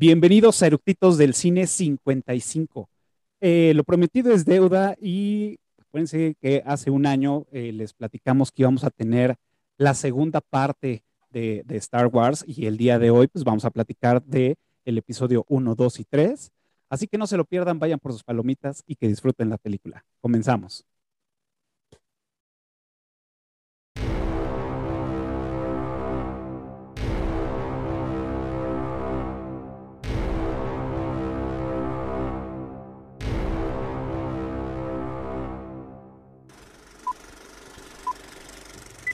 Bienvenidos a Eructitos del Cine 55. Eh, lo prometido es deuda y acuérdense que hace un año eh, les platicamos que íbamos a tener la segunda parte de, Star Wars y el día de hoy pues vamos a platicar de el episodio 1, 2 y 3. Así que no se lo pierdan, vayan por sus palomitas y que disfruten la película. Comenzamos.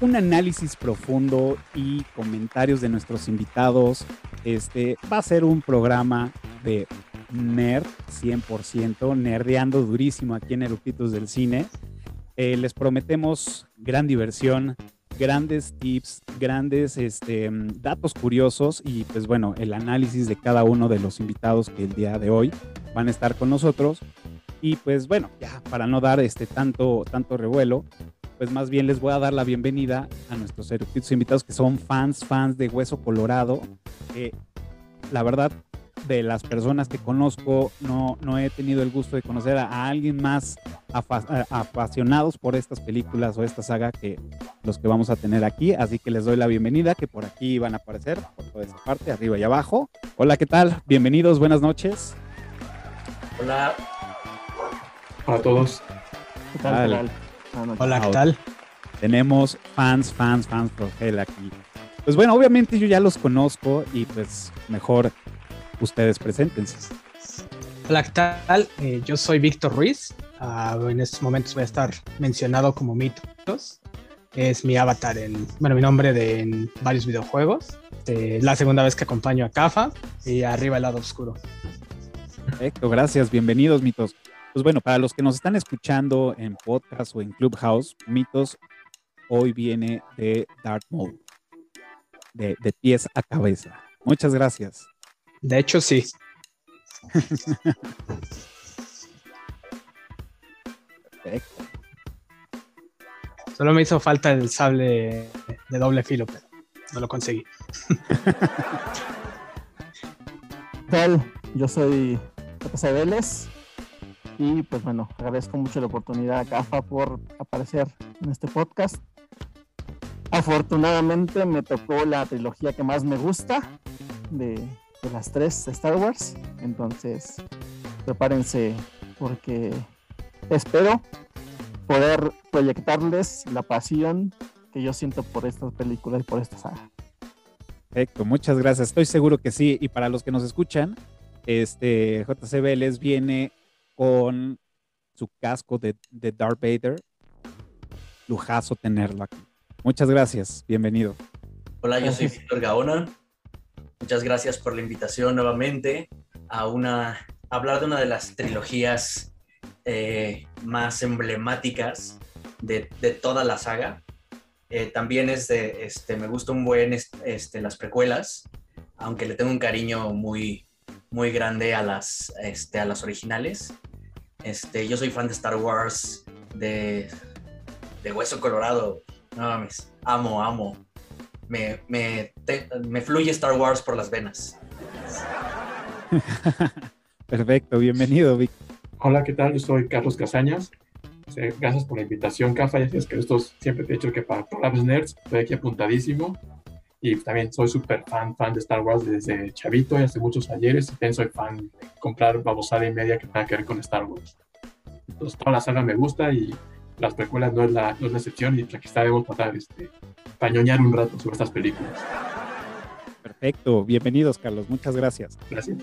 un análisis profundo y comentarios de nuestros invitados. Este va a ser un programa de nerd 100%, nerdeando durísimo aquí en Eructitos del Cine. Eh, les prometemos gran diversión, grandes tips, grandes este, datos curiosos y pues bueno, el análisis de cada uno de los invitados que el día de hoy van a estar con nosotros. Y pues bueno, ya para no dar este tanto, tanto revuelo, pues más bien les voy a dar la bienvenida a nuestros eructitos invitados que son fans, fans de Hueso Colorado. Eh, la verdad, de las personas que conozco, no, no he tenido el gusto de conocer a, alguien más apasionados por estas películas o esta saga que los que vamos a tener aquí. Así que les doy la bienvenida, que por aquí van a aparecer, por toda esta parte, arriba y abajo. Hola, ¿qué tal? Bienvenidos, buenas noches. Hola. Hola a todos. ¿Qué tal? ¿Qué tal? Hola, ¿qué tal? Tenemos fans, fans, fans por gel aquí. Pues bueno, obviamente yo ya los conozco y pues mejor ustedes preséntense. Hola, ¿qué tal? Eh, yo soy Víctor Ruiz. Uh, en estos momentos voy a estar mencionado como Mitos. Es mi avatar, en, bueno, mi nombre de, en varios videojuegos. Es la segunda vez que acompaño a Cafa y arriba el lado oscuro. Perfecto, gracias. Bienvenidos, Mitos. Pues bueno, para los que nos están escuchando en podcast o en Clubhouse, Mitos hoy viene de Dark Mode, de, de pies a cabeza. Muchas gracias. De hecho, sí. Perfecto. Solo me hizo falta el sable de doble filo, pero no lo conseguí. tal? Yo soy José Vélez y pues bueno, agradezco mucho la oportunidad a CAFA por aparecer en este podcast. Afortunadamente me tocó la trilogía que más me gusta de, de las tres Star Wars. Entonces, prepárense porque espero poder proyectarles la pasión que yo siento por estas películas y por esta saga. Perfecto, muchas gracias. Estoy seguro que sí. Y para los que nos escuchan, este JC Vélez viene con su casco de, de Darth Vader. Lujazo tenerlo aquí. Muchas gracias, bienvenido. Hola, yo soy Víctor Gaona. Muchas gracias por la invitación nuevamente a una hablar de una de las trilogías eh, más emblemáticas de, de, toda la saga. Eh, también es de, este, me gusta un buen este, las precuelas, aunque le tengo un cariño muy, muy grande a las, este, a las originales. Este, yo soy fan de Star Wars, de, de Hueso Colorado. No mames, amo, amo. Me, me, te, me fluye Star Wars por las venas. Perfecto, bienvenido, Vic. Hola, ¿qué tal? Yo soy Carlos Casañas. Gracias por la invitación, Cafa. Ya sabes que esto siempre te he dicho que para Collabs Nerds estoy aquí apuntadísimo. Y también soy súper fan, fan de Star Wars desde chavito y hace muchos ayeres. Y también soy fan de comprar babosada y media que tenga que ver con Star Wars. Entonces, toda la saga me gusta y las precuelas no es la, no es la excepción. Y aquí estaremos para este, pañoñar un rato sobre estas películas. Perfecto. Bienvenidos, Carlos. Muchas gracias. Gracias.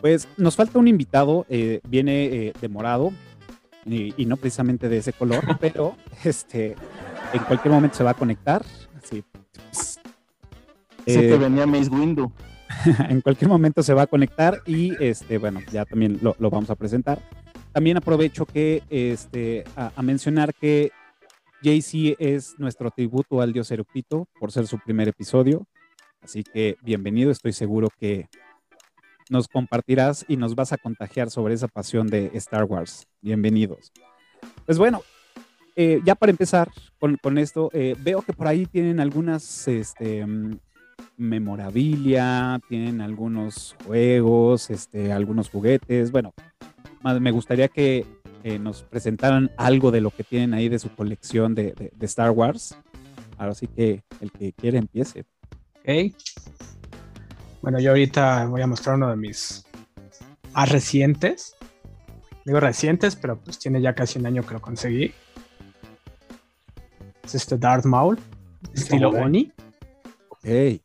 Pues nos falta un invitado, eh, viene eh, de morado y, y, no precisamente de ese color, pero este, en cualquier momento se va a conectar. Así. Sé que Eh, venía Mace Windu. en cualquier momento se va a conectar y este, bueno, ya también lo, lo vamos a presentar. También aprovecho que este, a, a mencionar que JC es nuestro tributo al dios Erupito por ser su primer episodio. Así que bienvenido, estoy seguro que nos compartirás y nos vas a contagiar sobre esa pasión de Star Wars. Bienvenidos. Pues bueno, eh, ya para empezar con, esto, eh, veo que por ahí tienen algunas este, mm, memorabilia, tienen algunos juegos, este, algunos juguetes. Bueno, me gustaría que nos presentaran algo de lo que tienen ahí de su colección de Star Wars. Ahora sí que el que quiera empiece. Ok. Bueno, yo ahorita voy a mostrar uno de mis más recientes. Digo recientes, pero pues tiene ya casi un año que lo conseguí. Es este Darth Maul, estilo. Oni. Ok.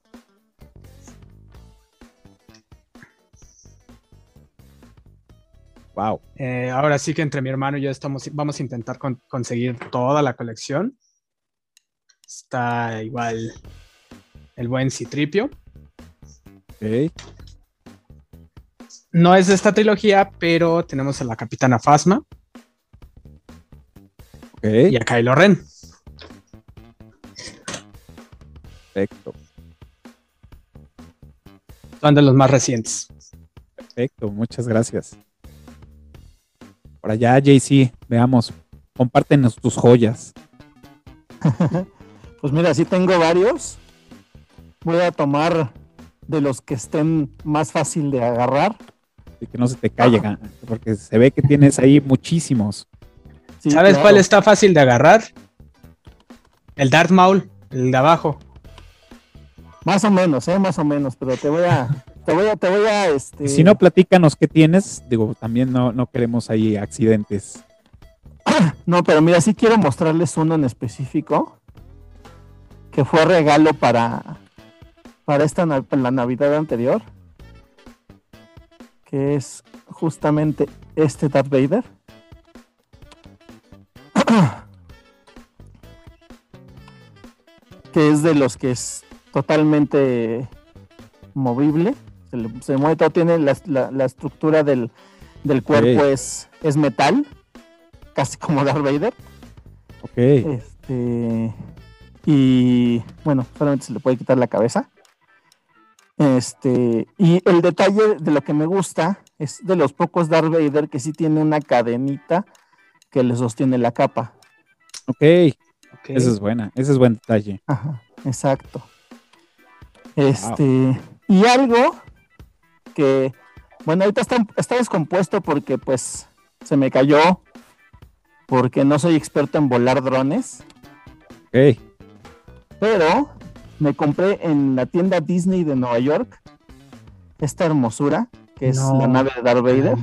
Wow. Eh, ahora sí que entre mi hermano y yo estamos, vamos a intentar con- conseguir toda la colección. Está igual el buen Citripio. Ok. No es de esta trilogía, pero tenemos a la Capitana Phasma Ok. y a Kylo Ren. Perfecto. Son de los más recientes. Perfecto. Muchas gracias. Por allá, JC, veamos. Compártenos tus joyas. Pues mira, sí tengo varios. Voy a tomar de los que estén más fácil de agarrar. Y que no se te caigan, porque se ve que tienes ahí muchísimos. Sí, ¿Sabes claro. cuál está fácil de agarrar? El Darth Maul, el de abajo. Más o menos, eh, más o menos, pero te voy a, te voy a, te voy a, este. Si no, platícanos qué tienes. Digo, también no, no queremos ahí accidentes. No, pero mira, sí quiero mostrarles uno en específico que fue regalo para, para esta la Navidad anterior, que es justamente este Darth Vader. que es de los que es totalmente movible, se, le- se mueve todo, tiene la, la- la estructura del, del cuerpo es, es metal, casi como Darth Vader. Ok. Este. Y bueno, solamente se le puede quitar la cabeza. Este. Y el detalle de lo que me gusta es de los pocos Darth Vader que sí tiene una cadenita que le sostiene la capa. Ok. Ok. Esa es buena. Ese es buen detalle. Ajá, exacto. Este. Y algo que. Bueno, ahorita está, está descompuesto porque pues se me cayó. Porque no soy experto en volar drones. Ok. Pero me compré en la tienda Disney de Nueva York esta hermosura, que es la nave de Darth Vader,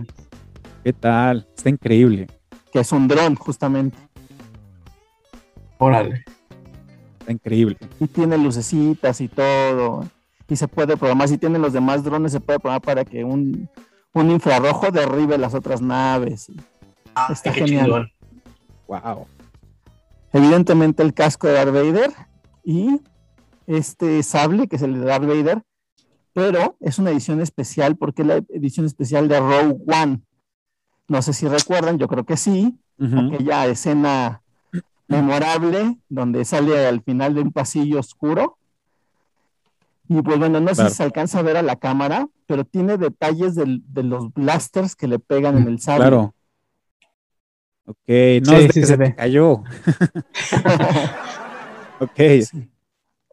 ¿Qué tal? Está increíble. que es un dron justamente. Órale. Está increíble. Y tiene lucecitas y todo. Y se puede programar, si tienen los demás drones, se puede programar para que un, un infrarrojo derribe las otras naves. Ah, Está genial. chingón. Wow. Evidentemente el casco de Darth Vader y este sable, que es el de Darth Vader, pero es una edición especial porque es la edición especial de Rogue One. No sé si recuerdan, yo creo que sí, Ujú. aquella escena memorable donde sale al final de un pasillo oscuro. Y pues bueno, no sé Claro. si se alcanza a ver a la cámara, pero tiene detalles del- de los blasters que le pegan en el sable. Claro. Ok, no Sí, es de sí que se se ve. cayó. Ok, Sí.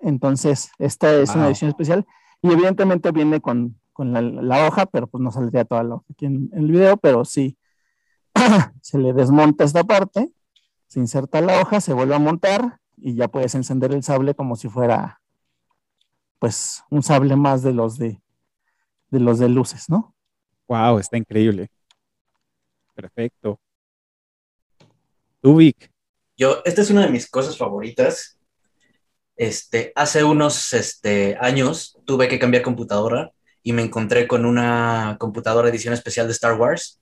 Entonces, esta es una edición especial y evidentemente viene con, con la, la hoja, pero pues no saldría toda la hoja aquí en, en el video, pero sí, se le desmonta esta parte, se inserta la hoja, se vuelve a montar y ya puedes encender el sable como si fuera pues un sable más de los de, de los de luces, ¿no? wow, está increíble. Perfecto. Tú, Vic. Yo, esta es una de mis cosas favoritas. Este, hace unos este, años tuve que cambiar computadora y me encontré con una computadora edición especial de Star Wars.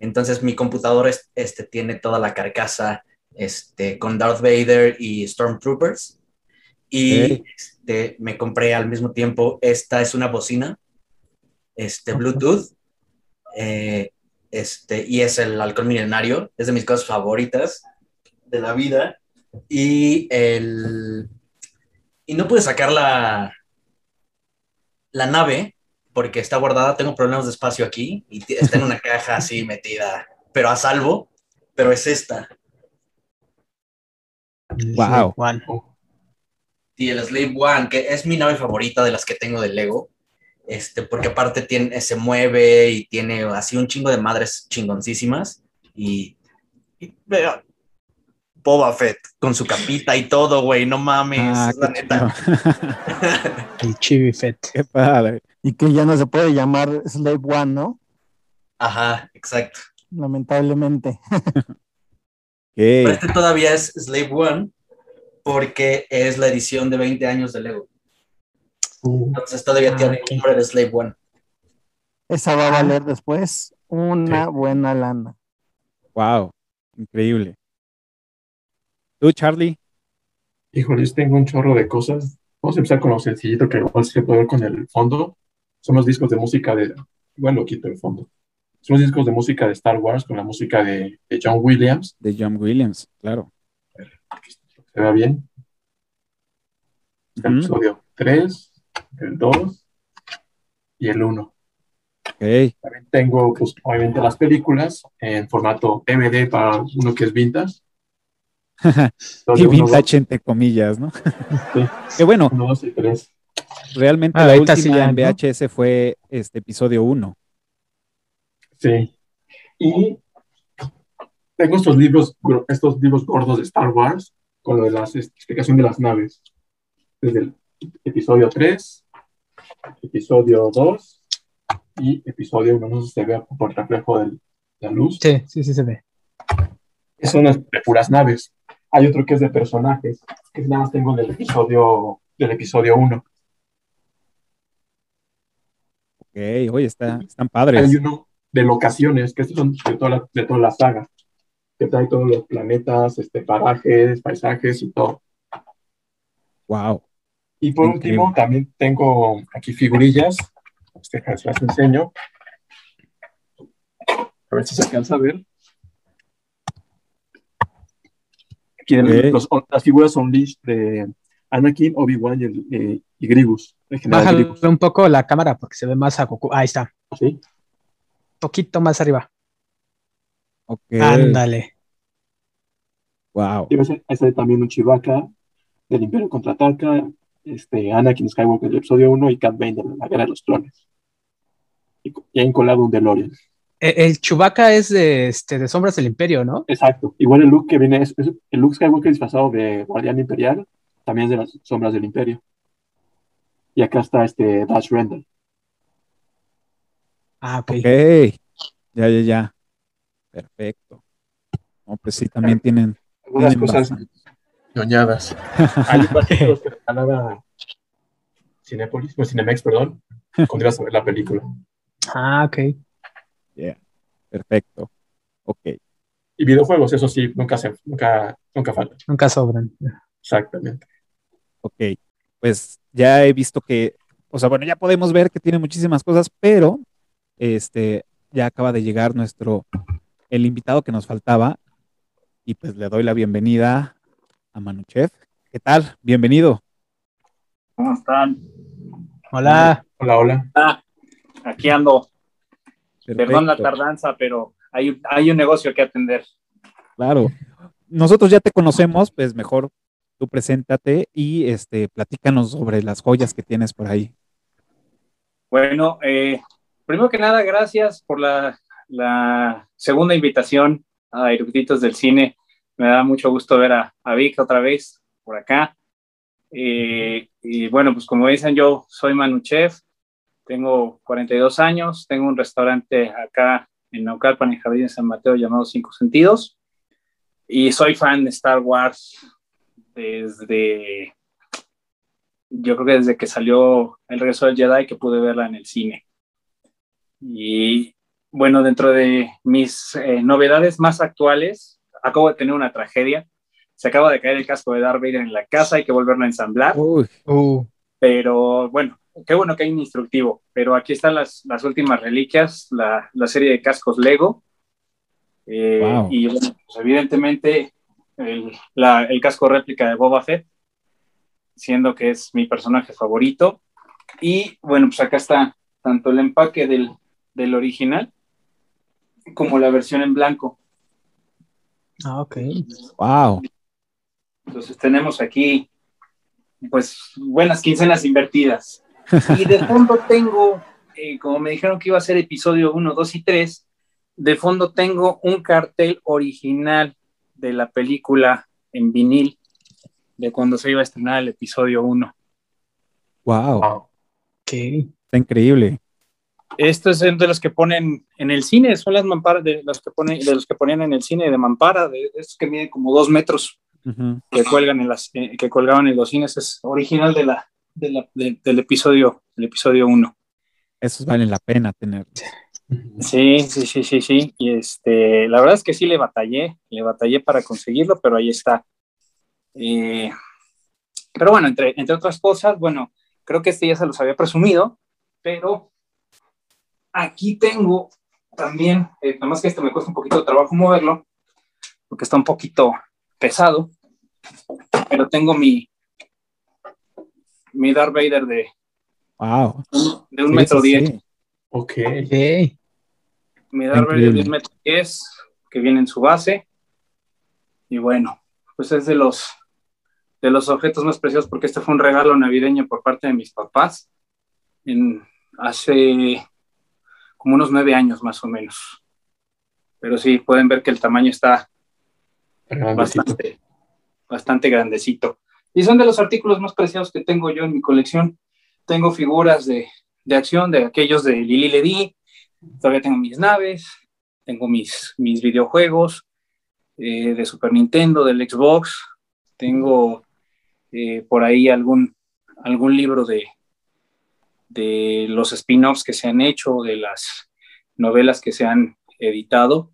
Entonces mi computadora es- este, tiene toda la carcasa este, con Darth Vader y Stormtroopers. Y este, me compré al mismo tiempo, esta es una bocina, este, Bluetooth, eh, este, y es el halcón milenario, es de mis cosas favoritas de la vida. Y, el, y no pude sacar la, la nave porque está guardada, tengo problemas de espacio aquí y está en una caja así metida, pero a salvo, pero es esta. Wow. Y el Slave One, que es mi nave favorita de las que tengo de Lego, este, porque aparte tiene, se mueve y tiene así un chingo de madres chingoncísimas. Y, y vea, Boba Fett con su capita y todo, güey, no mames, Ah, la qué neta. El Chibi Fett. Qué padre. Y que ya no se puede llamar Slave One, ¿no? Ajá, exacto. Lamentablemente. Pero este todavía es Slave One porque es la edición de 20 años de Lego. Uh, Entonces todavía Ah, tiene el nombre de Slave One. Esa va a valer después una Sí. buena lana. Wow. Increíble. ¿Tú, Charlie? híjole, yo tengo un chorro de cosas. Vamos a empezar con lo sencillito que igual se puede ver con el fondo. Son los discos de música de. Igual lo quito el fondo. Son los discos de música de Star Wars con la música de, de John Williams. De John Williams, claro. ¿Se ve bien? Está el Ujú. episodio 3, el 2 y el 1. Ok. También tengo, pues, obviamente las películas en formato DVD para uno que es vintage. y uno, vintage entre comillas, ¿no? Sí. Que bueno, 1, 2 y 3. realmente Ah, la ahorita sí última ya, en ¿no? VHS fue este episodio 1. Sí. Y tengo estos libros, estos libros gordos de Star Wars con lo de la explicación de las naves. Desde el episodio 3, episodio 2 y episodio 1. No sé si se ve por el reflejo de la luz. Sí, sí, sí se ve. son las de puras naves. Hay otro que es de personajes, que nada más tengo del episodio, del episodio 1. Ok, oye, está, están padres. Hay uno de locaciones, que estos son de toda la, de toda la saga, que trae todos los planetas, este, parajes, paisajes y todo. Wow. Y por Increíble. último, también tengo aquí figurillas, este, se las enseño. A ver si se alcanza a ver. Aquí el- Ok. los- las figuras son de Anakin, Obi-Wan y, eh, y Grievous. Grievous. un poco la cámara porque se ve más a Goku. Ahí está. ¿Sí? Poquito más arriba. Ok. Ándale. Wow. Sale también un Chewbacca del Imperio Contraataca, este, Anakin Skywalker del episodio 1 y Cat Bane de la Guerra de los Clones. Y, y han colado un DeLorean. E- El Chewbacca es de, este, de Sombras del Imperio, ¿no? Exacto. Igual el look que viene es, es- el Luke Skywalker disfrazado de Guardián Imperial, también es de las sombras del Imperio. Y acá está este Dash Rendell. Ah, ok. Ok. Ya, ya, ya. Perfecto. No, pues sí, también tienen. Algunas tienen cosas bastante. ñoñadas. Hay un vasito que regalaba Cinépolis, no, Cinemex, perdón, cuando ibas a ver la película. Ah, ok. Yeah. Perfecto. Ok. Y videojuegos, eso sí, nunca, se, nunca, nunca faltan. Nunca sobran. Exactamente. Ok. Pues ya he visto que, o sea, bueno, ya podemos ver que tiene muchísimas cosas, pero este ya acaba de llegar nuestro, el invitado que nos faltaba. Y pues le doy la bienvenida a Manuchef. ¿Qué tal? Bienvenido. ¿Cómo están? Hola. Hola, hola. Ah, aquí ando. Perdón la tardanza, pero hay, hay un negocio que atender. Claro. Nosotros ya te conocemos, pues mejor tú preséntate y este platícanos sobre las joyas que tienes por ahí. Bueno, eh, primero que nada, gracias por la, segunda invitación a Eructitos del Cine. Me da mucho gusto ver a, Vic otra vez por acá. Eh, y bueno, pues como dicen, yo soy Manu Chef, tengo 42 años, tengo un restaurante acá en Naucalpan, en Jardín de San Mateo, llamado Cinco Sentidos. Y soy fan de Star Wars desde, yo creo que desde que salió El regreso del Jedi, que pude verla en el cine. Y bueno, dentro de mis eh, novedades más actuales, acabo de tener una tragedia. se acaba de caer el casco de Darth Vader en la casa, hay que volverlo a ensamblar. Uy, Uh, Pero bueno, qué bueno que hay un instructivo. Pero aquí están las, las últimas reliquias, la, la serie de cascos Lego. Eh, Wow. Y bueno, pues, evidentemente el, la- el casco réplica de Boba Fett, siendo que es mi personaje favorito. Y bueno, pues acá está tanto el empaque del, del original como la versión en blanco. ah, ok. wow. Entonces tenemos aquí, pues, buenas quincenas invertidas. Y de fondo tengo, eh, como me dijeron que iba a ser episodio 1, 2 y 3, de fondo tengo un cartel original de la película en vinil de cuando se iba a estrenar el episodio 1. Wow. Wow. Ok. Está increíble. Estos son de los que ponen en el cine, son las mamparas de los que ponen, de los que ponían en el cine de mampara, de estos que miden como dos metros. Que cuelgan en las eh, que colgaban en los cines es original de la, de la- de- del episodio del episodio 1 Esos valen la pena tener. sí sí sí sí sí y este la verdad es que sí le batallé le batallé para conseguirlo pero ahí está Eh, pero bueno entre entre otras cosas bueno creo que este ya se los había presumido pero aquí tengo también eh, nada más que este me cuesta un poquito de trabajo moverlo porque está un poquito pesado pero tengo mi mi Darth Vader de, Wow. de un Sí, metro sí, diez. sí. Ok. Mi Darth Vader de un metro diez, que viene en su base. Y bueno, pues es de los de los objetos más preciosos porque este fue un regalo navideño por parte de mis papás en hace como unos nueve años más o menos. Pero sí, pueden ver que el tamaño está Grandecito. bastante, bastante grandecito. Y son de los artículos más preciados que tengo yo en mi colección. Tengo figuras de, de acción de aquellos de Lili Ledy, todavía tengo mis naves, tengo mis, mis videojuegos eh, de Super Nintendo, del Xbox, tengo eh, por ahí algún, algún libro de, de los spin-offs que se han hecho, de las novelas que se han editado,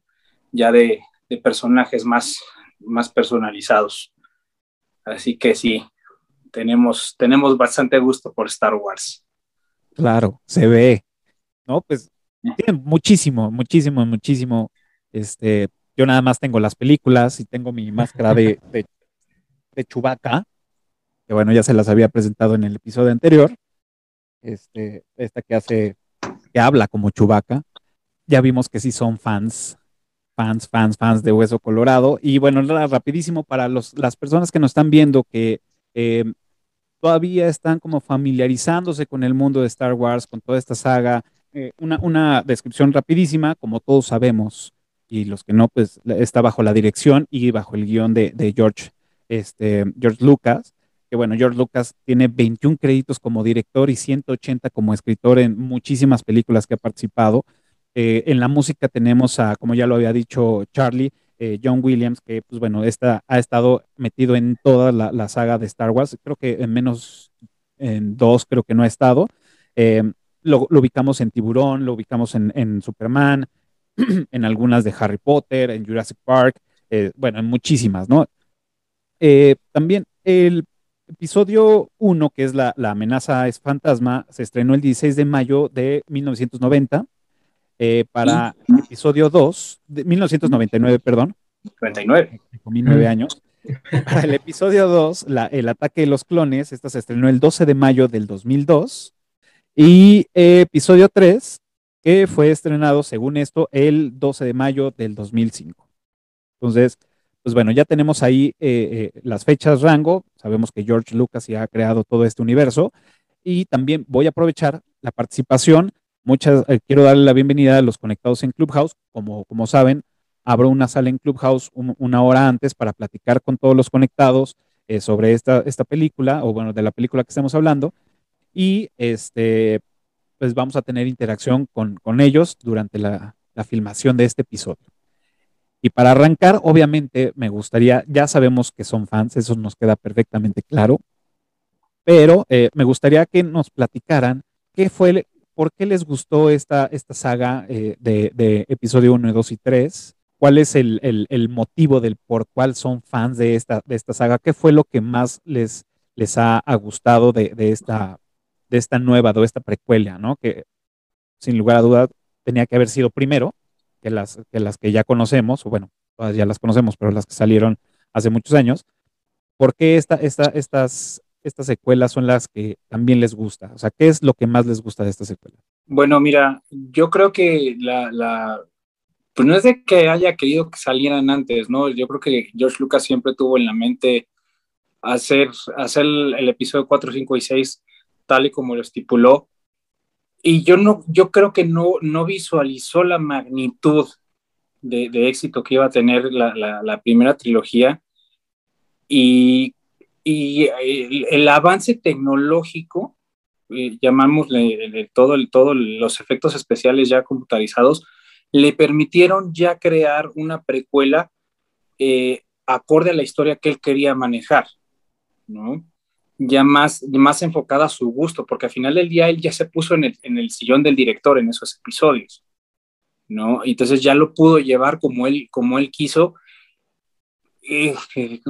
ya de, de personajes más, más personalizados. Así que sí, tenemos, tenemos bastante gusto por Star Wars. Claro, se ve. No, pues tiene muchísimo, muchísimo, muchísimo. Este, yo nada más tengo las películas y tengo mi máscara de, de, de Chewbacca, que bueno, ya se las había presentado en el episodio anterior. Este, esta que hace, que habla como Chewbacca. Ya vimos que sí son fans, fans, fans, fans de Hueso Colorado. Y bueno, rapidísimo para los, las personas que nos están viendo que eh, todavía están como familiarizándose con el mundo de Star Wars, con toda esta saga. Eh, una, una descripción rapidísima, como todos sabemos, y los que no, pues está bajo la dirección y bajo el guion de, de George, este, George Lucas, que bueno, George Lucas tiene 21 créditos como director y 180 como escritor en muchísimas películas que ha participado. Eh, en la música tenemos a, como ya lo había dicho Charlie, eh, John Williams, que pues bueno, esta, ha estado metido en toda la, la, saga de Star Wars, creo que en menos, en dos creo que no ha estado. Eh, lo, ubicamos en Tiburón, lo ubicamos en, Superman, en algunas de Harry Potter, en Jurassic Park, bueno, en muchísimas, ¿no? También el episodio 1, que es la, la, amenaza es fantasma, se estrenó el 16 de mayo de 1990. Eh, para el episodio 2, de 1999, perdón. 99. Comí nueve años. Para el episodio 2, la, el ataque de los clones, esta se estrenó el 12 de mayo del 2002. Y eh, episodio 3, que fue estrenado, según esto, el 12 de mayo del 2005. Entonces, pues bueno, ya tenemos ahí eh, eh, las fechas rango. Sabemos que George Lucas ya ha creado todo este universo. Y también voy a aprovechar la participación. Muchas, eh, quiero darle la bienvenida a los conectados en Clubhouse. Como, como saben, abro una sala en Clubhouse un, una hora antes para platicar con todos los conectados eh, sobre esta, esta película, o bueno, de la película que estamos hablando. Y este, pues vamos a tener interacción con, con ellos durante la, la filmación de este episodio. Y para arrancar, obviamente, me gustaría, ya sabemos que son fans, eso nos queda perfectamente claro, pero eh, me gustaría que nos platicaran qué fue, por qué les gustó esta, esta saga eh, de, de, episodio 1, 2 y 3, ¿Cuál es el, motivo del por cuál son fans de esta, de esta saga? ¿Qué fue lo que más les, les ha, gustado de, esta, de esta nueva, de esta precuela, ¿no? Que sin lugar a dudas tenía que haber sido primero que las que, ya conocemos, o bueno, todas ya las conocemos, pero las que salieron hace muchos años. ¿Por qué esta, esta, estas, estas secuelas son las que también les gusta? O sea, ¿qué es lo que más les gusta de esta secuela? Bueno, mira, yo creo que la, pues no es de que haya querido que salieran antes, ¿no? Yo creo que George Lucas siempre tuvo en la mente hacer, hacer el, episodio 4, 5 y 6 tal y como lo estipuló. Y yo, no, yo creo que no, no visualizó la magnitud de, éxito que iba a tener la, primera trilogía y, el, avance tecnológico, eh, llamámosle todo, el, todo los efectos especiales ya computarizados, le permitieron ya crear una precuela eh, acorde a la historia que él quería manejar, ¿no? Ya más, más enfocada a su gusto, porque al final del día él ya se puso en el, en el sillón del director en esos episodios, ¿no? Entonces ya lo pudo llevar como él, como él quiso, eh,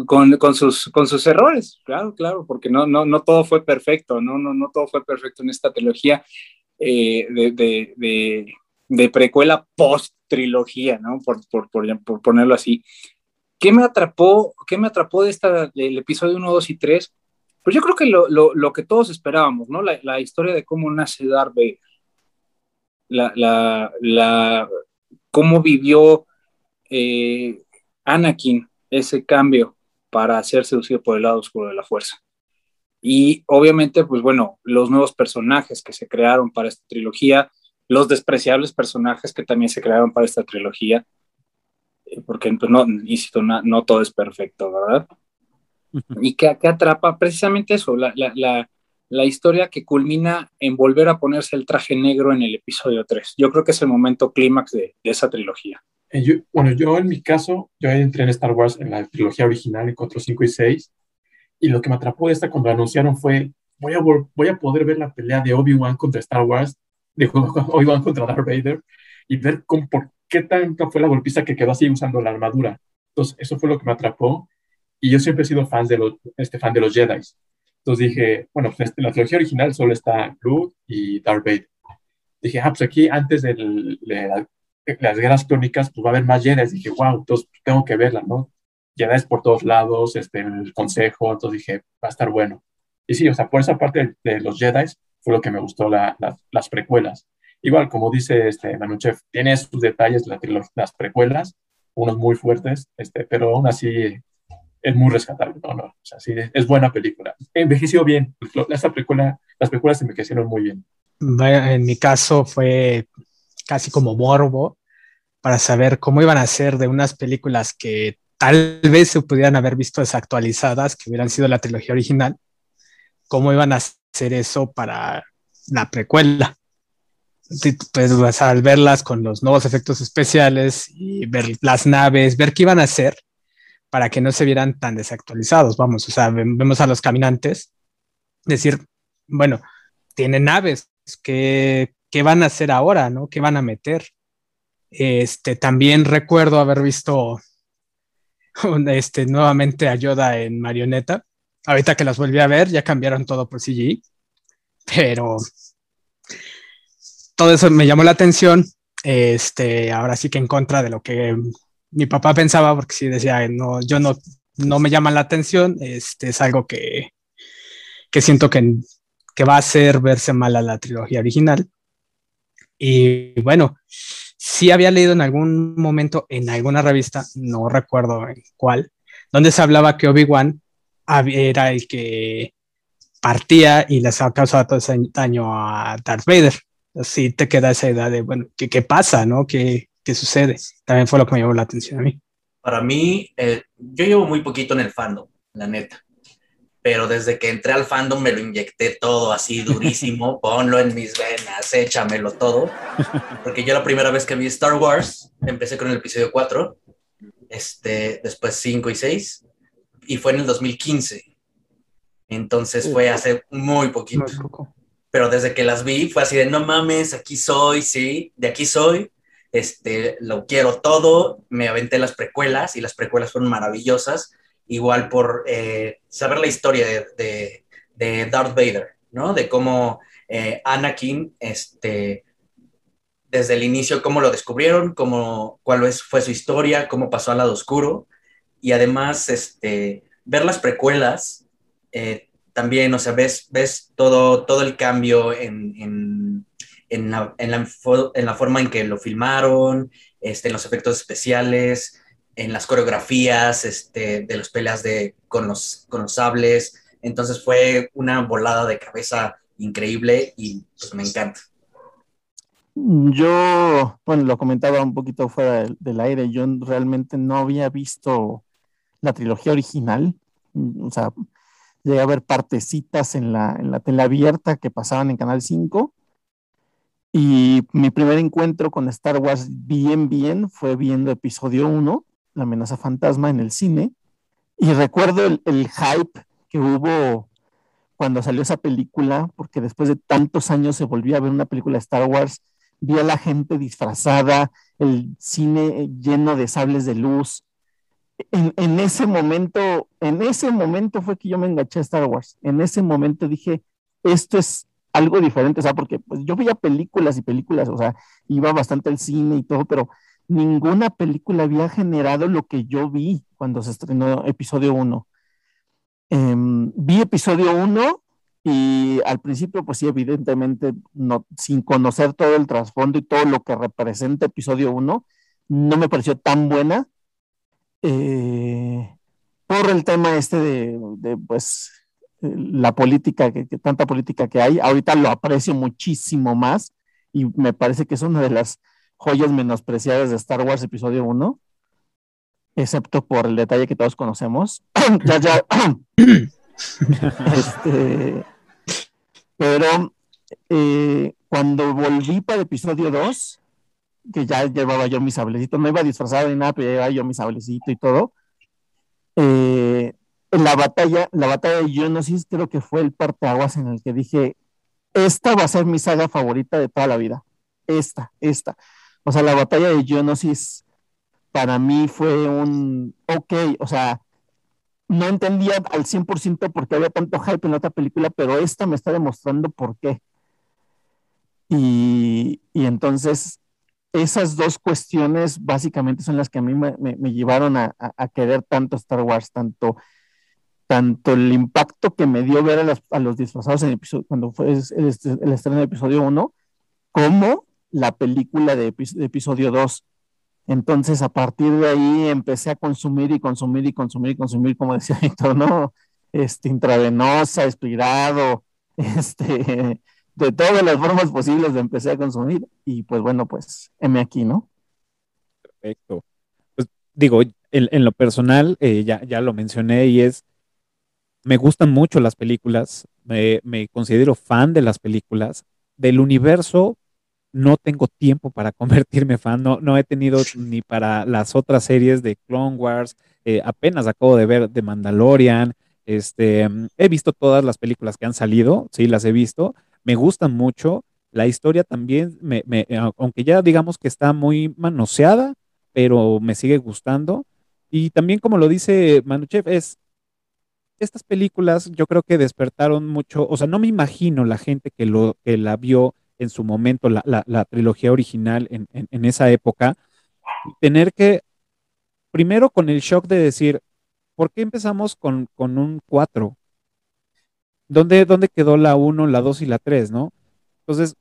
con, con, sus, con sus errores, claro, claro, porque no, no, no todo fue perfecto, no, no, no todo fue perfecto en esta trilogía eh, de, de, de precuela post-trilogía, ¿no? Por, por, por, ponerlo así. ¿Qué me atrapó, qué me atrapó de esta, del episodio 1, 2 y 3? Pues yo creo que lo, lo, lo que todos esperábamos, ¿no? La, la, historia de cómo nace Darth. La, la, la cómo vivió eh, Anakin ese cambio para ser seducido por el lado oscuro de la fuerza. Y obviamente, pues bueno, los nuevos personajes que se crearon para esta trilogía, los despreciables personajes que también se crearon para esta trilogía, eh, porque pues, no, no, no, todo es perfecto, ¿verdad? Y que, que atrapa precisamente eso, la, la, la, historia que culmina en volver a ponerse el traje negro en el episodio 3. Yo creo que es el momento clímax de, de, esa trilogía. Eh, bueno, yo en mi caso, yo entré en Star Wars en la trilogía original, en 4, 5 y 6, y lo que me atrapó de esta cuando anunciaron fue, voy a, voy a poder ver la pelea de Obi-Wan contra Star Wars hoy van contra Darth Vader y ver con, por qué tanta fue la golpiza que quedó así usando la armadura. Entonces, eso fue lo que me atrapó. Y yo siempre he sido fan de los, este, fan de los Jedi. Entonces dije, bueno, pues en la trilogía original solo está Luke y Darth Vader. Dije, ah, pues aquí antes de, las guerras crónicas, pues va a haber más Jedi. Dije, wow, entonces tengo que verla, ¿no? Jedi por todos lados, este, el consejo, entonces dije, va a estar bueno. Y sí, o sea, por esa parte de los Jedi, fue lo que me gustó las precuelas. Igual, como dice este Manuchef, tiene sus detalles las precuelas, unos muy fuertes, este, pero aún así es muy rescatable, ¿no? no o sea, sí, es buena película. Envejeció bien, esta precuela, las precuelas envejecieron muy bien. En mi caso fue casi como morbo para saber cómo iban a ser de unas películas que tal vez se pudieran haber visto desactualizadas, que hubieran sido la trilogía original, cómo iban a hacer eso para la precuela. Pues al verlas con los nuevos efectos especiales y ver las naves, ver qué iban a hacer para que no se vieran tan desactualizados. Vamos, o sea, vemos a los caminantes decir, bueno, tienen naves, ¿qué, qué van a hacer ahora? ¿no? ¿Qué van a meter? Este, también recuerdo haber visto este, nuevamente a Yoda en marioneta Ahorita que las volví a ver, ya cambiaron todo por CGI, pero todo eso me llamó la atención. Este, ahora sí que en contra de lo que mi papá pensaba, porque sí decía, no, yo no, no me llama la atención, este, es algo que, que siento que, que va a hacer verse mal a la trilogía original. Y bueno, sí había leído en algún momento en alguna revista, no recuerdo en cuál, donde se hablaba que Obi-Wan era el que partía y les ha causado todo ese daño a Darth Vader. Así te queda esa idea de, bueno, ¿qué, qué pasa, no? ¿Qué, ¿Qué, sucede? También fue lo que me llamó la atención a mí. Para mí, eh, yo llevo muy poquito en el fandom, la neta. Pero desde que entré al fandom me lo inyecté todo así durísimo, ponlo en mis venas, échamelo todo. Porque yo la primera vez que vi Star Wars, empecé con el episodio 4, este, después 5 y 6, y fue en el 2015. Entonces fue hace muy poquito. Pero desde que las vi fue así de, no mames, aquí soy, sí, de aquí soy. Este, lo quiero todo, me aventé las precuelas y las precuelas fueron maravillosas, igual por eh, saber la historia de, de, Darth Vader, ¿no? De cómo eh, Anakin, este, desde el inicio, cómo lo descubrieron, cómo, cuál fue su historia, cómo pasó al lado oscuro, y además, este, ver las precuelas, eh, también, o sea, ves, todo, todo el cambio en, en, la, en, la, en, la, forma en que lo filmaron, este, en los efectos especiales, en las coreografías este, de las peleas de, con, los, con los sables. Entonces fue una volada de cabeza increíble y pues me encanta. Yo, bueno, lo comentaba un poquito fuera del, aire, yo realmente no había visto la trilogía original, o sea, llegué a ver partecitas en la, en la tele abierta que pasaban en Canal 5. Y mi primer encuentro con Star Wars bien, bien fue viendo episodio 1, La amenaza fantasma, en el cine. Y recuerdo el, hype que hubo cuando salió esa película, porque después de tantos años se volvía a ver una película de Star Wars, vi a la gente disfrazada, el cine lleno de sables de luz, en, ese momento, en ese momento fue que yo me enganché a Star Wars. En ese momento dije, esto es algo diferente, o sea, porque pues, yo veía películas y películas, o sea, iba bastante al cine y todo, pero ninguna película había generado lo que yo vi cuando se estrenó episodio 1. Em, vi episodio 1 y al principio, pues sí, evidentemente, no, sin conocer todo el trasfondo y todo lo que representa episodio 1, no me pareció tan buena eh, por el tema este de, pues, la política, que, tanta política que hay. Ahorita lo aprecio muchísimo más y me parece que es una de las joyas menospreciadas de Star Wars Episodio 1, excepto por el detalle que todos conocemos. ya, ya. este, pero eh, cuando volví para Episodio 2, que ya llevaba yo mi sablecito, no iba disfrazado ni nada, pero llevaba yo mi sablecito y todo. Eh, la batalla, la batalla de Geonosis creo que fue el parteaguas en el que dije, esta va a ser mi saga favorita de toda la vida. Esta, esta. O sea, la batalla de Geonosis para mí fue un, ok, o sea, no entendía al 100% por qué había tanto hype en la otra película, pero esta me está demostrando por qué. Y, y entonces esas dos cuestiones básicamente son las que a mí me, llevaron a, querer tanto Star Wars, tanto, tanto el impacto que me dio ver a, los disfrazados en episodio, cuando fue el, estreno de episodio 1, como la película de, episodio 2. Entonces, a partir de ahí empecé a consumir y consumir y consumir y consumir, como decía Víctor, ¿no? Este, intravenosa, expirado, este, de todas las formas posibles de empecé a consumir y pues bueno, pues M aquí, ¿no? Perfecto. Pues digo, en, lo personal, eh, ya, ya lo mencioné y es, me gustan mucho las películas, me, considero fan de las películas, del universo no tengo tiempo para convertirme fan, no, no he tenido ni para las otras series de Clone Wars, eh, apenas acabo de ver The Mandalorian, este, he visto todas las películas que han salido, sí, las he visto, me gustan mucho. La historia también, me, aunque ya digamos que está muy manoseada, pero me sigue gustando. Y también, como lo dice Manuchev, es estas películas yo creo que despertaron mucho, o sea, no me imagino la gente que, lo, que la vio en su momento, la, la, trilogía original en, en, esa época, tener que, primero con el shock de decir, ¿por qué empezamos con, con un 4? ¿Dónde, quedó la 1, la 2 y la 3, no? Entonces,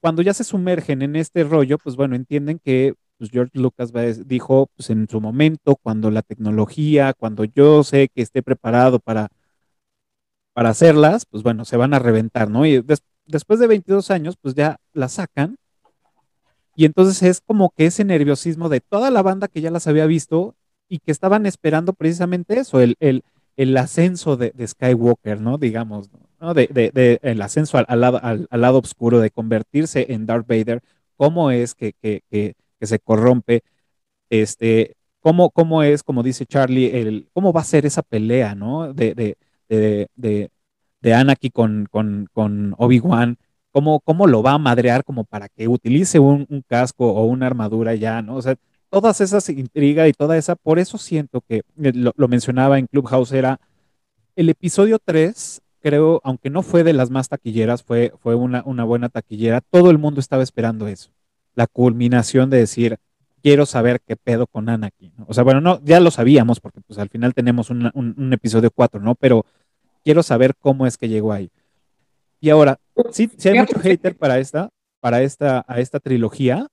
cuando ya se sumergen en este rollo, pues bueno, entienden que pues, George Lucas dijo, pues en su momento, cuando la tecnología, cuando yo sé que esté preparado para, para hacerlas, pues bueno, se van a reventar, ¿no? Y después de 22 años, pues ya la sacan. Y entonces es como que ese nerviosismo de toda la banda que ya las había visto y que estaban esperando precisamente eso, el, el, el ascenso de, Skywalker, ¿no? Digamos, ¿no? De, el ascenso al, al, lado oscuro, de convertirse en Darth Vader, cómo es que, se corrompe, este, cómo, cómo es, como dice Charlie, el, cómo va a ser esa pelea, ¿no? De, de, de, Anakin con, con, con Obi-Wan, cómo, cómo lo va a madrear como para que utilice un, un casco o una armadura ya, ¿no? O sea, todas esas intrigas y toda esa, por eso siento que eh, lo, lo, mencionaba en Clubhouse, era el episodio 3, creo, aunque no fue de las más taquilleras, fue, fue una, una buena taquillera, todo el mundo estaba esperando eso, la culminación de decir, quiero saber qué pedo con Anakin. O sea, bueno, no, ya lo sabíamos porque pues al final tenemos un, un, episodio 4, ¿no? Pero quiero saber cómo es que llegó ahí. Y ahora, sí, sí hay mucho hater para esta, para esta, a esta trilogía,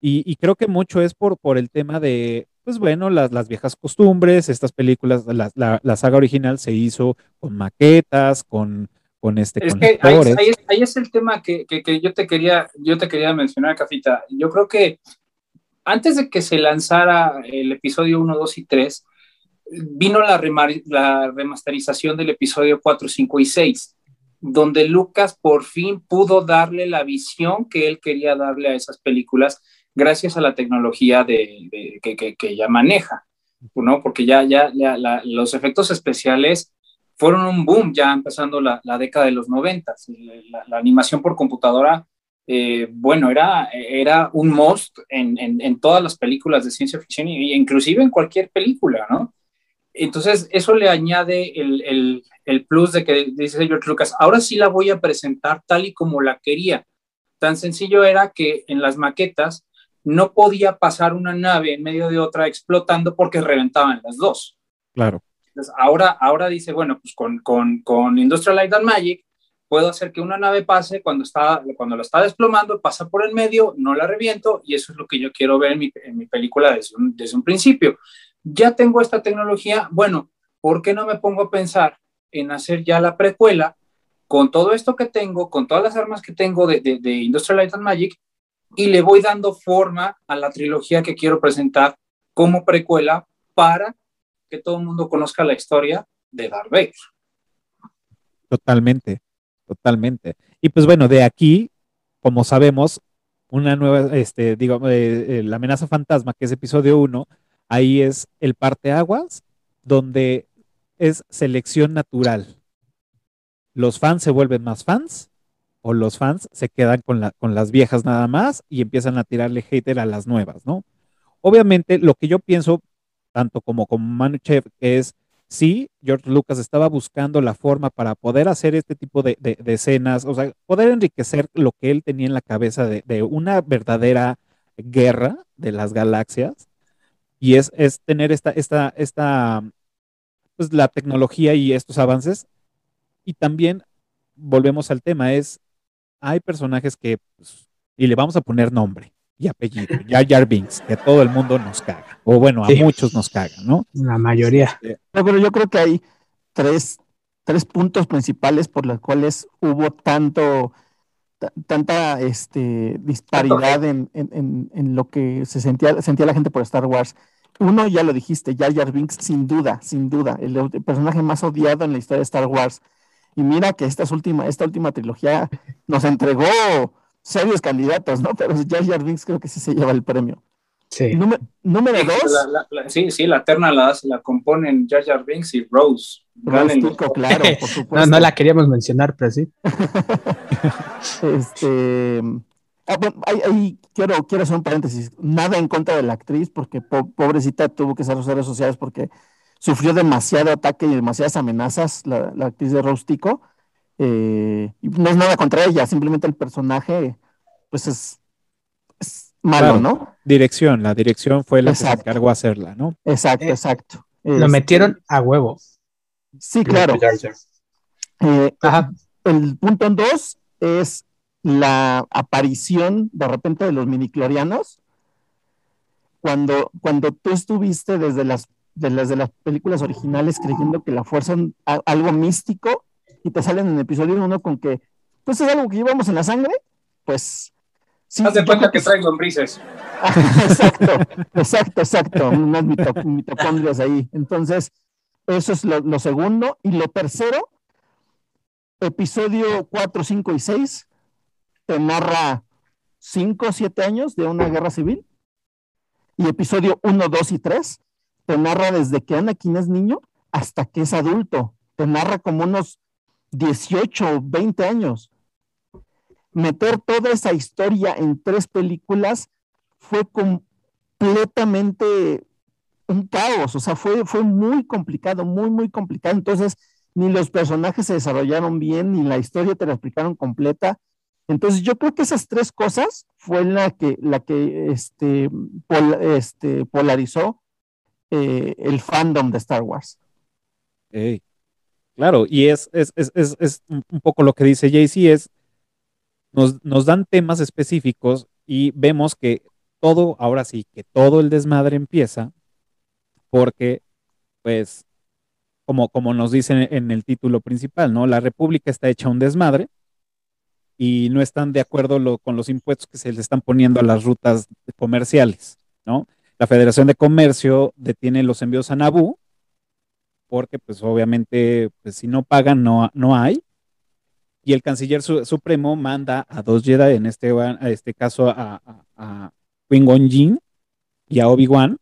y, y, creo que mucho es por, por el tema de, pues bueno, las, las viejas costumbres, estas películas, la, la, la, saga original se hizo con maquetas, con, con este... Es que ahí, ahí, ahí, es el tema que, que, que, yo, te quería, yo te quería mencionar, Cafita. Yo creo que antes de que se lanzara el episodio 1, 2 y 3, vino la, la remasterización del episodio 4, 5 y 6 donde Lucas por fin pudo darle la visión que él quería darle a esas películas gracias a la tecnología de, de que, que, que, ya maneja, ¿no? Porque ya, ya, ya la, los efectos especiales fueron un boom ya empezando la, la década de los noventas. La, la, animación por computadora, eh, bueno, era, era un must en, en, en, todas las películas de ciencia ficción e inclusive en cualquier película, ¿no? Entonces, eso le añade el, el, el plus de que dice George Lucas, ahora sí la voy a presentar tal y como la quería. Tan sencillo era que en las maquetas no podía pasar una nave en medio de otra explotando porque reventaban las dos. Claro. Ahora, ahora dice, bueno, pues con, con, con Industrial Light and Magic puedo hacer que una nave pase cuando, está, cuando la está desplomando, pasa por el medio, no la reviento y eso es lo que yo quiero ver en mi, en mi película desde un, desde un principio. Ya tengo esta tecnología, bueno, ¿por qué no me pongo a pensar en hacer ya la precuela con todo esto que tengo, con todas las armas que tengo de, de, de Industrial Light and Magic y le voy dando forma a la trilogía que quiero presentar como precuela para que todo el mundo conozca la historia de Darth. Totalmente, totalmente. Y pues bueno, de aquí, como sabemos, una nueva, este, digo, eh, eh, la amenaza fantasma, que es episodio 1, ahí es el parteaguas, donde es selección natural. Los fans se vuelven más fans o los fans se quedan con, con las viejas nada más y empiezan a tirarle hater a las nuevas, ¿no? Obviamente, lo que yo pienso, tanto como como Manu Chef, es sí, George Lucas estaba buscando la forma para poder hacer este tipo de, de, escenas, o sea, poder enriquecer lo que él tenía en la cabeza de, de una verdadera guerra de las galaxias, y es, es tener esta, esta, esta, pues la tecnología y estos avances, y también volvemos al tema, es hay personajes que, pues, y le vamos a poner nombre y apellido, Jar Jar Binks, que todo el mundo nos caga, o bueno, a sí. muchos nos caga, ¿no? La mayoría. No, pero yo creo que hay tres, tres puntos principales por los cuales hubo tanto, tanta este, disparidad en, en, en, lo que se sentía, sentía la gente por Star Wars. Uno, ya lo dijiste, Jar Jar Binks, sin duda, sin duda, el, el personaje más odiado en la historia de Star Wars. Y mira que esta última, esta última trilogía nos entregó serios candidatos, ¿no? Pero Jar Jar Binks creo que sí se lleva el premio. Sí. Número, número dos. La, la, la, sí, sí, la terna la, la componen Jar Jar Binks y Rose. Rose Tico, claro, por supuesto. no, no la queríamos mencionar, pero sí. este. Ah, bueno, ahí, ahí, quiero, quiero hacer un paréntesis. Nada en contra de la actriz, porque po pobrecita tuvo que usar sus redes sociales porque sufrió demasiado ataque y demasiadas amenazas la, la actriz de Rostico. Eh, no es nada contra ella, simplemente el personaje, pues es, es malo, claro, ¿no? Dirección, la dirección fue la exacto. que se encargó a hacerla, ¿no? Exacto, eh, exacto. Lo este, metieron a huevo. Sí, claro. Eh, el punto en dos es la aparición de repente de los miniclorianos. Cuando, cuando tú estuviste desde las de las de las películas originales creyendo que la fuerza es algo místico y te salen en el episodio 1 con que pues es algo que llevamos en la sangre, pues sí, Haz de cuenta que, traen lombrices. exacto, exacto, exacto, unas mito, mitocondrias ahí. Entonces, eso es lo, lo, segundo. Y lo tercero, episodio 4, 5 y 6, te narra 5 o 7 años de una guerra civil. Y episodio 1, 2 y 3 te narra desde que Anakin es niño hasta que es adulto. Te narra como unos 18 o 20 años. meter toda esa historia en tres películas fue completamente un caos, o sea, fue, fue muy complicado, muy, muy complicado. Entonces, ni los personajes se desarrollaron bien, ni la historia te la explicaron completa. Entonces, yo creo que esas tres cosas fue la que, la que este, este, polarizó eh, el fandom de Star Wars. Claro, y es, es, es, es, un poco lo que dice JC, es, nos, nos dan temas específicos y vemos que todo, ahora sí, que todo el desmadre empieza porque, pues, como, como nos dicen en el título principal, ¿no? La República está hecha un desmadre y no están de acuerdo con los impuestos que se le están poniendo a las rutas comerciales, ¿no? La Federación de Comercio detiene los envíos a Nabú porque, pues, obviamente, pues, si no pagan, no, no hay. Y el canciller supremo manda a dos Jedi, en este, a este caso a, a, a Jin y a Obi-Wan,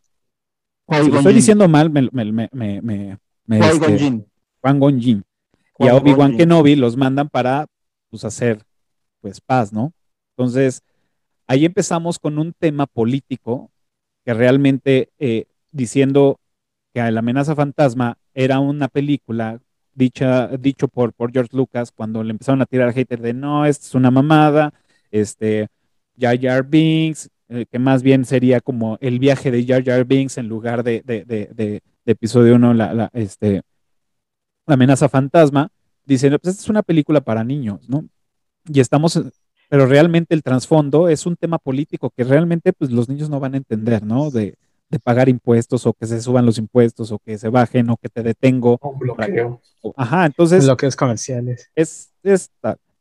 si lo estoy diciendo mal, me, me, me, me, me este, Juan Gonjin. Y a Obi-Wan Kenobi los mandan para pues, hacer pues paz, ¿no? Entonces, ahí empezamos con un tema político que realmente eh, diciendo que la amenaza fantasma era una película dicha, dicho por, por George Lucas cuando le empezaron a tirar hater de no, esta es una mamada, este, Jar Jar Binks, eh, que más bien sería como el viaje de Jar Jar Binks en lugar de, de, episodio 1, la, este, la amenaza fantasma, dicen, pues esta es una película para niños, ¿no? Y estamos, pero realmente el trasfondo es un tema político que realmente pues los niños no van a entender, ¿no? De, pagar impuestos o que se suban los impuestos o que se bajen o que te detengo. Un bloqueo. Ajá, entonces. Bloqueos comerciales. Es, es,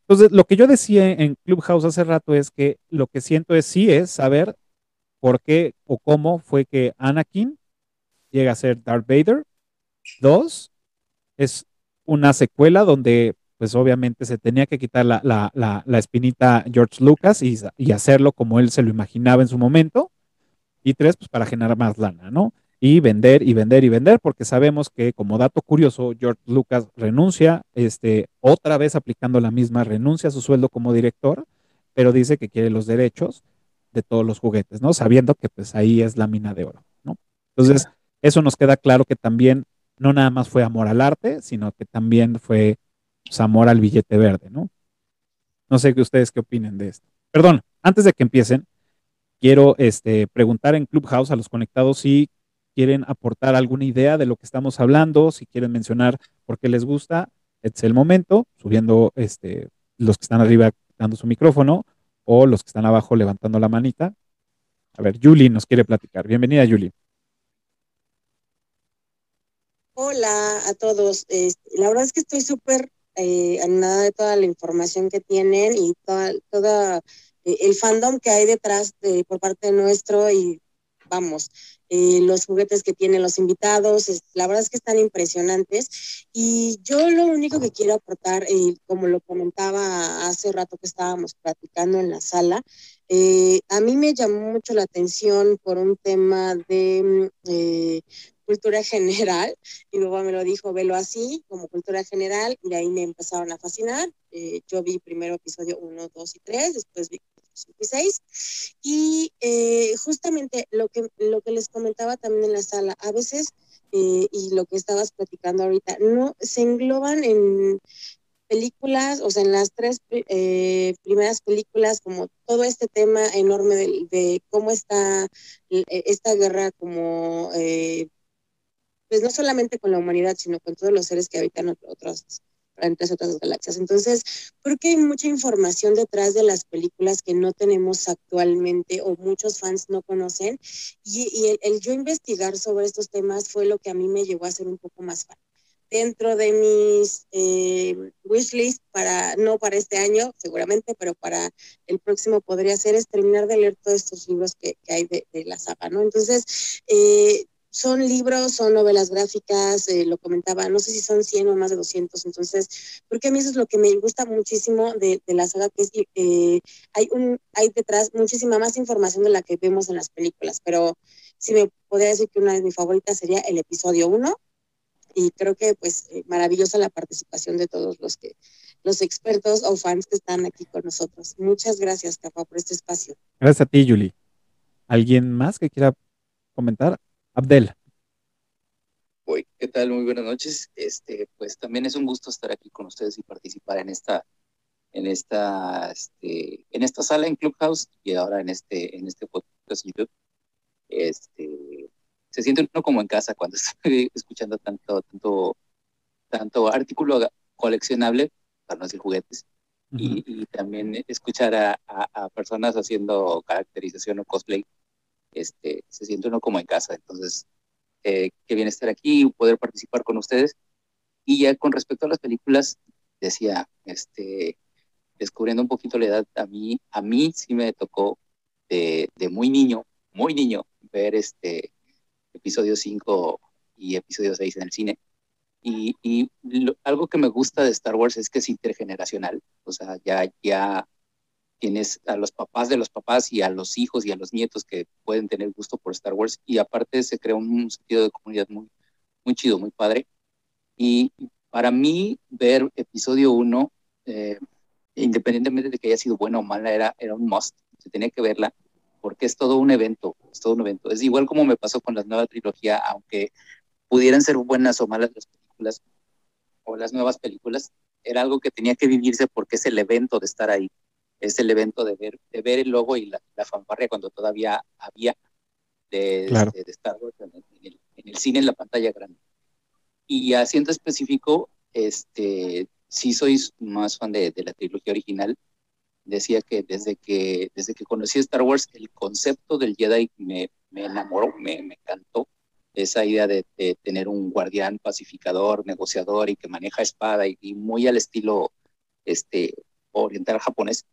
entonces, lo que yo decía en Clubhouse hace rato es que lo que siento es sí es saber por qué o cómo fue que Anakin llega a ser Darth Vader. Dos, es una secuela donde pues obviamente se tenía que quitar la, la, la, espinita George Lucas y, y, hacerlo como él se lo imaginaba en su momento. Y tres, pues para generar más lana, ¿no? y vender y vender y vender, porque sabemos que como dato curioso, George Lucas renuncia, este, otra vez aplicando la misma, renuncia a su sueldo como director, pero dice que quiere los derechos de todos los juguetes, ¿no? Sabiendo que pues ahí es la mina de oro, ¿no? Entonces, eso nos queda claro que también no nada más fue amor al arte, sino que también fue pues, amor al billete verde, ¿no? No sé qué ustedes qué opinen de esto. Perdón, antes de que empiecen, quiero este, preguntar en Clubhouse a los conectados si quieren aportar alguna idea de lo que estamos hablando, si quieren mencionar por qué les gusta, es el momento, subiendo este, los que están arriba dando su micrófono o los que están abajo levantando la manita. A ver, Julie nos quiere platicar. Bienvenida, Julie. Hola a todos. la verdad es que estoy súper eh, animada de toda la información que tienen y toda, toda el fandom que hay detrás de, por parte nuestro y vamos, eh, los juguetes que tienen los invitados, la verdad es que están impresionantes. Y yo lo único que quiero aportar, eh, como lo comentaba hace rato que estábamos platicando en la sala, eh, a mí me llamó mucho la atención por un tema de mm, cultura general, y luego me lo dijo, velo así, como cultura general, y de ahí me empezaron a fascinar. yo vi primero episodio 1, 2 y 3, después vi 6. Y eh, justamente lo que, lo que les comentaba también en la sala, a veces, eh, y lo que estabas platicando ahorita, no se engloban en películas, o sea, en las tres eh, primeras películas, como todo este tema enorme de, cómo está esta guerra como, pues no solamente con la humanidad, sino con todos los seres que habitan otros entre otras galaxias. Entonces, creo que hay mucha información detrás de las películas que no tenemos actualmente o muchos fans no conocen. Y, el, yo investigar sobre estos temas fue lo que a mí me llevó a ser un poco más fan. Dentro de mis eh, wishlist, para, no para este año seguramente, pero para el próximo podría ser es terminar de leer todos estos libros que, hay de, la saga, ¿no? Entonces, eh, son libros, son novelas gráficas, eh, lo comentaba, no sé si son 100 o más de 200, entonces, porque a mí eso es lo que me gusta muchísimo de, la saga, que es eh, hay, un, hay detrás muchísima más información de la que vemos en las películas, pero si me podría decir que una de mis favoritas sería el episodio 1, y creo que pues eh, maravillosa la participación de todos los que los expertos o fans que están aquí con nosotros. Muchas gracias, Capa, por este espacio. Gracias a ti, Julie. ¿Alguien más que quiera comentar? Abdel. Hoy, ¿qué tal? Muy buenas noches. Este, pues también es un gusto estar aquí con ustedes y participar en esta, en esta, este, en esta sala en Clubhouse y ahora en este, en este podcast YouTube. Este, se siente uno como en casa cuando estoy escuchando tanto, tanto, tanto artículo coleccionable, para no decir juguetes, y, también escuchar a, a, personas haciendo caracterización o cosplay, este, se siente uno como en casa. Entonces, eh, qué bien estar aquí y poder participar con ustedes. Y ya con respecto a las películas, decía, este, descubriendo un poquito la edad, a mí, a mí sí me tocó de, de muy niño, muy niño, ver este episodio 5 y episodio 6 en el cine. Y, algo que me gusta de Star Wars es que es intergeneracional, o sea, ya, ya tienes a los papás de los papás y a los hijos y a los nietos que pueden tener gusto por Star Wars y aparte se crea un sentido de comunidad muy, muy chido, muy padre. Y para mí ver episodio 1, eh, independientemente de que haya sido buena o mala, era, era un must, se tenía que verla porque es todo un evento, es todo un evento. Es igual como me pasó con la nueva trilogía, aunque pudieran ser buenas o malas las películas o las nuevas películas, era algo que tenía que vivirse porque es el evento de estar ahí es el evento de ver, de ver el logo y la, la fanfarria cuando todavía había de, de, Star Wars en el, en el, cine en la pantalla grande. Y haciendo específico, este, sí soy más fan de, de, la trilogía original. Decía que desde que, desde que conocí Star Wars, el concepto del Jedi me, me enamoró, me, me encantó. Esa idea de, de, tener un guardián pacificador, negociador y que maneja espada y, y muy al estilo este, oriental japonés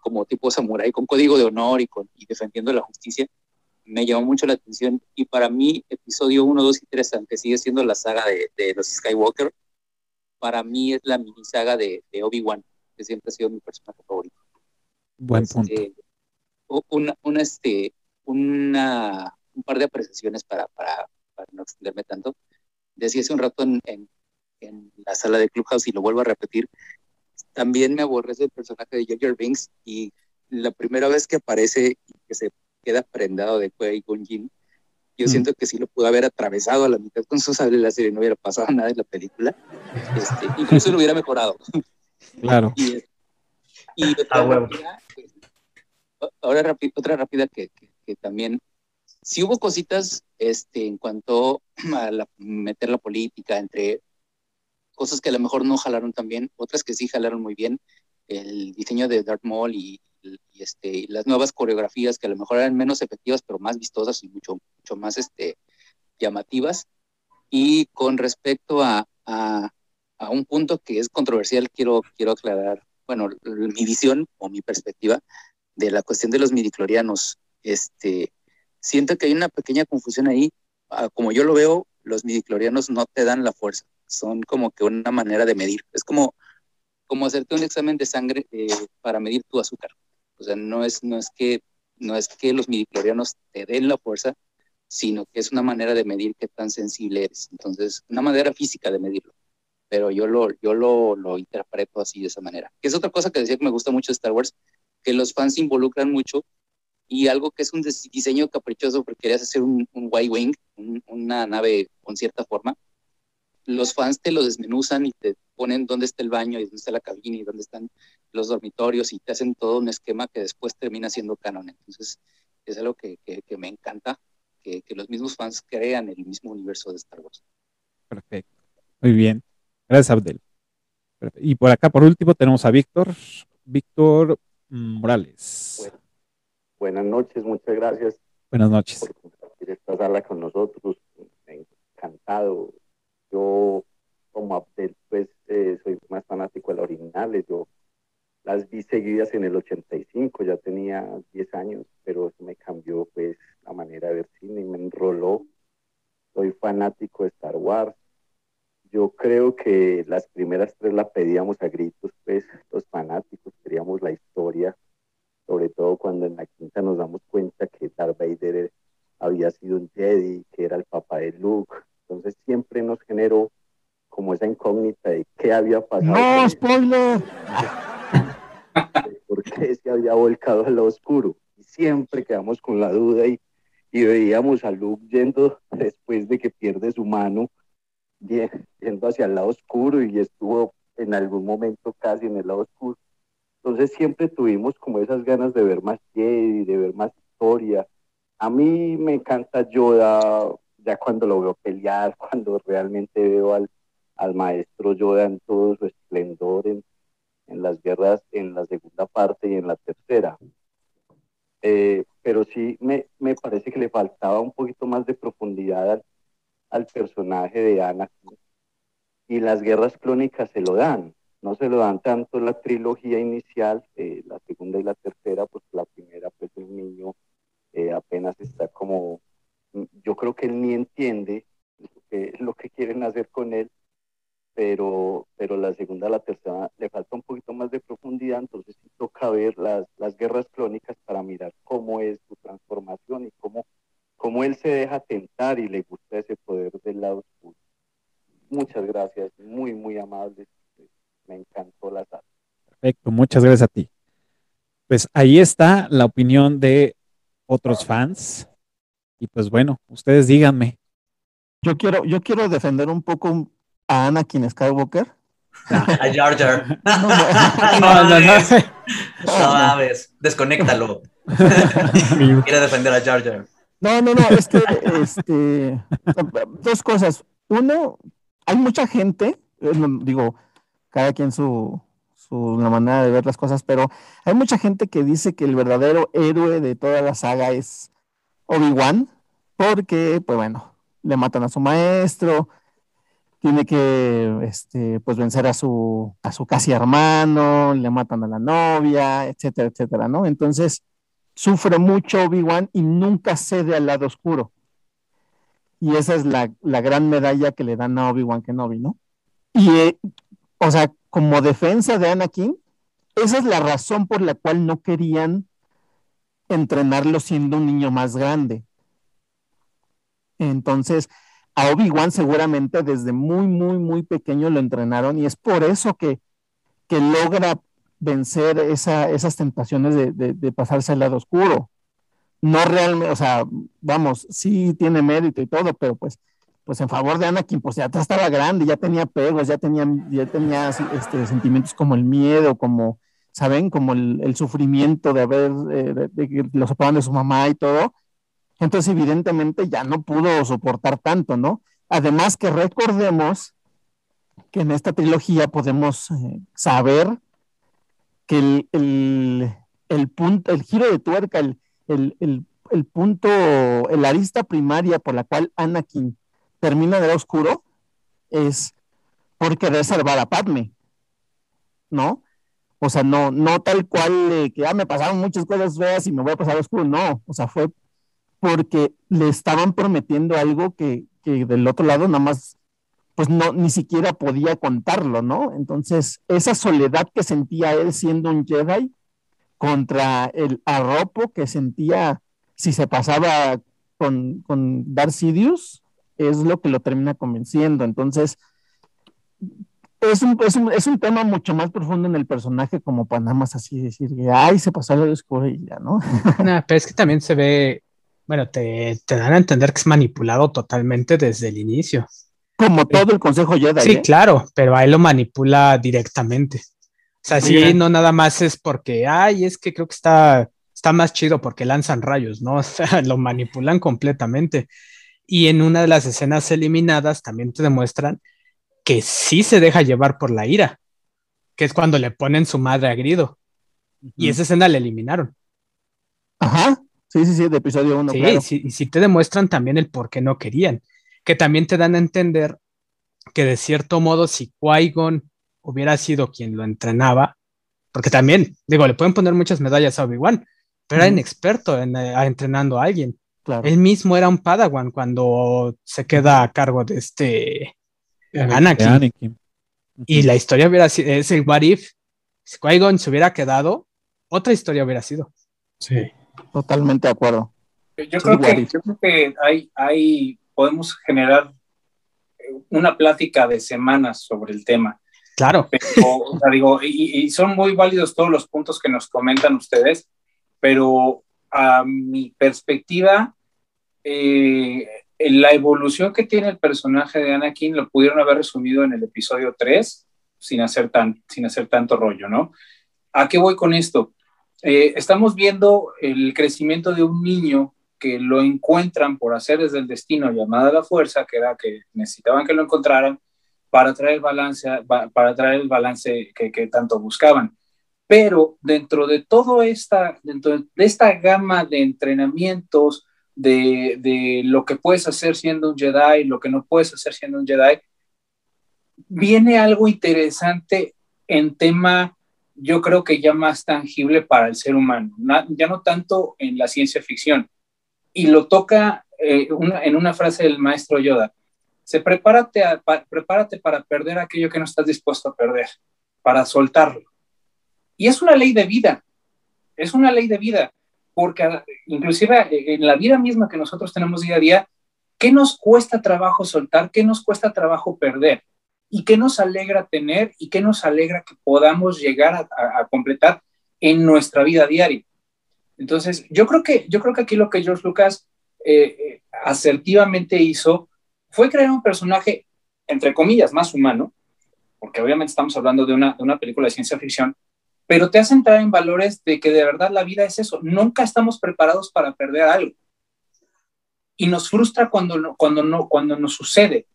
como tipo samurái, con código de honor y, con, y defendiendo la justicia, me llamó mucho la atención. Y para mí, episodio 1, 2 y 3, aunque sigue siendo la saga de, de los Skywalker, para mí es la mini saga de, de Obi-Wan, que siempre ha sido mi personaje favorito. Buen punto. Este, una, una, este, una, un par de apreciaciones para, para, para no extenderme tanto. Decía hace un rato en, en, en, la sala de Clubhouse y lo vuelvo a repetir, también me aborrece el personaje de Jar Binks y la primera vez que aparece y que se queda prendado de Kuei Gunjin, yo siento que si lo pudo haber atravesado a la mitad con su sable láser y no hubiera pasado nada en la película. Este, incluso lo hubiera mejorado. Claro. y, y otra, ah, rápida, ahora rápida, otra rápida que, que, que, también, si hubo cositas este, en cuanto a la, meter la política entre cosas que a lo mejor no jalaron tan bien, otras que sí jalaron muy bien, el diseño de Darth Maul y, y, este, las nuevas coreografías que a lo mejor eran menos efectivas, pero más vistosas y mucho, mucho más este, llamativas. Y con respecto a, a, a un punto que es controversial, quiero, quiero aclarar, bueno, mi visión o mi perspectiva de la cuestión de los midiclorianos. Este, siento que hay una pequeña confusión ahí. Ah, como yo lo veo, los midiclorianos no te dan la fuerza son como que una manera de medir. Es como, como hacerte un examen de sangre eh, para medir tu azúcar. O sea, no es, no, es que, no es que los midiclorianos te den la fuerza, sino que es una manera de medir qué tan sensible eres. Entonces, una manera física de medirlo. Pero yo lo, yo lo, lo interpreto así de esa manera. Que es otra cosa que decía que me gusta mucho de Star Wars, que los fans se involucran mucho y algo que es un diseño caprichoso porque querías hacer un, un Y-Wing, una nave con cierta forma, los fans te lo desmenuzan y te ponen dónde está el baño y dónde está la cabina y dónde están los dormitorios y te hacen todo un esquema que después termina siendo canon. Entonces, es algo que, que, que me encanta, que, que, los mismos fans crean el mismo universo de Star Wars. Perfecto. Muy bien. Gracias, Abdel. Y por acá, por último, tenemos a Víctor. Víctor Morales. Bueno, buenas noches, muchas gracias. Buenas noches. Por compartir esta sala con nosotros. Encantado yo, como Abdel, pues eh, soy más fanático de las originales. Yo las vi seguidas en el 85, ya tenía 10 años, pero eso me cambió pues la manera de ver cine me enroló. Soy fanático de Star Wars. Yo creo que las primeras tres la pedíamos a gritos, pues los fanáticos queríamos la historia, sobre todo cuando en la quinta nos damos cuenta que Darth Vader había sido un Jedi, que era el papá de Luke, entonces siempre nos generó había pasado. No, spoiler. ¿Por qué se había volcado al lado oscuro? Y siempre quedamos con la duda y, y veíamos a Luke yendo después de que pierde su mano, ye- yendo hacia el lado oscuro y estuvo en algún momento casi en el lado oscuro. Entonces siempre tuvimos como esas ganas de ver más Jedi, de ver más historia. A mí me encanta Yoda, ya cuando lo veo pelear, cuando realmente veo al, al maestro Yoda en todo su esplendor en, en las guerras, en la segunda parte y en la tercera. Eh, pero sí me, me parece que le faltaba un poquito más de profundidad al, al personaje de Anakin. Y las guerras clónicas se lo dan, no se lo dan tanto la trilogía inicial, eh, la segunda y la tercera, pues la primera, pues el niño eh, apenas está como, yo creo que él ni entiende que, lo que quieren hacer con él, pero, pero la segunda, la tercera, le falta un poquito más de profundidad, entonces sí toca ver las, las guerras clónicas para mirar cómo es su transformación y cómo, cómo él se deja tentar y le gusta ese poder del lado oscuro. Muchas gracias, muy, muy amables. Me encantó la sala. Perfecto, muchas gracias a ti. Pues ahí está la opinión de otros fans. Y pues bueno, ustedes díganme. Yo quiero, yo quiero defender un poco a Anakin Skywalker. A Jar Jar. No, No, no, no. No mames, desconéctalo. Quiere defender a Jar Jar. No, no, no, es que, este, dos cosas. Uno, hay mucha gente, digo, cada quien su, su la manera de ver las cosas, pero hay mucha gente que dice que el verdadero héroe de toda la saga es Obi-Wan, porque, pues bueno, le matan a su maestro, tiene que, este, pues vencer a su, a su casi hermano, le matan a la novia, etcétera, etcétera, ¿no? Entonces, sufre mucho Obi-Wan y nunca cede al lado oscuro. Y esa es la, la gran medalla que le dan a Obi-Wan Kenobi, ¿no? Y, eh, o sea, como defensa de Anakin, esa es la razón por la cual no querían entrenarlo siendo un niño más grande. Entonces, a Obi-Wan seguramente desde muy, muy, muy pequeño lo entrenaron y es por eso que, que logra vencer esa, esas tentaciones de, de, de, pasarse al lado oscuro. No realmente, o sea, vamos, sí tiene mérito y todo, pero pues, pues en favor de Anakin, pues ya estaba grande, ya tenía pegos, ya tenía, ya tenía este, sentimientos como el miedo, como, ¿saben? Como el, sufrimiento de haber, eh, de, que lo separaron de su mamá y todo. Entonces, evidentemente, ya no pudo soportar tanto, ¿no? Además que recordemos que en esta trilogía podemos eh, saber que el, el, punto, el giro de tuerca, el, el, el, punto, el arista primaria por la cual Anakin termina de oscuro es por querer salvar a Padme, ¿no? O sea, no, no tal cual eh, que ya me pasaron muchas cosas feas y me voy a pasar oscuro, no, o sea, fue porque le estaban prometiendo algo que, que del otro lado nada más pues no, ni siquiera podía contarlo, ¿no? Entonces, esa soledad que sentía él siendo un Jedi contra el arropo que sentía si se pasaba con, con Darth Sidious, es lo que lo termina convenciendo. Entonces, es un, es, un, es un tema mucho más profundo en el personaje, como para nada más así decir que, ay, se pasó lo oscuro y ya, ¿no? nah, pero es que también se ve, bueno, te, te dan a entender que es manipulado totalmente desde el inicio. Como todo el Consejo Jedi. Sí, ¿eh? claro, pero ahí lo manipula directamente. O sea, sí, sí, no nada más es porque, ay, es que creo que está, está más chido porque lanzan rayos, ¿no? O sea, lo manipulan completamente. Y en una de las escenas eliminadas también te demuestran que sí se deja llevar por la ira, que es cuando le ponen su madre a Grido. Uh -huh. Y esa escena la eliminaron. Ajá, sí, sí, sí, de episodio 1. Sí, claro. sí, y sí te demuestran también el por qué no querían que también te dan a entender que de cierto modo si Qui-Gon hubiera sido quien lo entrenaba, porque también, digo, le pueden poner muchas medallas a Obi-Wan, pero mm. era inexperto en, eh, entrenando a alguien. Claro. Él mismo era un Padawan cuando se queda a cargo de este Anakin. Anakin. Y la historia hubiera sido, ese What If, si Qui-Gon se hubiera quedado, otra historia hubiera sido. Sí. Totalmente de acuerdo. Yo, creo, que, yo creo que hay, hay podemos generar una plática de semanas sobre el tema. Claro. o sea, digo, y, y, son muy válidos todos los puntos que nos comentan ustedes, pero a mi perspectiva, eh, la evolución que tiene el personaje de Anakin lo pudieron haber resumido en el episodio 3 sin hacer, tan, sin hacer tanto rollo, ¿no? ¿A qué voy con esto? Eh, estamos viendo el crecimiento de un niño que lo encuentran por hacer desde el destino llamada la fuerza, que era que necesitaban que lo encontraran para traer el balance, para traer el balance que, que tanto buscaban. Pero dentro de todo esta, dentro de esta gama de entrenamientos, de, de, lo que puedes hacer siendo un Jedi, lo que no puedes hacer siendo un Jedi, viene algo interesante en tema, yo creo que ya más tangible para el ser humano, ya no tanto en la ciencia ficción. Y lo toca eh, en una frase del maestro Yoda. Se prepárate, prepárate para perder aquello que no estás dispuesto a perder, para soltarlo. Y es una ley de vida, es una ley de vida, porque inclusive en la vida misma que nosotros tenemos día a día, ¿qué nos cuesta trabajo soltar? ¿Qué nos cuesta trabajo perder? y qué nos alegra tener y qué nos alegra que podamos llegar a, completar en nuestra vida diaria. Entonces, yo creo que, yo creo que aquí lo que George Lucas eh, asertivamente hizo fue crear un personaje, entre comillas, más humano, porque obviamente estamos hablando de una, de una película de ciencia ficción, pero te hace entrar en valores de que de verdad la vida es eso. Nunca estamos preparados para perder algo. Y nos frustra cuando, no, cuando, no, cuando nos sucede.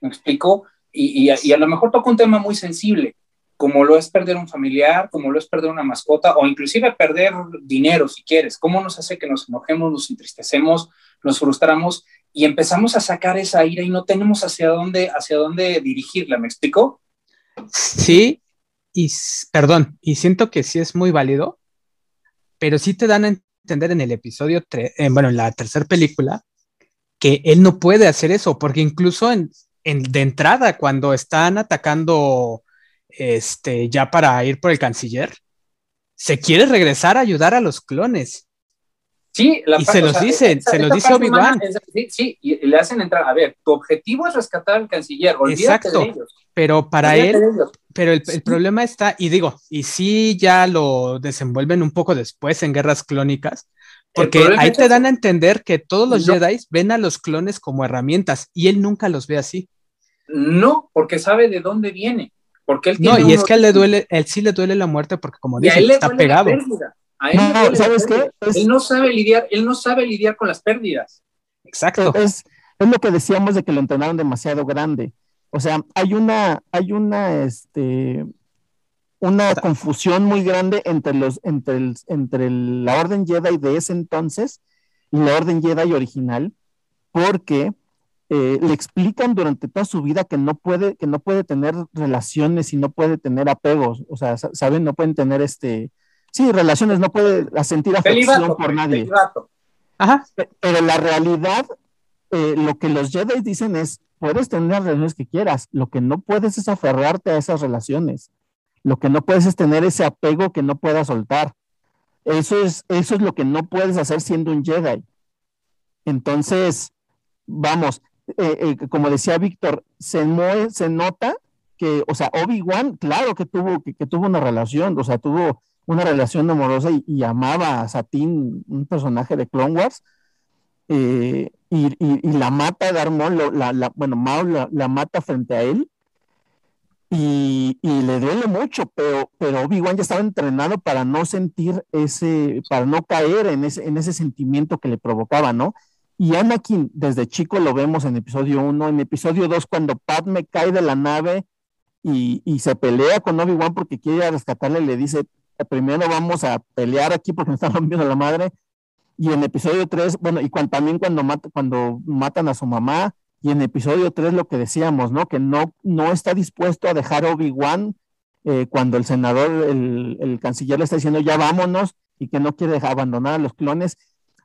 ¿Me explico? Y, y, a, lo mejor toca un tema muy sensible, como lo es perder un familiar, como lo es perder una mascota, o inclusive perder dinero, si quieres. ¿Cómo nos hace que nos enojemos, nos entristecemos, nos frustramos y empezamos a sacar esa ira y no tenemos hacia dónde, hacia dónde dirigirla? ¿Me explico? Sí, y perdón, y siento que sí es muy válido, pero sí te dan a entender en el episodio 3, eh, bueno, en la tercera película, que él no puede hacer eso, porque incluso en, en, de entrada, cuando están atacando este, ya para ir por el canciller, se quiere regresar a ayudar a los clones. Sí, la y se los sea, dicen, esta, se los dice Obi-Wan. Sí, sí, y le hacen entrar. A ver, tu objetivo es rescatar al canciller, olvídate Exacto, de ellos. pero para olvídate él, ellos. Pero el, el, problema está, y digo, y sí ya lo desenvuelven un poco después en Guerras Clónicas, porque ahí te dan a entender que todos los no. Jedi ven a los clones como herramientas y él nunca los ve así. No, porque sabe de dónde viene. Porque él no, y es que a él le duele, él sí le duele la muerte porque como dice, está pegado. A él no, ¿sabes qué? Es, él no sabe lidiar, él no sabe lidiar con las pérdidas. Exacto. Es, es lo que decíamos de que lo entrenaron demasiado grande. O sea, hay una, hay una, este, una confusión muy grande entre los, entre el, entre la Orden Jedi de ese entonces y la Orden Jedi original, porque eh, le explican durante toda su vida que no puede, que no puede tener relaciones y no puede tener apegos, o sea, saben, no pueden tener este, sí, relaciones, no puede sentir afección Delibato, por nadie. Ajá. Pero la realidad, eh, lo que los Jedi dicen es, puedes tener las relaciones que quieras, lo que no puedes es aferrarte a esas relaciones, lo que no puedes es tener ese apego que no puedas soltar. Eso es, eso es lo que no puedes hacer siendo un Jedi. Entonces, vamos, eh, eh, como decía Víctor, se, se nota que, o sea, Obi-Wan, claro que tuvo, que, que, tuvo una relación, o sea, tuvo una relación amorosa y, y amaba a Satín, un personaje de Clone Wars, eh, y, la mata Darth Maul, la, bueno, Maul la, mata frente a él, y, le duele mucho, pero, pero Obi-Wan ya estaba entrenado para no sentir ese, para no caer en ese, en ese sentimiento que le provocaba, ¿no? Y Anakin, desde chico lo vemos en episodio 1, en episodio 2, cuando Padme cae de la nave y, y se pelea con Obi-Wan porque quiere rescatarle, le dice, primero vamos a pelear aquí porque me están rompiendo la madre. Y en episodio 3, bueno, y cuando, también cuando, cuando matan a su mamá, y en episodio 3 lo que decíamos, ¿no? Que no, no está dispuesto a dejar Obi-Wan eh, cuando el senador, el, el, canciller le está diciendo ya vámonos y que no quiere dejar abandonar a los clones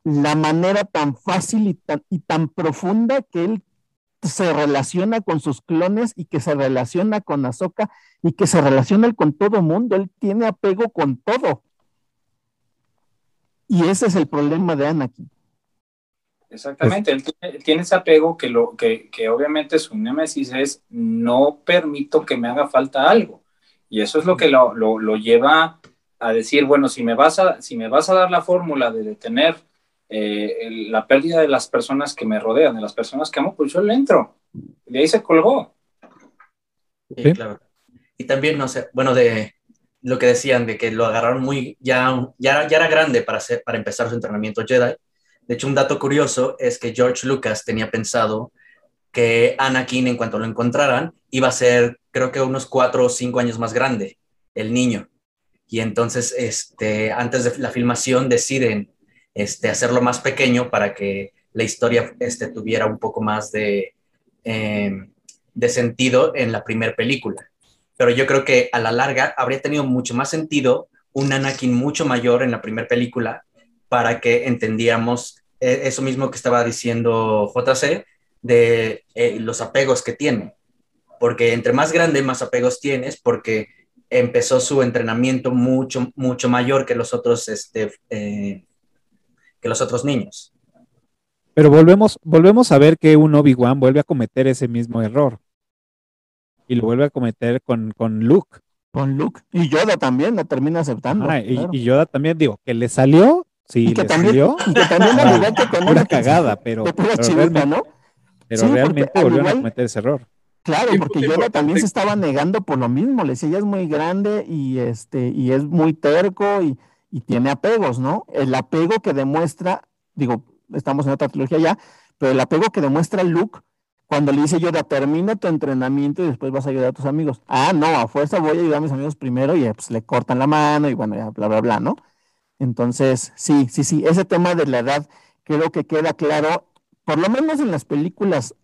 la manera tan fácil y tan, y tan profunda que él se relaciona con sus clones y que se relaciona con Ahsoka y que se relaciona con todo mundo. Él tiene apego con todo. Y ese es el problema de Anakin. Exactamente, él tiene, él tiene, ese apego que, lo, que, que obviamente su némesis es no permito que me haga falta algo. Y eso es lo que lo, lo, lo lleva a decir, bueno, si me vas a, si me vas a dar la fórmula de detener eh, la pérdida de las personas que me rodean, de las personas que amo, pues yo le entro. De ahí se colgó. Sí. claro. Y también, no sé, bueno, de lo que decían, de que lo agarraron muy, ya, ya, ya era grande para, para empezar su entrenamiento Jedi. De hecho, un dato curioso es que George Lucas tenía pensado que Anakin, en cuanto lo encontraran, iba a ser, creo que unos cuatro o cinco años más grande, el niño. Y entonces, este, antes de la filmación, deciden este, hacerlo más pequeño para que la historia este, tuviera un poco más de, eh, de sentido en la primera película. Pero yo creo que a la larga habría tenido mucho más sentido un Anakin mucho mayor en la primera película para que entendiéramos eh, eso mismo que estaba diciendo JC de eh, los apegos que tiene. Porque entre más grande, más apegos tienes, porque empezó su entrenamiento mucho, mucho mayor que los otros, este, eh, que los otros niños. Pero volvemos, volvemos a ver que un Obi-Wan vuelve a cometer ese mismo error. Y lo vuelve a cometer con, con Luke. Con Luke. Y Yoda también la termina aceptando. Y, claro. y Yoda también, digo, que le salió, sí, Y que le también- salió. y que también que con Pura Anakin, cagada, pero, de pura pero chivita, realmente, ¿no? pero Sí, realmente al volvieron a cometer ese error. Claro, porque Yoda también se estaba negando por lo mismo. Le decía, ella es muy grande y este, y es muy terco y, y tiene apegos, ¿no? El apego que demuestra, digo, estamos en otra trilogía ya, pero el apego que demuestra Luke cuando le dice Yoda, termina tu entrenamiento y después vas a ayudar a tus amigos. Ah, no, a fuerza voy a ayudar a mis amigos primero y eh, pues le cortan la mano y bueno, ya bla, bla, bla, ¿no? Entonces, sí, sí, sí, ese tema de la edad creo que queda claro, por lo menos en las películas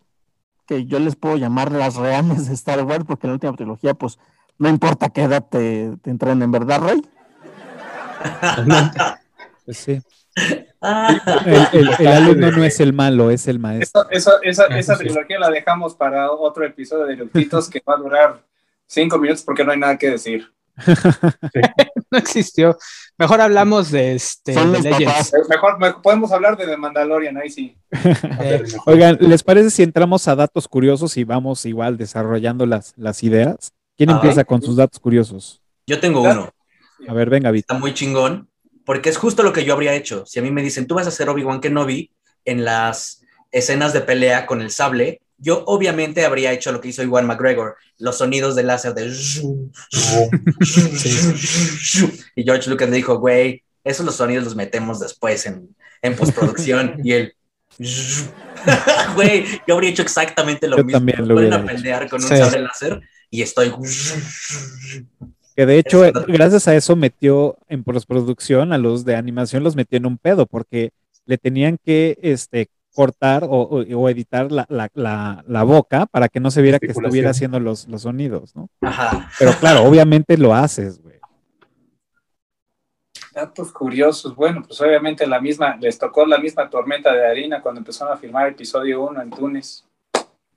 que yo les puedo llamar las reales de Star Wars, porque en la última trilogía, pues, no importa qué edad te, te entrenen, ¿verdad, Rey? Pues sí. Ah, El, el- el alumno no es el malo, es el maestro. Eso- eso- esa Ah, esa trilogía la dejamos para otro episodio de Eructitos que va a durar cinco minutos porque no hay nada que decir. No existió. Mejor hablamos de este Son de los Legends. Eh, Mejor me- podemos hablar de The Mandalorian, ahí sí. Eh, Oigan, ¿les parece si entramos a datos curiosos y vamos igual desarrollando las, las ideas? ¿Quién Ah, empieza con sus datos curiosos? yo tengo uno. A ver, venga, Vito. está muy chingón, porque es justo lo que yo habría hecho. Si a mí me dicen, tú vas a ser Obi-Wan Kenobi en las escenas de pelea con el sable, yo obviamente habría hecho lo que hizo Iwan McGregor, los sonidos de láser de... Y George Lucas le dijo, güey, esos los sonidos los metemos después en, en postproducción. y él... Güey, yo habría hecho exactamente lo Yo mismo. también lo a pelear con un Sí. sable láser y estoy... Que de hecho, eh, gracias a eso metió en postproducción a los de animación, los metió en un pedo, porque le tenían que este, cortar o, o- o editar la, la- la- la boca para que no se viera que estuviera haciendo los, los sonidos, ¿no? Ajá. Pero claro, obviamente lo haces, güey. Datos curiosos. Bueno, pues obviamente la misma, les tocó la misma tormenta de harina cuando empezaron a filmar episodio 1 en Túnez,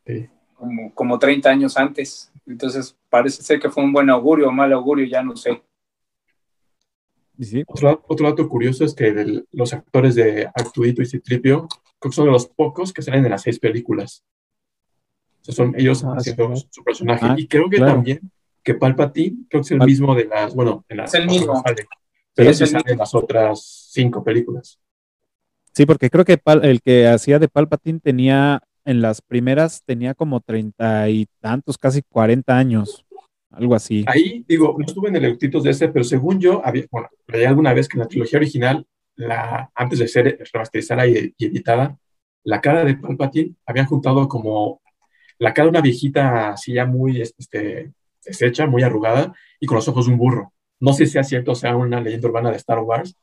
Sí. como, como 30 años antes. Entonces parece ser que fue un buen augurio o mal augurio, ya no sé. Sí, Otro, otro dato curioso es que del- los actores de Artudito y Citripio creo que son de los pocos que salen en las seis películas. O sea, son ellos Ah, haciendo sí. su personaje. Ah, y creo que claro. también que Palpatine, creo que es el mismo de las, bueno, en las Es el mismo. sale, pero es sí el sale en las otras cinco películas. sí, porque creo que Pal- el que hacía de Palpatine tenía, en las primeras, tenía como treinta y tantos, casi 40 años, algo así. Ahí, digo, no estuve en el Eutitos de ese, pero según yo, había, bueno, leí alguna vez que en la trilogía original, la, antes de ser remasterizada y, y editada, la cara de Palpatine habían juntado como la cara de una viejita así ya muy este, deshecha, muy arrugada y con los ojos de un burro. No sé si sea cierto o sea una leyenda urbana de Star Wars,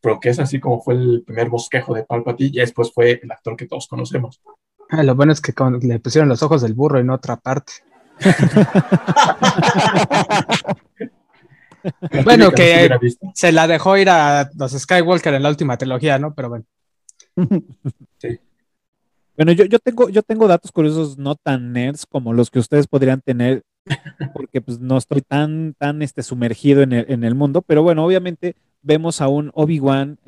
pero que es así como fue el primer bosquejo de Palpatine y después fue el actor que todos conocemos. Ah, lo bueno es que con- le pusieron los ojos del burro en otra parte. Bueno, que-. Se la dejó ir a los Skywalker en la última trilogía, ¿no? Pero bueno. Bueno, yo, yo tengo, yo tengo datos curiosos no tan nerds como los que ustedes podrían tener, porque pues no estoy tan, tan este, sumergido en el, en el mundo, pero bueno, obviamente vemos a un Obi-Wan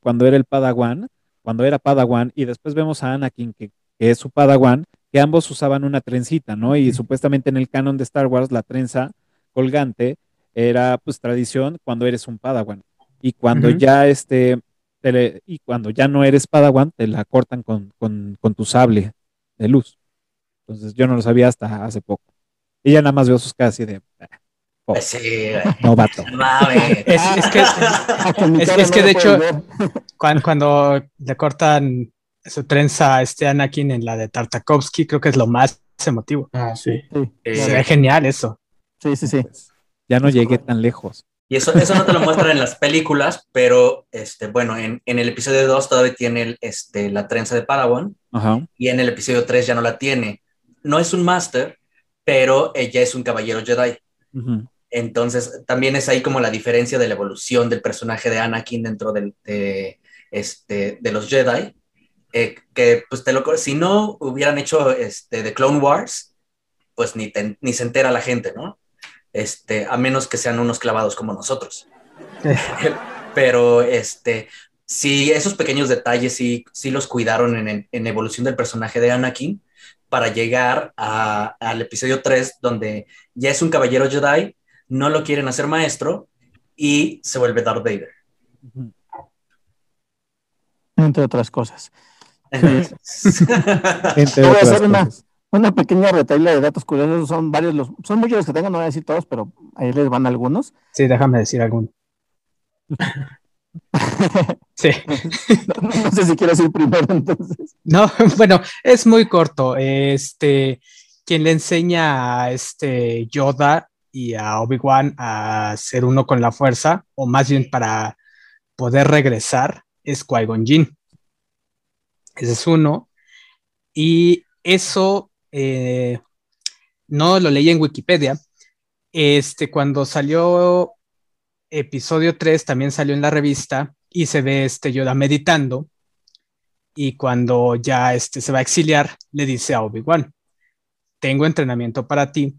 cuando era el Padawan, cuando era Padawan, y después vemos a Anakin, que, que es su Padawan, que ambos usaban una trencita, ¿no? Y supuestamente en el canon de Star Wars la trenza colgante era pues tradición cuando eres un padawan. Y cuando ya este, te le- y cuando ya no eres padawan, te la cortan con, con, con tu sable de luz. Entonces yo no lo sabía hasta hace poco. Y ya nada más veo sus caras así de "Ah, oh, sí, güey. novato. Es, es que, es- que de hecho- cuando le cortan su trenza a este Anakin en la de Tartakovsky, creo que es lo más emotivo. Ah, sí. Sí, Eh, Se ve genial eso. sí, sí. sí. Pues, ya no llegué tan lejos. Y eso, eso no te lo muestran en las películas, pero este, bueno, en, en el episodio 2 todavía tiene el, este, la trenza de Padawan Ajá. y en el episodio 3 ya no la tiene. No es un Master, pero ella es un caballero Jedi. Ujú. Entonces, también es ahí como la diferencia de la evolución del personaje de Anakin dentro del- de, este, de los Jedi. Eh, que, pues, te lo, si no hubieran hecho este, The Clone Wars, pues ni, te- ni se entera la gente, ¿no? Este, a menos que sean unos clavados como nosotros. Pero, este, sí, esos pequeños detalles sí, sí los cuidaron en, en, en evolución del personaje de Anakin para llegar a- al episodio 3, donde ya es un caballero Jedi, no lo quieren hacer maestro y se vuelve Darth Vader. Entre otras cosas. Entre Voy a hacer una- pequeña retaila de datos curiosos, son varios los, son muchos los que tengo, no voy a decir todos, pero ahí les van algunos. Sí, déjame decir alguno. Sí. no, no sé si quieres ir primero, entonces. No, bueno, es muy corto. Este, quien le enseña a este Yoda y a Obi-Wan a ser uno con la fuerza, o más bien para poder regresar, es Qui-Gon Jinn. Ese es uno. Y eso eh, no lo leí en Wikipedia. Este, cuando salió episodio 3, también salió en la revista y se ve este Yoda meditando y cuando ya este, se va a exiliar, le dice a Obi-Wan, tengo entrenamiento para ti.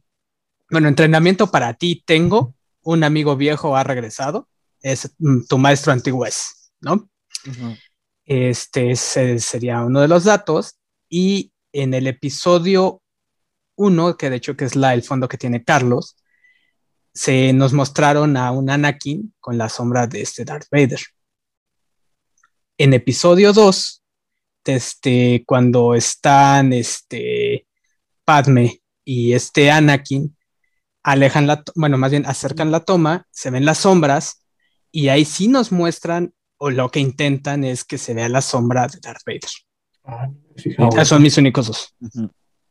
Bueno, entrenamiento para ti tengo, un amigo viejo ha regresado, es mm, tu maestro antiguo ¿no? Este sería uno de los datos. Y en el episodio 1, que de hecho que es la, el fondo que tiene Carlos, se nos mostraron a un Anakin con la sombra de este Darth Vader. En episodio 2, este, cuando están este, Padme y este Anakin, alejan la, bueno, más bien acercan la toma, se ven las sombras y ahí sí nos muestran o lo que intentan es que se vea la sombra de Darth Vader. Ah. Esos son mis únicos dos.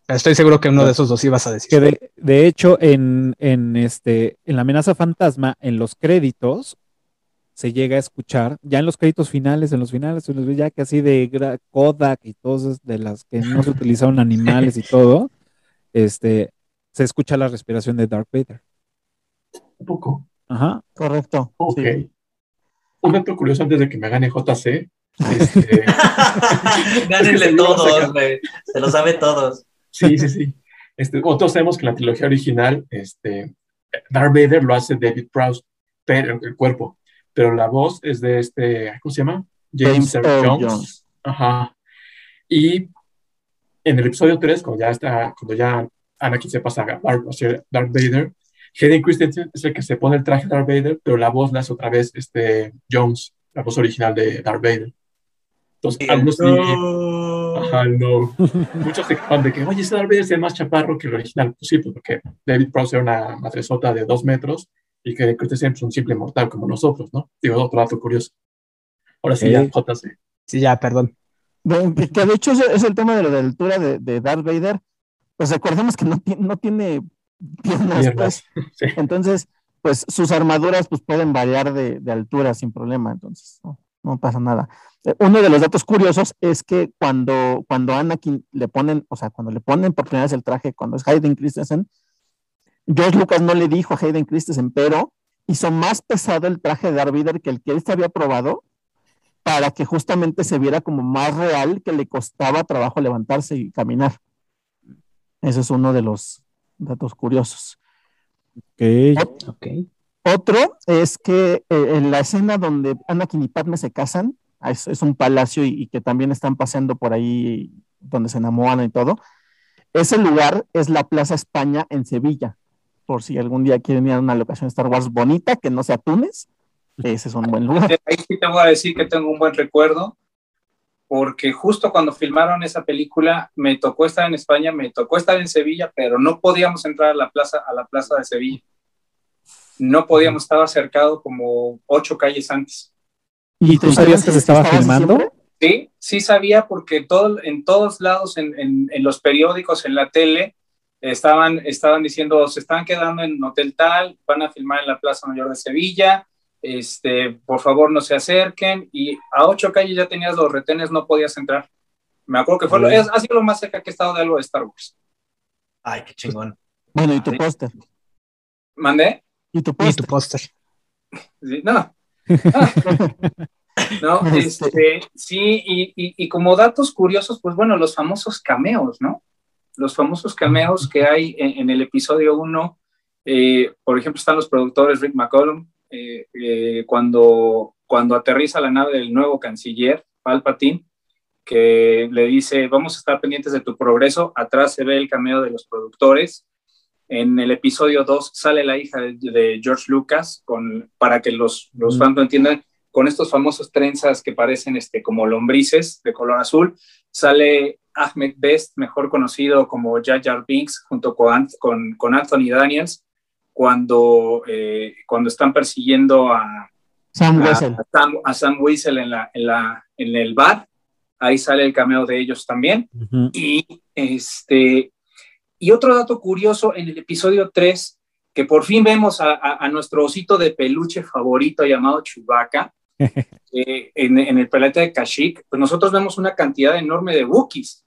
Estoy seguro que uno de esos dos ibas a decir. Que de, de hecho, en, en, este, en la amenaza fantasma, en los créditos, se llega a escuchar, ya en los créditos finales, en los finales, en los- ya que así de Kodak y todas de las que no se utilizaron animales y todo, este, se escucha la respiración de Darth Vader. Un poco. Ajá. Correcto. Ok. sí. Un dato curioso antes de que me gane JC. Este, Gánenle todos, güey. Se lo sabe todos. sí, sí, sí. Este, bueno, todos sabemos que en la trilogía original, este, Darth Vader lo hace David Prowse, pero el cuerpo. Pero la voz es de este, ¿cómo se llama? James, Earl Jones. Jones. Ajá. Y en el episodio 3, cuando ya está, cuando ya Anakin se pasa a Darth Vader, Hayden Christensen es el que se pone el traje de Darth Vader, pero la voz la hace otra vez este Jones, la voz original de Darth Vader. Entonces, algunos No. ajá, no. Muchos se quejan de que, oye, ese Darth Vader es el más chaparro que el original. Pues sí, pues porque David Prowse era una madresota de dos metros y que Christensen es un simple mortal como nosotros, ¿no? Digo, otro dato curioso. Ahora sí, ya, Ok. JC. Sí, ya, perdón. De- que, que de hecho es, el tema de la altura de, de Darth Vader. Pues recordemos que no, no tiene piernas, Piernas. pues. Sí. Entonces, pues sus armaduras pues, pueden variar de, de altura sin problema, entonces no, no pasa nada. Eh, Uno de los datos curiosos es que cuando, cuando Anakin le ponen, o sea, cuando le ponen por primera vez el traje, cuando es Hayden Christensen, George Lucas no le dijo a Hayden Christensen, pero hizo más pesado el traje de Darth Vader que el que él se había probado para que justamente se viera como más real que le costaba trabajo levantarse y caminar. Ese es uno de los datos curiosos. Ok. Ok. Otro es que eh, en la escena donde Anakin y Padme se casan, ah, es, es un palacio y, y que también están paseando por ahí donde se enamoran y todo. Ese lugar es la Plaza España en Sevilla. por si algún día quieren ir a una locación de Star Wars bonita, que no sea Túnez, ese es un buen lugar. Ahí sí te voy a decir que tengo un buen recuerdo, porque justo cuando filmaron esa película me tocó estar en España, me tocó estar en Sevilla, pero no podíamos entrar a la plaza, a la plaza de Sevilla. No podíamos, estaba cercado como ocho calles antes. ¿Y tú sabías que se estaba filmando? Sí, sí sabía porque todo, en todos lados, en, en- en los periódicos, en la tele, estaban, estaban diciendo, se están quedando en hotel tal, van a filmar en la Plaza Mayor de Sevilla, este, por favor no se acerquen, y a ocho calles ya tenías los retenes, no podías entrar. Me acuerdo que fue, lo- es, ha sido lo más cerca que he estado de algo de Star Wars. Ay, qué chingón. Bueno, y tu Sí. póster. ¿Mandé? Y tu Y póster. tu póster. Sí, no. No, Este. este, sí, y, y- y como datos curiosos, pues bueno, los famosos cameos, ¿no? Los famosos cameos que hay en, en el episodio 1, por ejemplo, están los productores Rick McCollum, eh, eh, cuando, cuando aterriza la nave del nuevo canciller, Palpatine, que le dice, vamos a estar pendientes de tu progreso, atrás se ve el cameo de los productores, en el episodio 2 sale la hija de, de George Lucas, con, para que los, los Mm. fans lo entiendan, con estos famosos trenzas que parecen este, como lombrices de color azul. Sale Ahmed Best, mejor conocido como Jar Jar Binks, junto con, con, con Anthony Daniels, cuando, eh, cuando están persiguiendo a, Sam a, Wessel. a Sam, a Sam Wessel en, la, en, la, en el bar. Ahí sale el cameo de ellos también. Y, este, y otro dato curioso, en el episodio 3, que por fin vemos a, a- a nuestro osito de peluche favorito llamado Chewbacca, eh, en, en el planeta de Kashyyyk, pues nosotros vemos una cantidad enorme de Wookiees,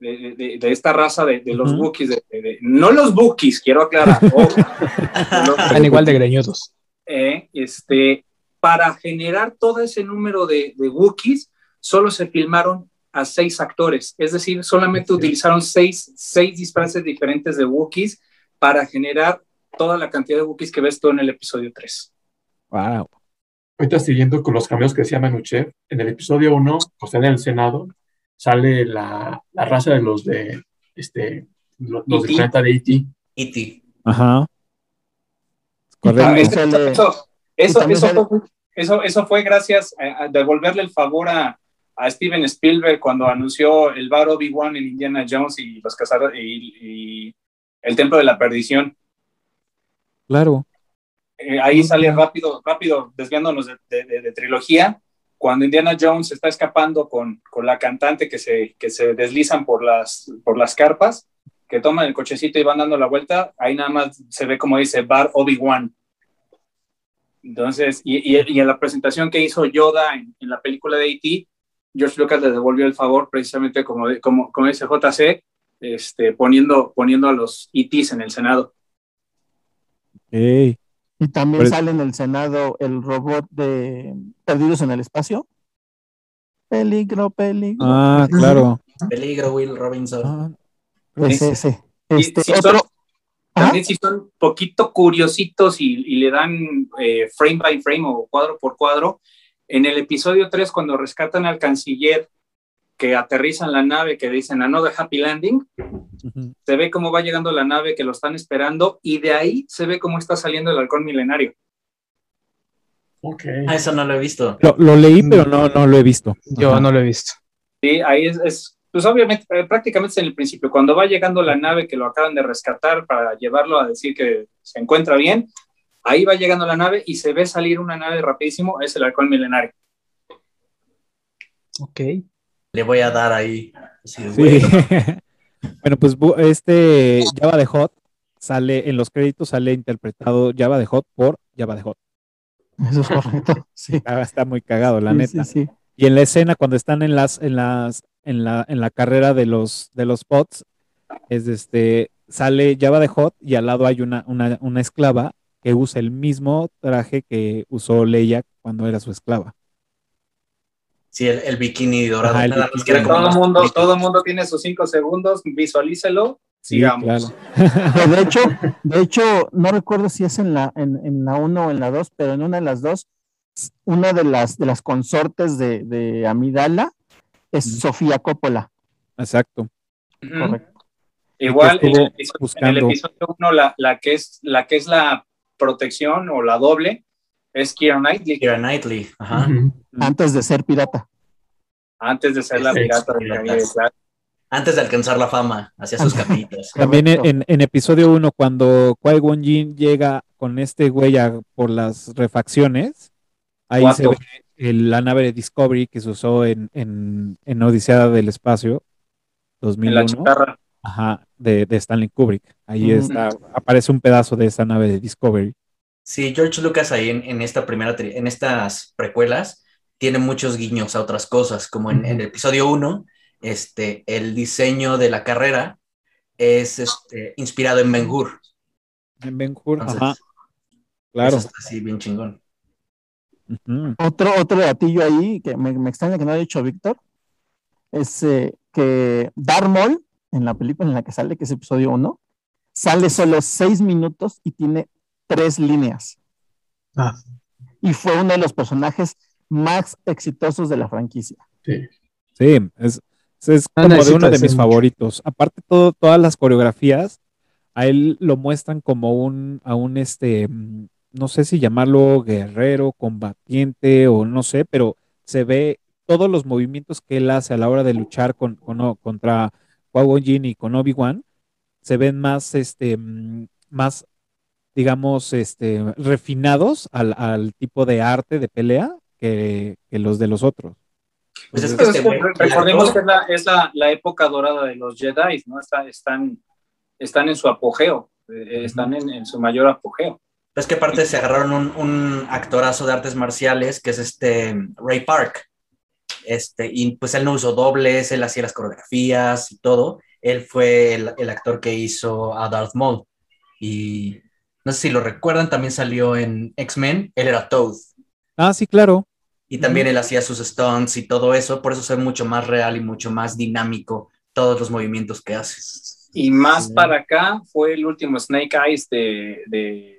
de, de- de esta raza de, de los de- de- de- no los Wookiees, quiero aclarar, Están igual de greñudos. eh, este, para generar todo ese número de, de Wookiees, solo se filmaron a seis actores, es decir, solamente utilizaron seis, seis disfraces diferentes de Wookiees para generar toda la cantidad de Wookiees que ves tú en el episodio 3. Wow. Ahorita siguiendo con los cambios que decía Manuchev, en el episodio 1, pues en el Senado, sale la, la raza de los de este lo- los del E.T.. planeta de E E.T. E.T. Ajá. También Eso, sale- eso, eso, eso fue, eso- eso fue gracias a, a devolverle el favor a, a Steven Spielberg cuando anunció el bar Obi-Wan en Indiana Jones y los y, y el templo de la perdición. Claro. Eh, ahí sale rápido, rápido, desviándonos de, de- de- de trilogía, cuando Indiana Jones está escapando con, con la cantante que se, que se deslizan por las, por las carpas, que toman el cochecito y van dando la vuelta, ahí nada más se ve como dice Bar Obi-Wan. Entonces, y, y- y en la presentación que hizo Yoda en, en la película de E.T., George Lucas le devolvió el favor precisamente como, como, como dice JC, este, poniendo, poniendo a los E.T.s en el Senado. Ey. Y también Pues- sale en el Senado el robot de Perdidos en el Espacio. Peligro, peligro. Ah, claro. Peligro, Will Robinson. Ah, Ese, ese. Y Este, si otro. son-. También si son poquito curiositos y, y le dan eh, frame by frame o cuadro por cuadro, en el episodio 3 cuando rescatan al canciller que aterriza en la nave que dicen Another Happy Landing, se ve cómo va llegando la nave que lo están esperando y de ahí se ve cómo está saliendo el halcón milenario. Ok. Ah, eso no lo he visto. Lo, lo leí, pero no, no lo he visto. Yo Ajá. no lo he visto. Sí, ahí es, es- pues obviamente, eh, prácticamente es en el principio, cuando va llegando la nave que lo acaban de rescatar para llevarlo a decir que se encuentra bien, ahí va llegando la nave y se ve salir una nave rapidísimo, es el halcón milenario. Ok. Le voy a dar ahí. así de, Sí. bueno. bueno, pues este Java de Hot sale en los créditos, sale interpretado Java de Hot por Java de Hot. Eso es correcto. Sí. Ah, Está muy cagado, la Sí, neta. sí, sí. Y en la escena, cuando están en las, en las, en la, en la carrera de los, de los pots, es este, sale Java de Hot y al lado hay una, una, una esclava que usa el mismo traje que usó Leia cuando era su esclava. Sí, el, el bikini dorado. Ajá, el nada bikini Todo el mundo, bonito. todo el mundo tiene sus cinco segundos, visualícelo, Sí, sigamos. claro. Que de hecho, de hecho, no recuerdo si es en la, en, en la 1 o en la 2, pero en una de las dos, una de las, de las consortes de, de Amidala es. Sofía Coppola. Exacto. Correcto. Igual en el episodio, en buscando. el episodio 1, la, la, que es, la que es la protección o la doble es Keira Knightley, Kira Knightley, ajá. Antes de ser pirata. antes de ser la pirata del piratas. Caribe, claro. Antes de alcanzar la fama, hacía sus capitas. También en, en episodio 1, cuando Qui-Gon Jinn llega con este güey a- por las refacciones, ahí se ve el- la nave de Discovery que se usó en, en, en Odisea del Espacio En la 2001, chatarra. ajá, de, de Stanley Kubrick. Ahí está, aparece un pedazo de esa nave de Discovery. Sí, George Lucas ahí en, en esta primera, tri- en estas precuelas, tiene muchos guiños a otras cosas, como en, en el episodio 1, este, el diseño de la carrera es este, inspirado en Ben Hur. En Ben Hur, Entonces, ajá, Eso claro. está así bien chingón. Otro, otro datillo ahí que me, me extraña que no haya dicho Víctor es eh, que Darth Maul, en la película en la que sale, que es episodio 1, sale solo seis minutos y tiene tres líneas. Ah. Y fue uno de los personajes más exitosos de la franquicia. Sí. Sí, es, es como de uno de mis mucho. favoritos. Aparte, todo, todas las coreografías, a él lo muestran como un, a un este, no sé si llamarlo guerrero, combatiente o no sé, pero se ve todos los movimientos que él hace a la hora de luchar con, con- contra Qui-Gon y con Obi-Wan, se ven más, este, mm, más, digamos, este, refinados al, al tipo de arte de pelea que, que los de los otros. Pues es que Pues este es que güey, re- el recordemos que es, la, es la, la época dorada de los Jedi, ¿no? Está- están, están en su apogeo, eh, están en, en su mayor apogeo. Es que aparte se agarraron un, un actorazo de artes marciales que es este Ray Park. Este, y pues él no usó dobles, él hacía las coreografías y todo. Él fue el, el actor que hizo a Darth Maul. Y no sé si lo recuerdan, también salió en X-Men, él era Toad. Ah, sí, claro. Y también él hacía sus stunts y todo eso, por eso se ve mucho más real y mucho más dinámico todos los movimientos que hace. Y más Sí. para acá fue el último Snake Eyes de, de,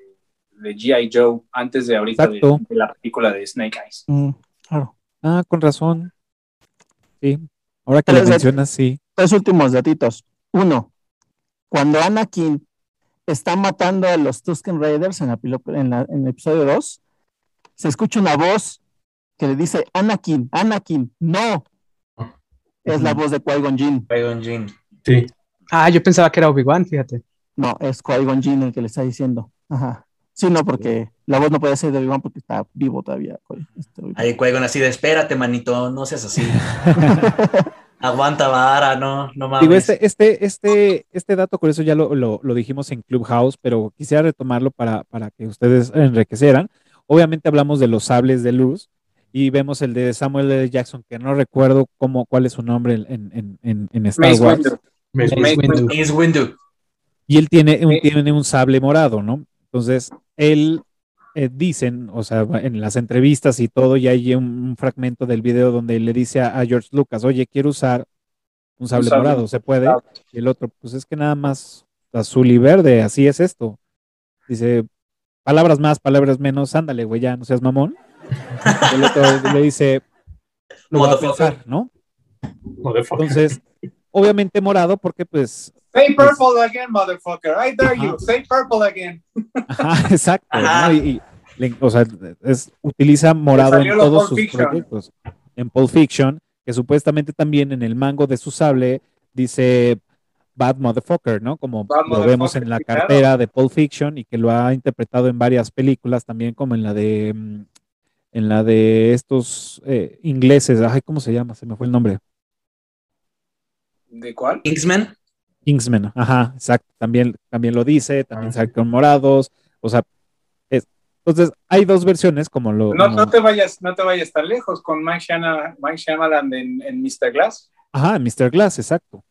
de G.I. Joe, antes de ahorita de, la película de Snake Eyes. Mm, claro. Ah, con razón. Sí. Ahora que lo mencionas, sí. Tres últimos datitos. Uno, cuando Anakin está matando a los Tusken Raiders en, la, en, la- en el episodio 2, se escucha una voz que le dice, Anakin, Anakin, no. Es la voz de Qui-Gon Jinn. Qui-Gon Jinn. Sí. Ah, yo pensaba que era Obi-Wan, fíjate. No, es Qui-Gon Jinn el que le está diciendo. Ajá. Sí, no, porque la voz no puede ser de Obi-Wan porque está vivo todavía. este. Ahí Qui-Gon así de, espérate, manito, no seas así. Aguanta vara, no, no mames. Digo, este, este, este, este dato curioso ya lo, lo, lo dijimos en Clubhouse, pero quisiera retomarlo para, para que ustedes enriquecieran. Obviamente hablamos de los sables de luz y vemos el de Samuel L. Jackson, que no recuerdo cómo, cuál es su nombre en, en, en, en Star Mace Wars. Windu. Mace Mace Windu. Mace Windu. Y él tiene un, tiene un sable morado, ¿no? Entonces, él eh, dicen, o sea, en las entrevistas y todo, y hay un, un fragmento del video donde le dice a, a George Lucas, oye, quiero usar un sable, sable morado, ¿se puede? Y el otro, pues es que nada más azul y verde, así es esto. Dice, palabras más, palabras menos, ándale, güey, ya no seas mamón. Y el otro le dice, lo voy a pensar, ¿no? Entonces, obviamente morado, porque pues Say purple again, motherfucker. I dare Ajá. you. Say purple again. Ajá, exacto. Ajá. ¿no? Y, o sea, es, utiliza morado en todos sus Fiction. proyectos. En Pulp Fiction, que supuestamente también en el mango de su sable dice Bad Motherfucker, ¿no? Como Bad lo vemos en la claro. cartera de Pulp Fiction y que lo ha interpretado en varias películas, también como en la de mm, en la de estos eh, ingleses, ay, ¿cómo se llama? Se me fue el nombre. ¿De cuál? Kingsman. Kingsman, ajá, exacto, también, también lo dice, también Ah, con morados, o sea, es- entonces hay dos versiones como lo... No, como- no te vayas, no te vayas tan lejos con Mike Shyamalan, Mike Shyamalan en, en Mr. Glass. Ajá, Mr. Glass, exacto,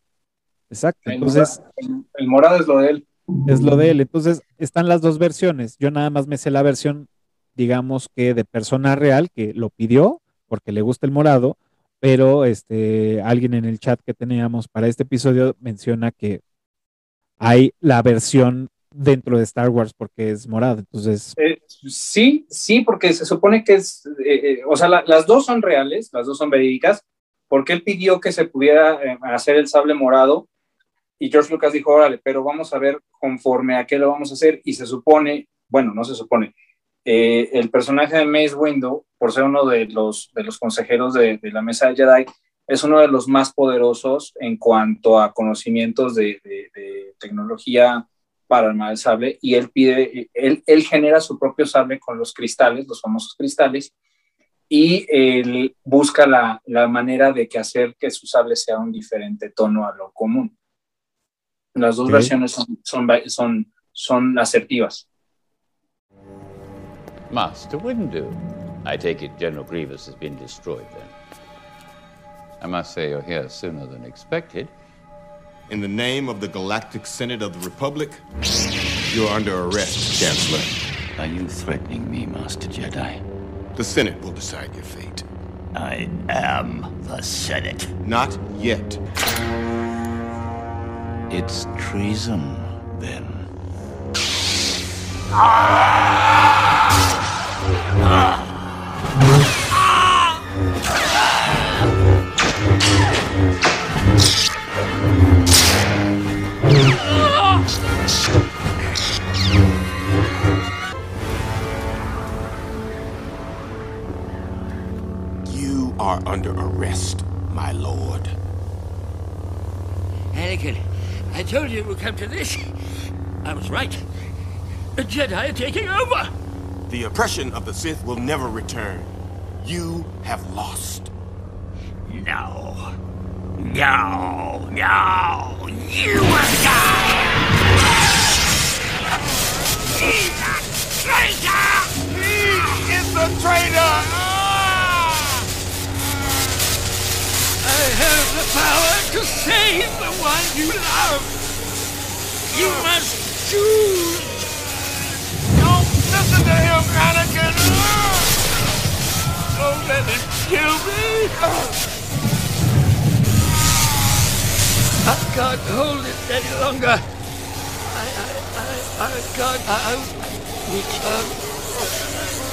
exacto, entonces el, el morado es lo de él. es lo de él, entonces están las dos versiones, yo nada más me sé la versión, digamos que de persona real que lo pidió porque le gusta el morado, pero este, alguien en el chat que teníamos para este episodio menciona que hay la versión dentro de Star Wars porque es morado, entonces... Eh, sí, sí, porque se supone que es, eh, eh, o sea, la- las dos son reales, las dos son verídicas, porque él pidió que se pudiera hacer el sable morado y George Lucas dijo, órale, pero vamos a ver conforme a qué lo vamos a hacer. Y se supone, bueno, no se supone, eh, el personaje de Mace Windu, por ser uno de los, de los consejeros de, de, la mesa de Jedi, es uno de los más poderosos en cuanto a conocimientos de, de, de tecnología para armar el sable y él pide, él, él genera su propio sable con los cristales, los famosos cristales, y él busca la, la, manera de que hacer que su sable sea un diferente tono a lo común. Las dos okay. versiones son, son, son, son asertivas. Master wouldn't Windu, I take it General Grievous has been destroyed then. I must say you're here sooner than expected. In the name of the Galactic Senate of the Republic, you're under arrest, Chancellor. Are you threatening me, Master Jedi? The Senate will decide your fate. I am the Senate. Not yet. It's treason, then. You are under arrest, my lord. Anakin, I told you it would come to this. I was right. The Jedi are taking over. The oppression of the Sith will never return. You have lost. No. No. No. You will die! He's a traitor! He is the traitor! I have the power to save the one you love. You must choose. I can't hold it any longer. I, I, can't.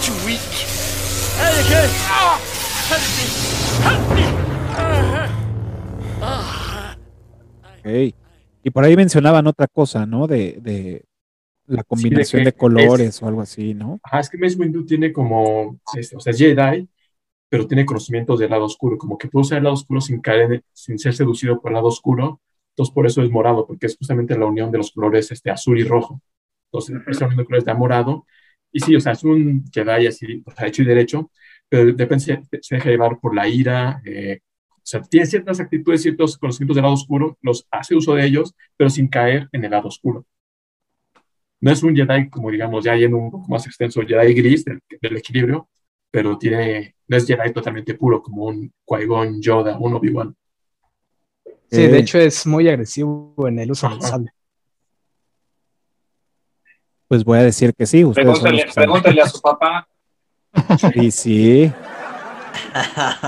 Too weak. Help me! Help me! Okay. Y por ahí mencionaban otra cosa, ¿no? De, de la combinación sí, de, de, colores es, o algo así, ¿no? Ajá, es que Mace Windu tiene como, o sea, Jedi, pero tiene conocimientos del lado oscuro, como que puede usar el lado oscuro sin caer, en, sin ser seducido por el lado oscuro, entonces por eso es morado, porque es justamente la unión de los colores este, azul y rojo. Entonces, -huh. es la unión de colores de morado, y sí, o sea, es un Jedi así, o sea, hecho y derecho, pero depende, se, se deja llevar por la ira, eh, o sea, tiene ciertas actitudes, ciertos conocimientos del lado oscuro, los hace uso de ellos, pero sin caer en el lado oscuro. No es un Jedi, como digamos, ya yendo un poco más extenso, Jedi gris del, del equilibrio, pero tiene, no es Jedi totalmente puro, como un Qui-Gon, Yoda, un Obi-Wan. Sí, eh, de hecho es muy agresivo en el uso del sable. Pues voy a decir que sí. Pregúntale, pregúntale a su papá. Sí, sí.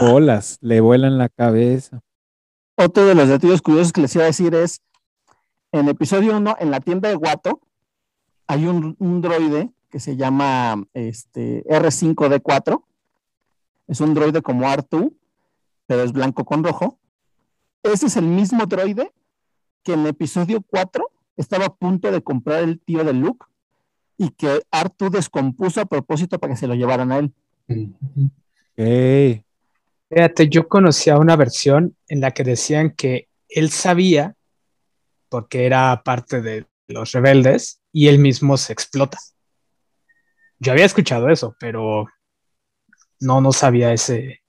Bolas, le vuelan la cabeza. Otro de los detalles curiosos que les iba a decir es, en el episodio 1, en la tienda de Guato, hay un, un droide que se llama este, R5D4. Es un droide como R2, pero es blanco con rojo. Ese es el mismo droide que en el episodio 4 estaba a punto de comprar el tío de Luke y que R2 descompuso a propósito para que se lo llevaran a él. Okay. Fíjate, yo conocía una versión en la que decían que él sabía, porque era parte de los rebeldes, y él mismo se explota. Yo había escuchado eso, pero no, no sabía ese.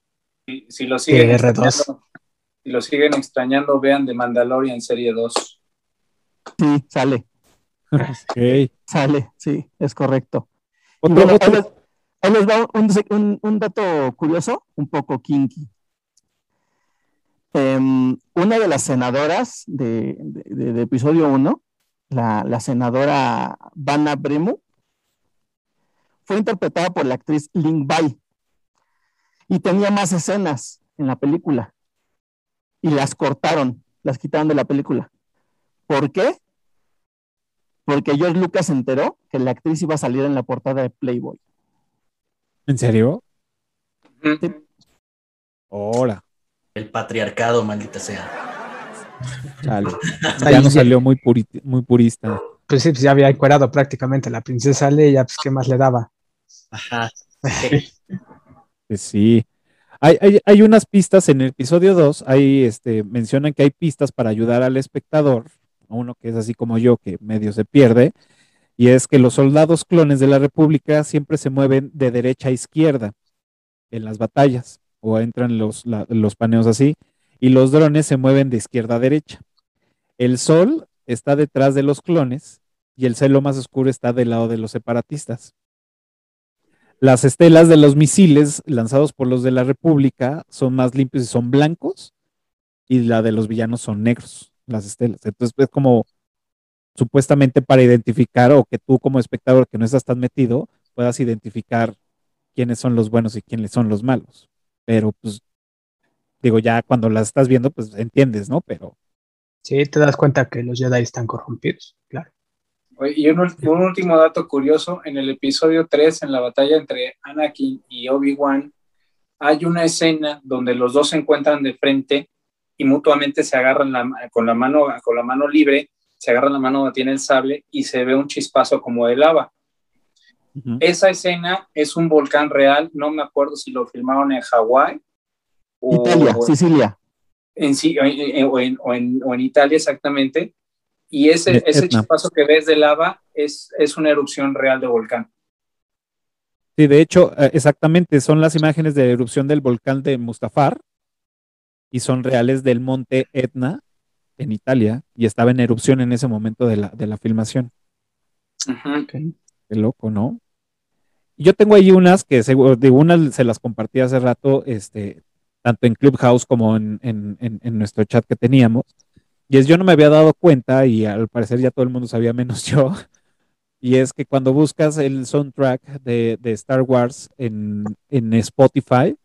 Si, si lo siguen extrañando, si lo siguen extrañando, vean de Mandalorian serie 2. Sí, sale. Okay. Sale, sí, es correcto. Bueno. Ahí les va un, un, un, dato curioso, un poco kinky. Um, una de las senadoras de, de, de episodio 1, la, la, senadora Vanna Bremu, fue interpretada por la actriz Ling Bai y tenía más escenas en la película y las cortaron, las quitaron de la película. ¿Por qué? Porque George Lucas se enteró que la actriz iba a salir en la portada de Playboy. ¿En serio? Ahora. El patriarcado, maldita sea. Chale. Ya nos salió muy, puri- muy purista. Pues sí, pues ya había encuerado prácticamente la princesa Leia, pues qué más le daba. Ajá. Pues sí. Hay, hay, hay unas pistas en el episodio 2, hay, este, mencionan que hay pistas para ayudar al espectador, a uno que es así como yo, que medio se pierde, y es que los soldados clones de la República siempre se mueven de derecha a izquierda en las batallas, o entran los, la- los paneos así, y los drones se mueven de izquierda a derecha. El sol está detrás de los clones y el cielo más oscuro está del lado de los separatistas. Las estelas de los misiles lanzados por los de la República son más limpios y son blancos, y la de los villanos son negros, las estelas. Entonces es como supuestamente para identificar o que tú como espectador que no estás tan metido puedas identificar quiénes son los buenos y quiénes son los malos. Pero pues digo, ya cuando las estás viendo pues entiendes, ¿no? Pero Sí, te das cuenta que los Jedi están corrompidos, claro. Y un, un último dato curioso, en el episodio 3, en la batalla entre Anakin y Obi-Wan, hay una escena donde los dos se encuentran de frente y mutuamente se agarran la con, la mano, con la mano libre, se agarran la mano donde tiene el sable y se ve un chispazo como de lava. Esa escena es un volcán real, no me acuerdo si lo filmaron en Hawái o, Italia, Sicilia. en, sí- o en- o en- o en- o en Italia exactamente. Y ese, De ese Etna. chispazo que ves de lava es, es una erupción real de volcán. Sí, de hecho, eh, exactamente, son las imágenes de erupción del volcán de Mustafar y son reales del monte Etna en Italia y estaba en erupción en ese momento de la, de la filmación. Qué loco, ¿no? Yo tengo ahí unas que seguro, de unas se las compartí hace rato, este, tanto en Clubhouse como en, en- en- en nuestro chat que teníamos. Y es yo no me había dado cuenta, y al parecer ya todo el mundo sabía menos yo, y es que cuando buscas el soundtrack de, de Star Wars en, Spotify,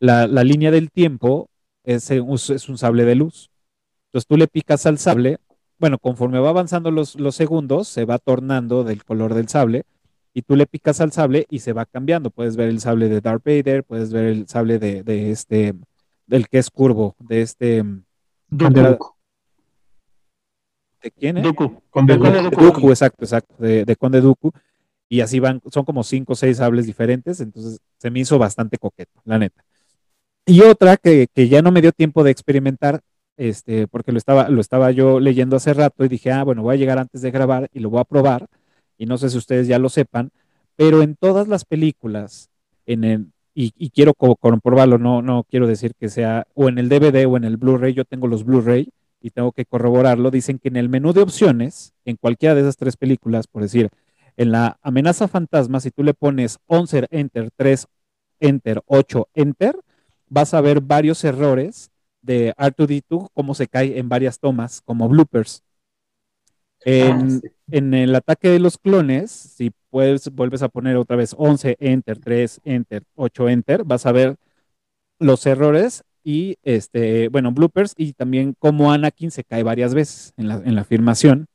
la, la línea del tiempo es, un- es un sable de luz. Entonces tú le picas al sable, bueno, conforme va avanzando los, los segundos, se va tornando del color del sable, y tú le picas al sable y se va cambiando. Puedes ver el sable de Darth Vader, puedes ver el sable de, de este, del que es curvo, de este... Dooku. era- ¿De quién? eh? Dooku. Conde De Conde Dooku. Dooku. Dooku, exacto, exacto, de, de Conde Dooku. Y así van, son como cinco o seis sables diferentes, entonces se me hizo bastante coqueto, la neta. Y otra que, que ya no me dio tiempo de experimentar, este, porque lo estaba, lo estaba yo leyendo hace rato y dije, ah, bueno, voy a llegar antes de grabar y lo voy a probar. Y no sé si ustedes ya lo sepan, pero en todas las películas, en el, y, quiero co- comprobarlo, no, no quiero decir que sea o en el DVD o en el Blu-ray, yo tengo los Blu-ray y tengo que corroborarlo, dicen que en el menú de opciones, en cualquiera de esas tres películas, por decir, en la amenaza fantasma, si tú le pones 11, enter, 3, enter, 8, enter, vas a ver varios errores de R2D2, cómo se cae en varias tomas, como bloopers. En, en el ataque de los clones, si puedes, vuelves a poner otra vez 11, enter, 3, enter, 8, enter, vas a ver los errores y, este, bueno, bloopers y también cómo Anakin se cae varias veces en la, en la filmación.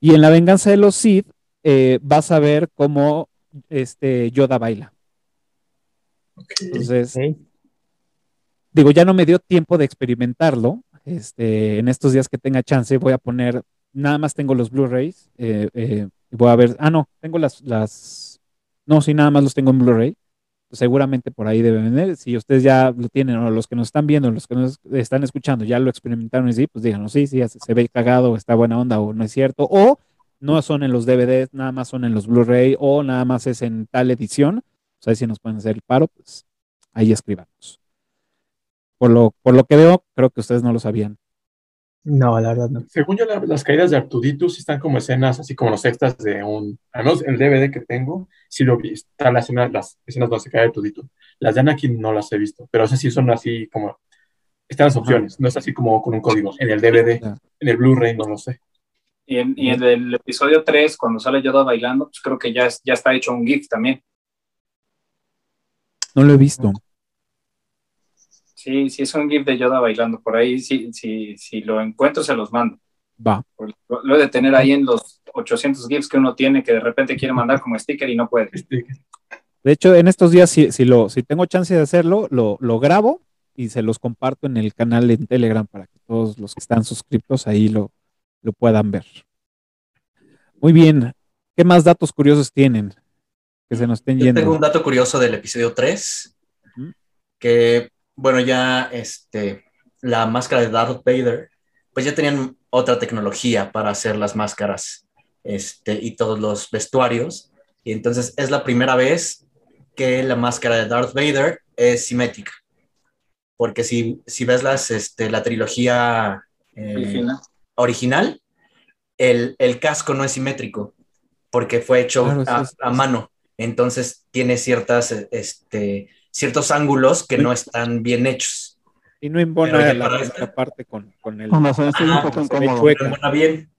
Y en la venganza de los Sith, eh, vas a ver cómo este, Yoda baila. Entonces, digo, ya no me dio tiempo de experimentarlo. Este, en estos días que tenga chance, voy a poner, nada más tengo los Blu-rays. eh, eh, voy a ver, ah, no, tengo las, las, no, sí, nada más los tengo en Blu-ray. Seguramente por ahí deben venir. Si ustedes ya lo tienen, o los que nos están viendo, los que nos están escuchando, ya lo experimentaron y sí, pues díganos, sí, sí, se, ve cagado, está buena onda, o no es cierto, o no son en los DVDs, nada más son en los Blu-ray, o nada más es en tal edición. Pues ahí si nos pueden hacer el paro, pues ahí escribamos. Por lo, por lo que veo, creo que ustedes no lo sabían. No, la verdad no. Según yo, la- las caídas de Artuditus sí están como escenas, así como los extras de un. Al menos el DVD que tengo, sí lo vi. Están las escenas, las escenas donde se cae Artuditus. Las de Anakin no las he visto, pero esas sí son así como. Están las opciones, no es así como con un código. En el DVD, en el Blu-ray, no lo sé. Y en, y en el episodio 3, cuando sale Yoda bailando, pues creo que ya, es- ya está hecho un GIF también. No lo he visto. Sí, sí, es un GIF de Yoda bailando. Por ahí, si, si, si lo encuentro, se los mando. Va. Lo, lo he de tener ahí en los 800 GIFs que uno tiene que de repente quiere mandar como sticker y no puede. De hecho, en estos días, si, si, lo, si tengo chance de hacerlo, lo, lo grabo y se los comparto en el canal en Telegram para que todos los que están suscritos ahí lo, lo puedan ver. Muy bien. ¿Qué más datos curiosos tienen? Que se nos estén Yo yendo. tengo un dato curioso del episodio 3, que, bueno, ya este, la máscara de Darth Vader, pues ya tenían otra tecnología para hacer las máscaras este, y todos los vestuarios. Y entonces es la primera vez que la máscara de Darth Vader es simétrica. Porque si, si ves las, este, la trilogía eh, Original. original, el, el casco no es simétrico porque fue hecho Claro, a, a mano. Entonces tiene ciertas, eh, este, ciertos ángulos que no están bien hechos. Y no embona la contraparte con, con el. Con razón estoy un Ajá, poco incómodo. embona bien.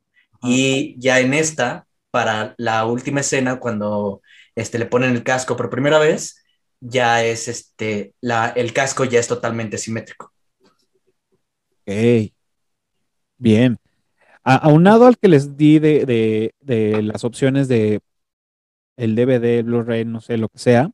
Y ya en esta, para la última escena, cuando este, le ponen el casco por primera vez, ya es este, la, el casco ya es totalmente simétrico. Ok. Bien. A- aunado al que les di de, de- de las opciones de el DVD, Blu-ray, no sé, lo que sea.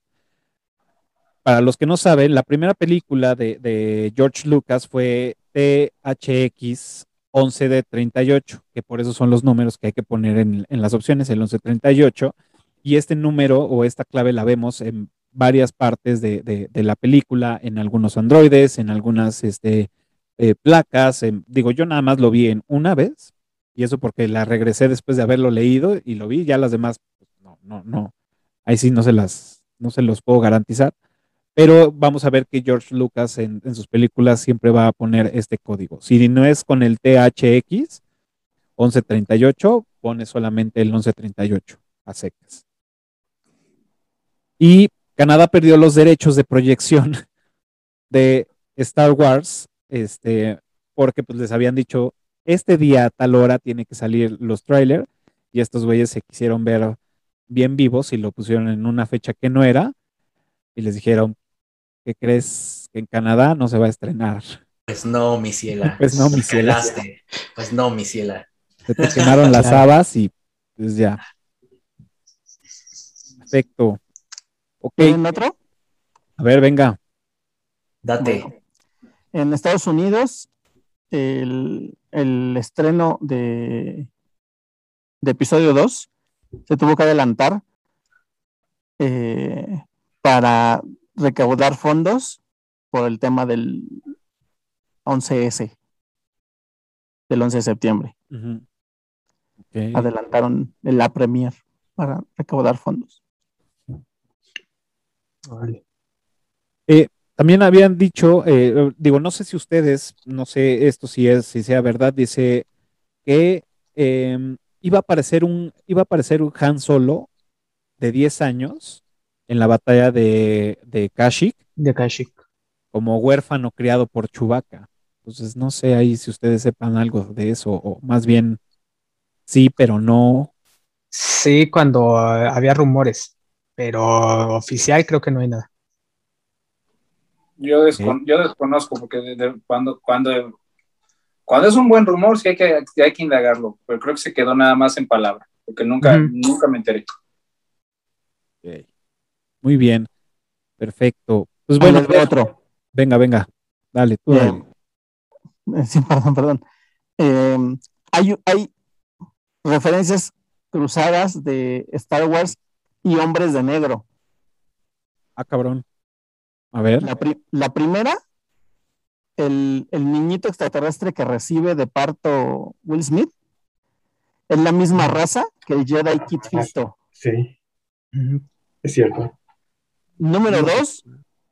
Para los que no saben, la primera película de, George Lucas fue THX 11 de 38, que por eso son los números que hay que poner en, las opciones, el 1138. Y este número o esta clave la vemos en varias partes de, la película, en algunos androides, en algunas este, eh, placas. digo, yo nada más lo vi en una vez, y eso porque la regresé después de haberlo leído y lo vi, ya las demás, pues, no, no, no. Ahí sí no se las, no se los puedo garantizar. Pero vamos a ver que George Lucas en, sus películas siempre va a poner este código. Si no es con el THX 1138, pone solamente el 1138 a secas. Y Canadá perdió los derechos de proyección de Star Wars, este, porque pues les habían dicho, este día a tal hora tiene que salir los trailers, y estos güeyes se quisieron ver bien vivos y lo pusieron en una fecha que no era, y les dijeron, ¿qué crees que en Canadá no se va a estrenar? Pues no, mi ciela. Pues no, mi ciela. Calaste. Pues no, mi ciela. Se te quemaron las habas y pues ya. Perfecto. Ok, ¿Tienen otro? a ver, venga. Date. En Estados Unidos, el, el estreno de, de episodio 2 se tuvo que adelantar eh, para recaudar fondos por el tema del 11S, del 11 de septiembre. Adelantaron la premier para recaudar fondos. Eh, también habían dicho, eh, digo, no sé si ustedes, no sé esto si es, si sea verdad, dice que eh, iba a aparecer un, iba a aparecer un Han Solo de 10 años en la batalla de, de Kashyyyk De Kashyyyk. como huérfano criado por Chewbacca. Entonces, no sé ahí si ustedes sepan algo de eso, o más bien sí, pero no. Sí, cuando eh, había rumores, pero oficial creo que no hay nada. Yo, descon- yo desconozco porque de- de- cuando, cuando, cuando es un buen rumor sí hay que, hay que indagarlo, pero creo que se quedó nada más en palabra, porque nunca, nunca me enteré. Muy bien, perfecto. Pues bueno, otro. venga, venga, dale, tú dale. Eh, Sí, perdón, perdón. Eh, hay, hay referencias cruzadas de Star Wars y Hombres de Negro. Ah, cabrón. A ver. La, pri- la primera, el, el niñito extraterrestre que recibe de parto Will Smith, es la misma raza que el Jedi Kit Fisto. Sí, es cierto. Número dos,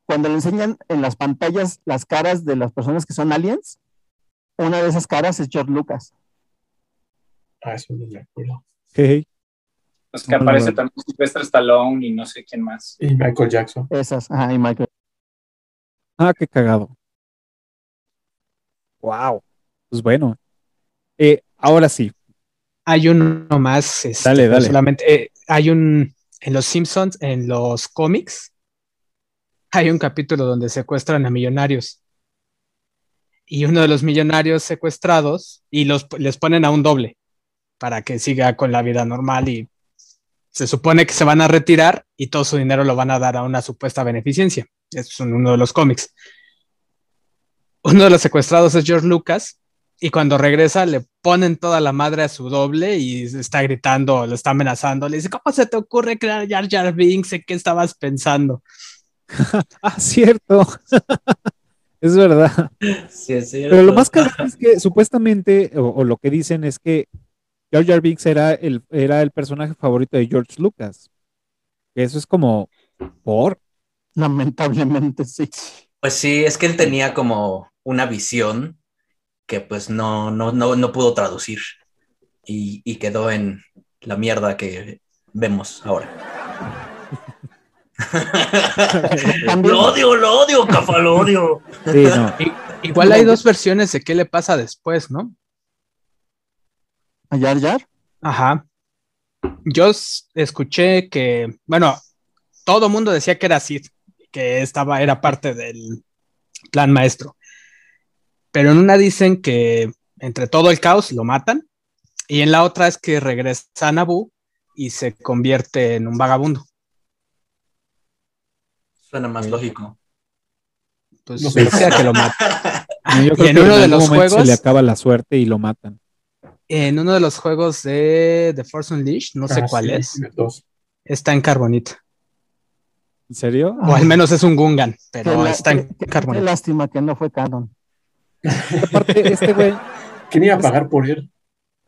cuando le enseñan en las pantallas las caras de las personas que son aliens, una de esas caras es George Lucas. Ah, eso no me acuerdo. Es que aparece también Sylvester Stallone y no sé quién más. Y Michael Jackson. Esas, ajá, y Michael. Ah, qué cagado. Wow. Pues bueno. Eh, ahora sí. Hay uno más. este, Dale, dale. Solamente eh, hay un en los Simpsons, en los cómics, hay un capítulo donde secuestran a millonarios. Y uno de los millonarios secuestrados y los les ponen a un doble para que siga con la vida normal y se supone que se van a retirar y todo su dinero lo van a dar a una supuesta beneficencia. Es un- uno de los cómics. uno de los secuestrados es George Lucas y cuando regresa le ponen toda la madre a su doble y está gritando, lo está amenazando, le dice, ¿cómo se te ocurre crear Jar Jar Binks? ¿En qué estabas pensando? ah, cierto. es verdad. Sí, es cierto. Pero lo más cabrón es que supuestamente, o, o lo que dicen es que Jar Jar Binks era el, era el personaje favorito de George Lucas. Eso es como, ¿por? Lamentablemente sí. Pues sí, es que él tenía como una visión que pues no, no, no, no pudo traducir y, y quedó en la mierda que vemos ahora. lo odio, lo odio, Cafa, lo odio. Sí, no. I- igual hay dos versiones de qué le pasa después, ¿no? ¿A Jar Jar? Ajá. Yo escuché que, bueno, todo mundo decía que era Sid, que estaba, era parte del plan maestro. Pero en una dicen que entre todo el caos lo matan, y en la otra es que regresa a Naboo y se convierte en un vagabundo. Suena más lógico. Pues No sea que lo matan. No, yo Y creo en que uno de los momento se juegos- le acaba la suerte y lo matan. En uno de los juegos de The Force Unleashed, no sé Ah, cuál sí, es, dos. está en carbonita. ¿En serio? O al menos es un Gungan, Qué, pero la- está en qué- qué- qué carbonita. lástima que no fue canon. Aparte, este güey, ¿Quién iba a pagar por él?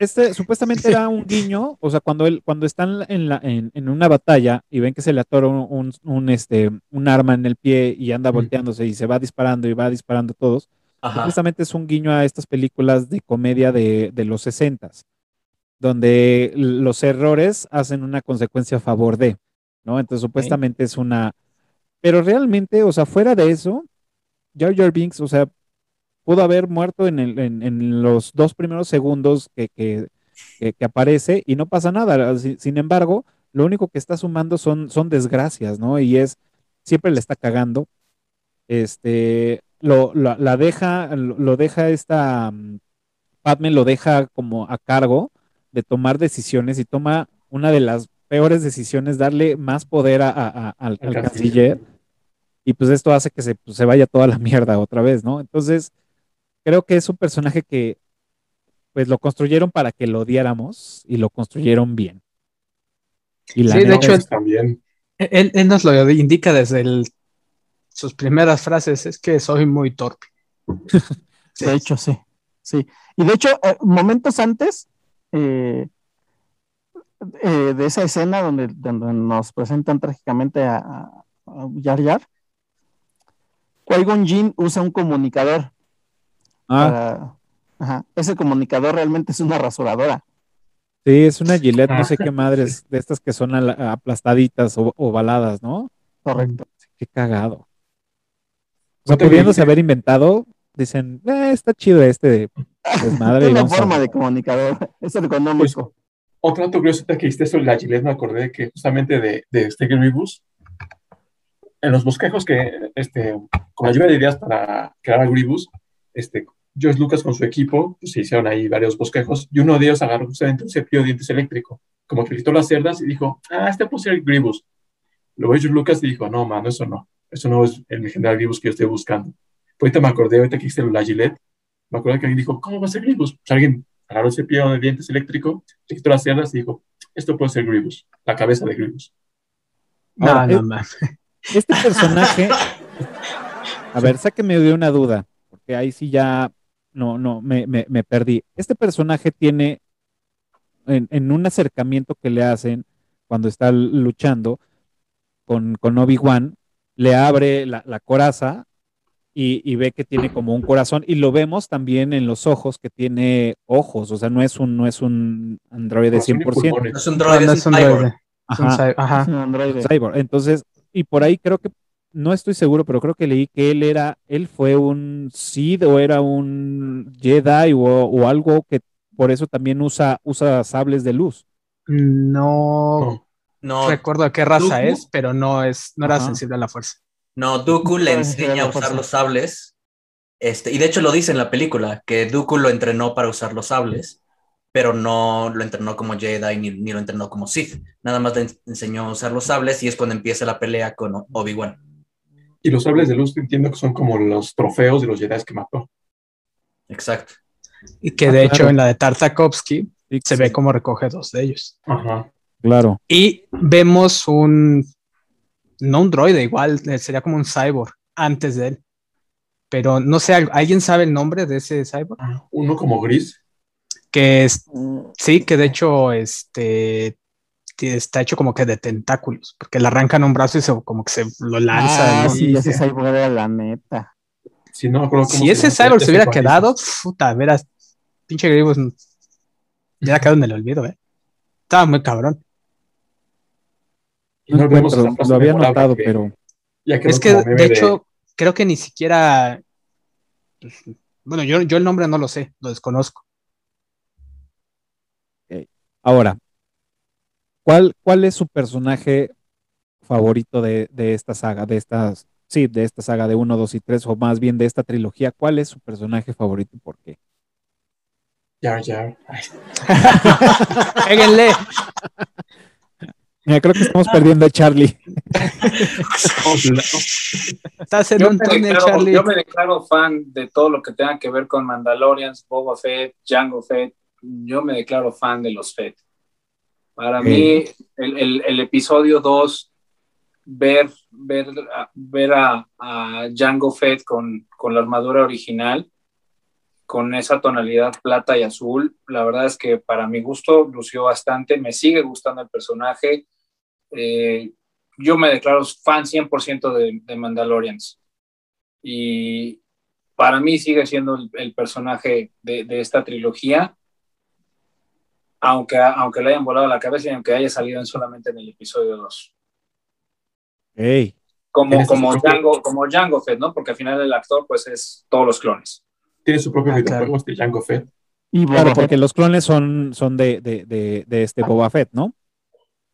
Este supuestamente era un guiño, o sea, cuando él, cuando están en, la, en, en una batalla y ven que se le atora un, un, un, este, un arma en el pie y anda volteándose y se va disparando y va disparando todos, supuestamente es un guiño a estas películas de comedia de, de los sesentas, donde los errores hacen una consecuencia a favor de, ¿no? Entonces supuestamente es una... Pero realmente, o sea, fuera de eso, Jar Jar Binks, o sea, pudo haber muerto en, el- en- en los dos primeros segundos que, que- que- que aparece y no pasa nada. Si- Sin embargo, lo único que está sumando son, son desgracias, ¿no? Y es, siempre le está cagando. Este, lo, la, la deja, lo, lo deja esta, mm, Padme lo deja como a cargo de tomar decisiones y toma una de las peores decisiones, darle más poder a- a- a- al, Al al canciller. canciller. Y pues esto hace que se, pues, se vaya toda la mierda otra vez, ¿no? Entonces, creo que es un personaje que pues lo construyeron para que lo odiáramos y lo construyeron bien. Y la Sí, de hecho, es- también. Él, él nos lo indica desde el- sus primeras frases, es que soy muy torpe. De hecho, sí. Sí. Y de hecho, eh, momentos antes eh, eh, de esa escena donde, donde nos presentan trágicamente a, Jar Jar, Qui-Gon Jinn usa un comunicador. Ah, para- ajá. Ese comunicador realmente es una rasuradora. sí, es una Gillette, no Ah. sé qué madres, de estas que son aplastaditas o ovaladas, ¿no? Correcto. Qué cagado. O sea, pudiéndose dijiste- haber inventado, dicen, "Eh, está chido este desmadre. Es una a- forma de comunicador. Es ergonómico. Otro dato curioso que hiciste sobre la Gillette, me acordé que justamente de, de este en los bosquejos que, este, con la lluvia de ideas para crear a Grievous, este, George Lucas con su equipo, pues se hicieron ahí varios bosquejos, y uno de ellos agarró justamente un cepillo de dientes eléctrico, como que le quitó las cerdas y dijo, ah, este puede ser el Grievous. Luego George Lucas dijo, no, mano, eso no, eso no es el general Grievous que yo estoy buscando. Pues ahorita me acordé, ahorita que hiciste la Gillette, me acordé que alguien dijo, ¿cómo va a ser Grievous? Pues alguien agarró el cepillo de dientes eléctrico, le quitó las cerdas y dijo, esto puede ser Grievous, la cabeza de Grievous. No, Ahora, no, eh. Este personaje, a ver, sáqueme de una duda, porque ahí sí ya no, no, me, me, me perdí. Este personaje tiene, en, en un acercamiento que le hacen cuando está luchando con, con Obi-Wan, le abre la, la coraza y, y ve que tiene como un corazón, y lo vemos también en los ojos que tiene ojos, o sea, no es un, no es un androide Corazón y 100%. pulmones. No es un No, droide, no es un un cyborg. droide. Es un Ajá. Es un androide. Cyborg. Entonces, y por ahí creo que, no estoy seguro, pero creo que leí que él era, él fue un Sith o era un Jedi o, o algo que por eso también usa, usa sables de luz. No No. No, recuerdo de qué raza Dooku. es, pero no es, no era Ajá. sensible a la fuerza. no, Dooku le enseña a usar los sables. Este, y de hecho lo dice en la película, que Dooku lo entrenó para usar los sables, pero no lo entrenó como Jedi ni, ni lo entrenó como Sith. Nada más le en- enseñó a usar los sables y es cuando empieza la pelea con Obi-Wan. Y los sables de luz entiendo que son como los trofeos de los Jedi que mató. Exacto. Y que Ah, de hecho claro. en la de Tartakovsky Sí, se sí, ve cómo recoge dos de ellos. Ajá. Claro. Y vemos un, no un droide, igual eh, sería como un cyborg antes de él. Pero no sé, ¿al- ¿alguien sabe el nombre de ese cyborg? Ah, Uno como gris. Que es, sí, que de hecho este, está hecho como que de tentáculos, porque le arrancan un brazo y se, como que se lo lanza. Ah, ¿no? sí, ese sí. cyborg era la neta. Si no Si se ese cyborg ya se sé hubiera quedado, puta, verás, pinche Grievous ya quedado en el olvido, ¿eh? Estaba muy cabrón. No lo había notado, que pero ya Es que, meme de hecho, creo que ni siquiera. pues, Bueno, yo, yo el nombre no lo sé, lo desconozco. ahora, ¿cuál, cuál es su personaje favorito de, de esta saga? De estas, sí, de esta saga de 1, 2 y 3, o más bien de esta trilogía. ¿Cuál es su personaje favorito y por qué? Jar Jar. Péguenle. Mira, creo que estamos perdiendo a Charlie. Estás en Yo un me, túnel, declaro, Charlie. yo me declaro fan de todo lo que tenga que ver con Mandalorians, Boba Fett, Jango Fett. Yo me declaro fan de los Fett. Para mí, el, el- el episodio 2, ver, ver, a- ver a, a Jango Fett con, con la armadura original, con esa tonalidad plata y azul, la verdad es que para mi gusto lució bastante. Me sigue gustando el personaje. Eh, yo me declaro fan 100% de, de Mandalorians. Y para mí sigue siendo el, el personaje de, de esta trilogía, aunque, aunque le hayan volado la cabeza y aunque haya salido en solamente en el episodio 2. Ey, Como, como, Django, como Django Fett, ¿no? Porque al final el actor pues es todos los clones. Tiene su propio Ah, videojuego, este Jango Fett. Y Boba claro, Fett. porque los clones son, son de, de, de, de este Boba Fett, ¿no?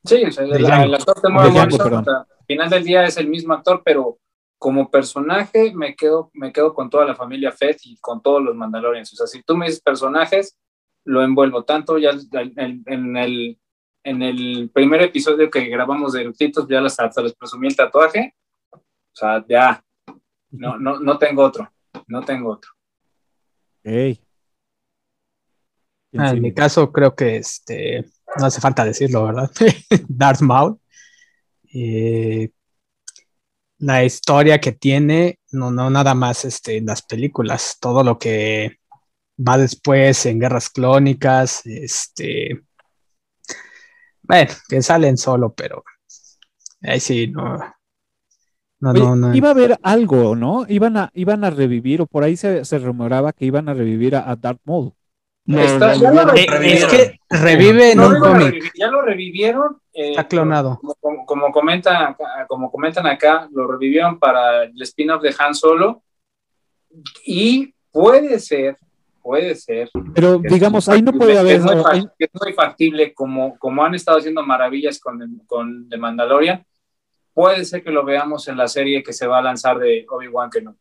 Sí, o sea, el, Django. el actor de Django, Morrison, perdón. o sea, al final del día es el mismo actor, pero como personaje me quedo, me quedo con toda la familia Fett y con todos los Mandalorians. O sea, si tú me dices personajes, lo envuelvo tanto ya en, en el, en el primer episodio que grabamos de Eructitos, ya les, hasta les presumí el tatuaje. O sea, ya, no, no, no tengo otro, no tengo otro. Ey. ¿Quién Ah, en mi caso, creo que este, no hace falta decirlo, ¿verdad? Darth Maul. Eh, la historia que tiene, no, no nada más este, en las películas, todo lo que va después en guerras clónicas, este, bueno, que salen solo, pero ahí sí, no, no, Oye, no, no. Iba a haber algo, ¿no? Iban a, iban a revivir, o por ahí se, se rumoraba que iban a revivir a, a Darth Maul. Está- ya lo revivieron. Eh, es que revive en No, un no cómic, ya lo revivieron. eh, está clonado. Como, como, como comentan acá, como comentan acá, lo revivieron para el spin-off de Han Solo. Y puede ser, puede ser. Pero digamos, ahí no puede haber. que es muy, es muy factible, como, como han estado haciendo maravillas con, con The Mandalorian. Puede ser que lo veamos en la serie que se va a lanzar de Obi-Wan Kenobi.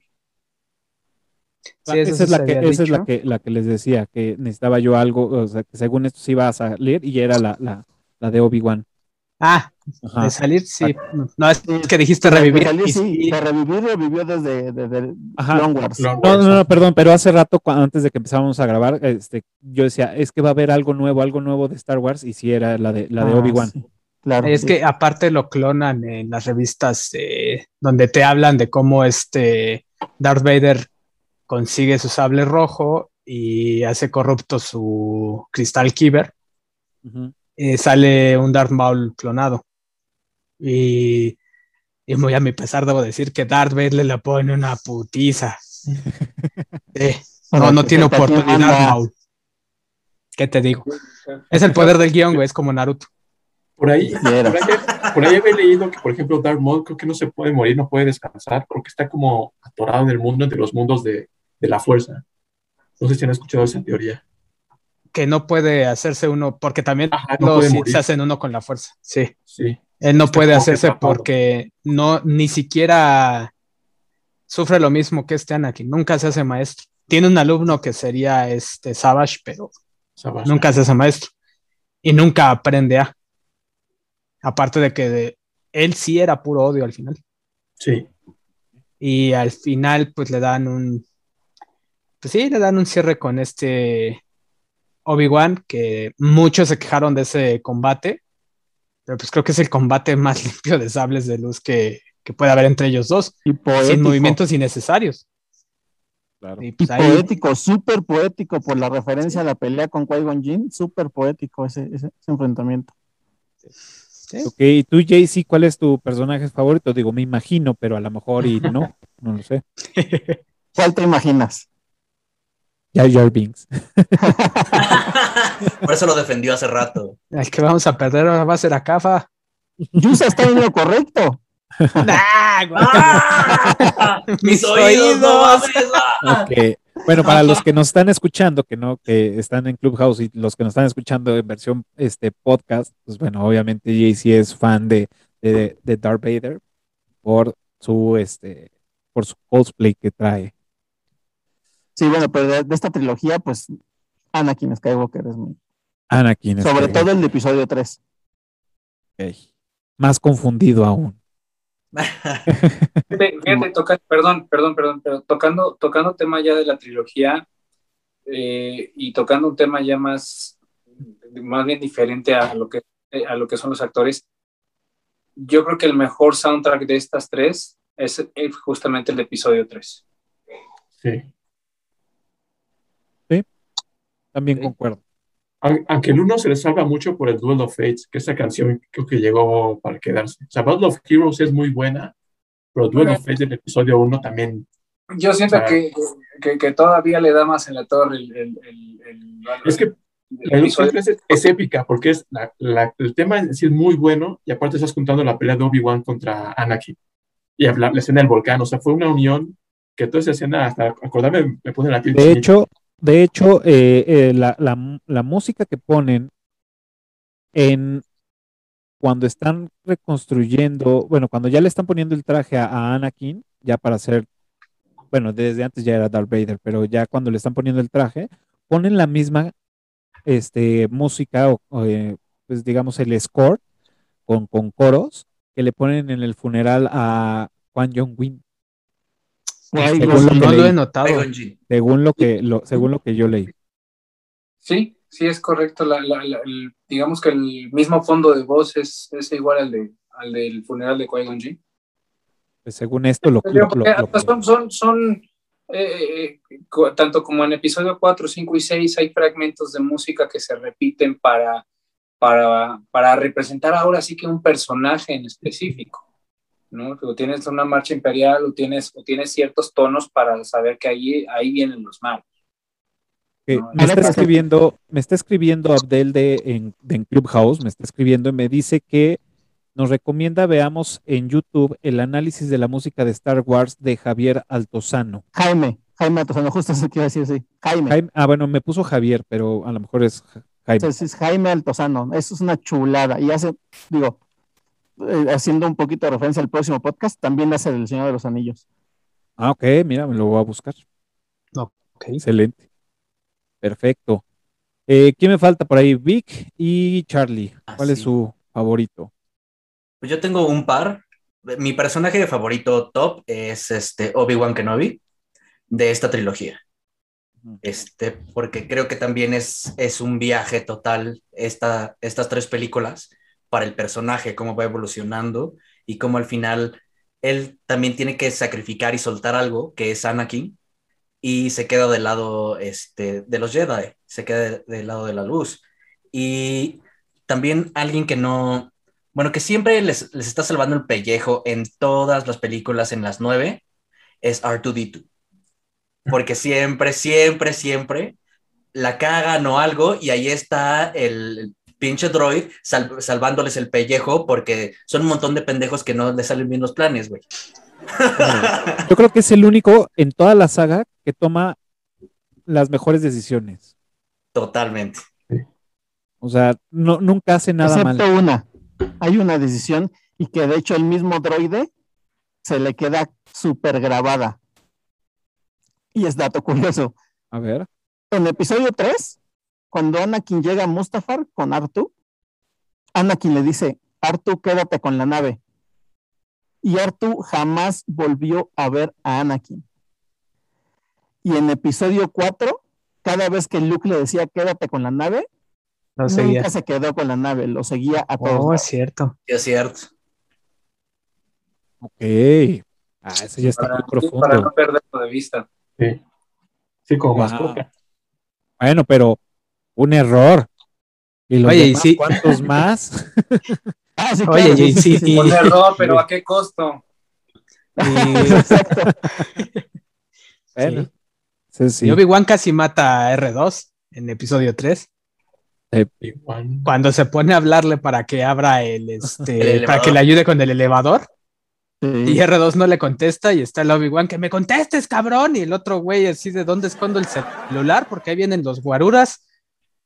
Sí, esa es, la que, esa es la que, la que les decía, que necesitaba yo algo, o sea, que según esto sí iba a salir y era la, la, la de Obi-Wan. Ah, Ajá. de salir, sí. No, es que dijiste De revivir. salir, y sí, sí, de revivir, revivió desde, desde Ajá. Clone Wars. No, Wars. no, no, perdón, pero hace rato, antes de que empezábamos a grabar, este, yo decía, es que va a haber algo nuevo, algo nuevo de Star Wars, y sí era la de, la de Ah, Obi-Wan. sí, Claro. Es que aparte lo clonan en las revistas eh, donde te hablan de cómo este Darth Vader consigue su sable rojo y hace corrupto su cristal Kyber. Eh, sale un Darth Maul clonado. Y, y muy a mi pesar debo decir que Darth Vader le pone una putiza. Eh, no, no tiene oportunidad. Maul. ¿Qué te digo? Es el poder del guion, güey, es como Naruto. Por ahí, por ahí, por ahí había leído que, por ejemplo, Darth Maul creo que no se puede morir, no puede descansar, porque está como atorado en el mundo entre los mundos de, de la fuerza. No sé si han escuchado esa teoría. Que no puede hacerse uno, porque también Ajá, no los se hacen uno con la fuerza. Sí. Sí. Él no Está puede hacerse porque no, ni siquiera sufre lo mismo que este Anakin. Nunca se hace maestro. Tiene un alumno que sería este Savage, pero Savage. nunca se hace maestro. Y nunca aprende a. Aparte de que de- él sí era puro odio al final. Sí. Y al final, pues le dan un. Pues sí, le dan un cierre con este Obi-Wan, que muchos se quejaron de ese combate. Pero pues creo que es el combate más limpio de sables de luz que, que puede haber entre ellos dos. Y Sin movimientos innecesarios. Claro. Y Y pues ahí, poético, súper poético por la referencia a la pelea con Qui-Gon Jinn, súper poético ese, ese, ese enfrentamiento. sí. Ok, ¿y tú, JC, cuál es tu personaje favorito? Digo, me imagino, pero a lo mejor y no, no lo sé. ¿Cuál te imaginas? Jar Jar Binks. Por eso lo defendió hace rato. El que vamos a perder ahora va a ser a Cafa. Yusa está en lo correcto. ¡Ah! ¡Ah! ¡Mis oídos! Bueno, para los que nos están escuchando, que no, que están en Clubhouse y los que nos están escuchando en versión este podcast, pues bueno, obviamente JC es fan de, de, de Darth Vader por su este por su cosplay que trae. Sí, bueno, pero de, de esta trilogía, pues Anakin Skywalker es mi. Anakin. Sobre Skywalker. todo el de episodio 3. Ok. Más confundido aún. Fíjate, fíjate, toca- perdón, perdón, perdón, pero tocando, tocando tema ya de la trilogía eh, y tocando un tema ya más, más bien diferente a lo que eh, a lo que son los actores, yo creo que el mejor soundtrack de estas tres es justamente el de episodio 3. Sí. También Sí. concuerdo. Aun- Aunque el uno se le salva mucho por el Duel of Fates, que esa canción creo que llegó para quedarse. O sea, Battle of Heroes es muy buena, pero Duel of Fates del episodio 1 también. Yo siento O sea, que, que, que todavía le da más en la torre el, el, el- el- Es que la es, es épica porque es la- la- el tema en sí es muy bueno y aparte estás contando la pelea de Obi-Wan contra Anakin y la, la escena del volcán. O sea, fue una unión que toda esa escena, hasta acordarme, me pone la piel De chinita. hecho, de hecho, eh, eh, la, la- la música que ponen en cuando están reconstruyendo, bueno, cuando ya le están poniendo el traje a, a Anakin, ya para hacer, bueno, desde antes ya era Darth Vader, pero ya cuando le están poniendo el traje, ponen la misma este, música, o, eh, pues digamos el score con, con coros que le ponen en el funeral a Juan Jong-un, Según lo No lo he notado. Según lo que, lo, según lo que yo leí. Sí, sí, es correcto. La- la- la- el- digamos que el mismo fondo de voz es, es igual al, de, al del funeral de Qui-Gon. Pues según esto, lo, Pero lo- lo- lo- hasta son, son, son eh, eh, tanto como en episodio 4, 5 y 6 hay fragmentos de música que se repiten para, para, para representar ahora sí que un personaje en específico. ¿No? O tienes una marcha imperial o tienes, o tienes ciertos tonos para saber que ahí, ahí vienen los malos. No, me está Alexa, escribiendo, me está escribiendo Abdel de en, de en Clubhouse, me está escribiendo y me dice que nos recomienda veamos en YouTube el análisis de la música de Star Wars de Javier Altozano. Jaime, Jaime Altozano, justo eso que iba a decir, sí. Jaime. Jaime- ah, bueno, me puso Javier, pero a lo mejor es Ja- Jaime. Entonces es Jaime Altozano. Eso es una chulada. Y hace, digo, eh, haciendo un poquito de referencia al próximo podcast, también hace El Señor de los Anillos. Ah, ok, mira, me lo voy a buscar. Ok. Excelente. Perfecto. Eh, ¿Quién me falta por ahí? Vic y Charlie. ¿Cuál es su favorito? Pues yo tengo un par. Mi personaje favorito top es este Obi-Wan Kenobi de esta trilogía. Este, porque creo que también es, es un viaje total esta, estas tres películas para el personaje, cómo va evolucionando y cómo al final él también tiene que sacrificar y soltar algo, que es Anakin, y se queda del lado este, de los Jedi, se queda del lado de la luz. Y también alguien que no, bueno, que siempre les, les está salvando el pellejo en todas las películas, en las nueve, es R2D2. Porque siempre, siempre, siempre la cagan o algo y ahí está el pinche droid sal- salvándoles el pellejo porque son un montón de pendejos que no les salen bien los planes, güey. Yo creo que es el único en toda la saga que toma las mejores decisiones. Totalmente. O sea, no, nunca hace nada Excepto mal. una. Hay una decisión y que de hecho el mismo droide se le queda súper grabada. Y es dato curioso. A ver. En episodio 3, cuando Anakin llega a Mustafar con Artu, Anakin le dice, Artu, quédate con la nave. y R2 jamás volvió a ver a Anakin. Y en episodio 4, cada vez que Luke le decía quédate con la nave, No nunca seguía. se quedó con la nave, lo seguía a todos. Oh, es cierto. Sí, es cierto. Ok. Ah, ese ya está Para, muy profundo. para no perderlo de vista. Sí, sí como Wow. mascota. Bueno, pero un error. ¿Y los Oye, y demás, sí. cuántos más? Ah, sí, Oye, claro, y sí, sí. Un error, pero ¿a qué costo? Exacto. Bueno, sí, sí. Y Obi-Wan casi mata a R2 en episodio 3. Igual. Cuando se pone a hablarle para que abra el, este, El para que le ayude con el elevador. Sí. Y R2 no le contesta y está el Obi-Wan que me contestes, cabrón. Y el otro güey así de dónde escondo el celular porque ahí vienen los guaruras.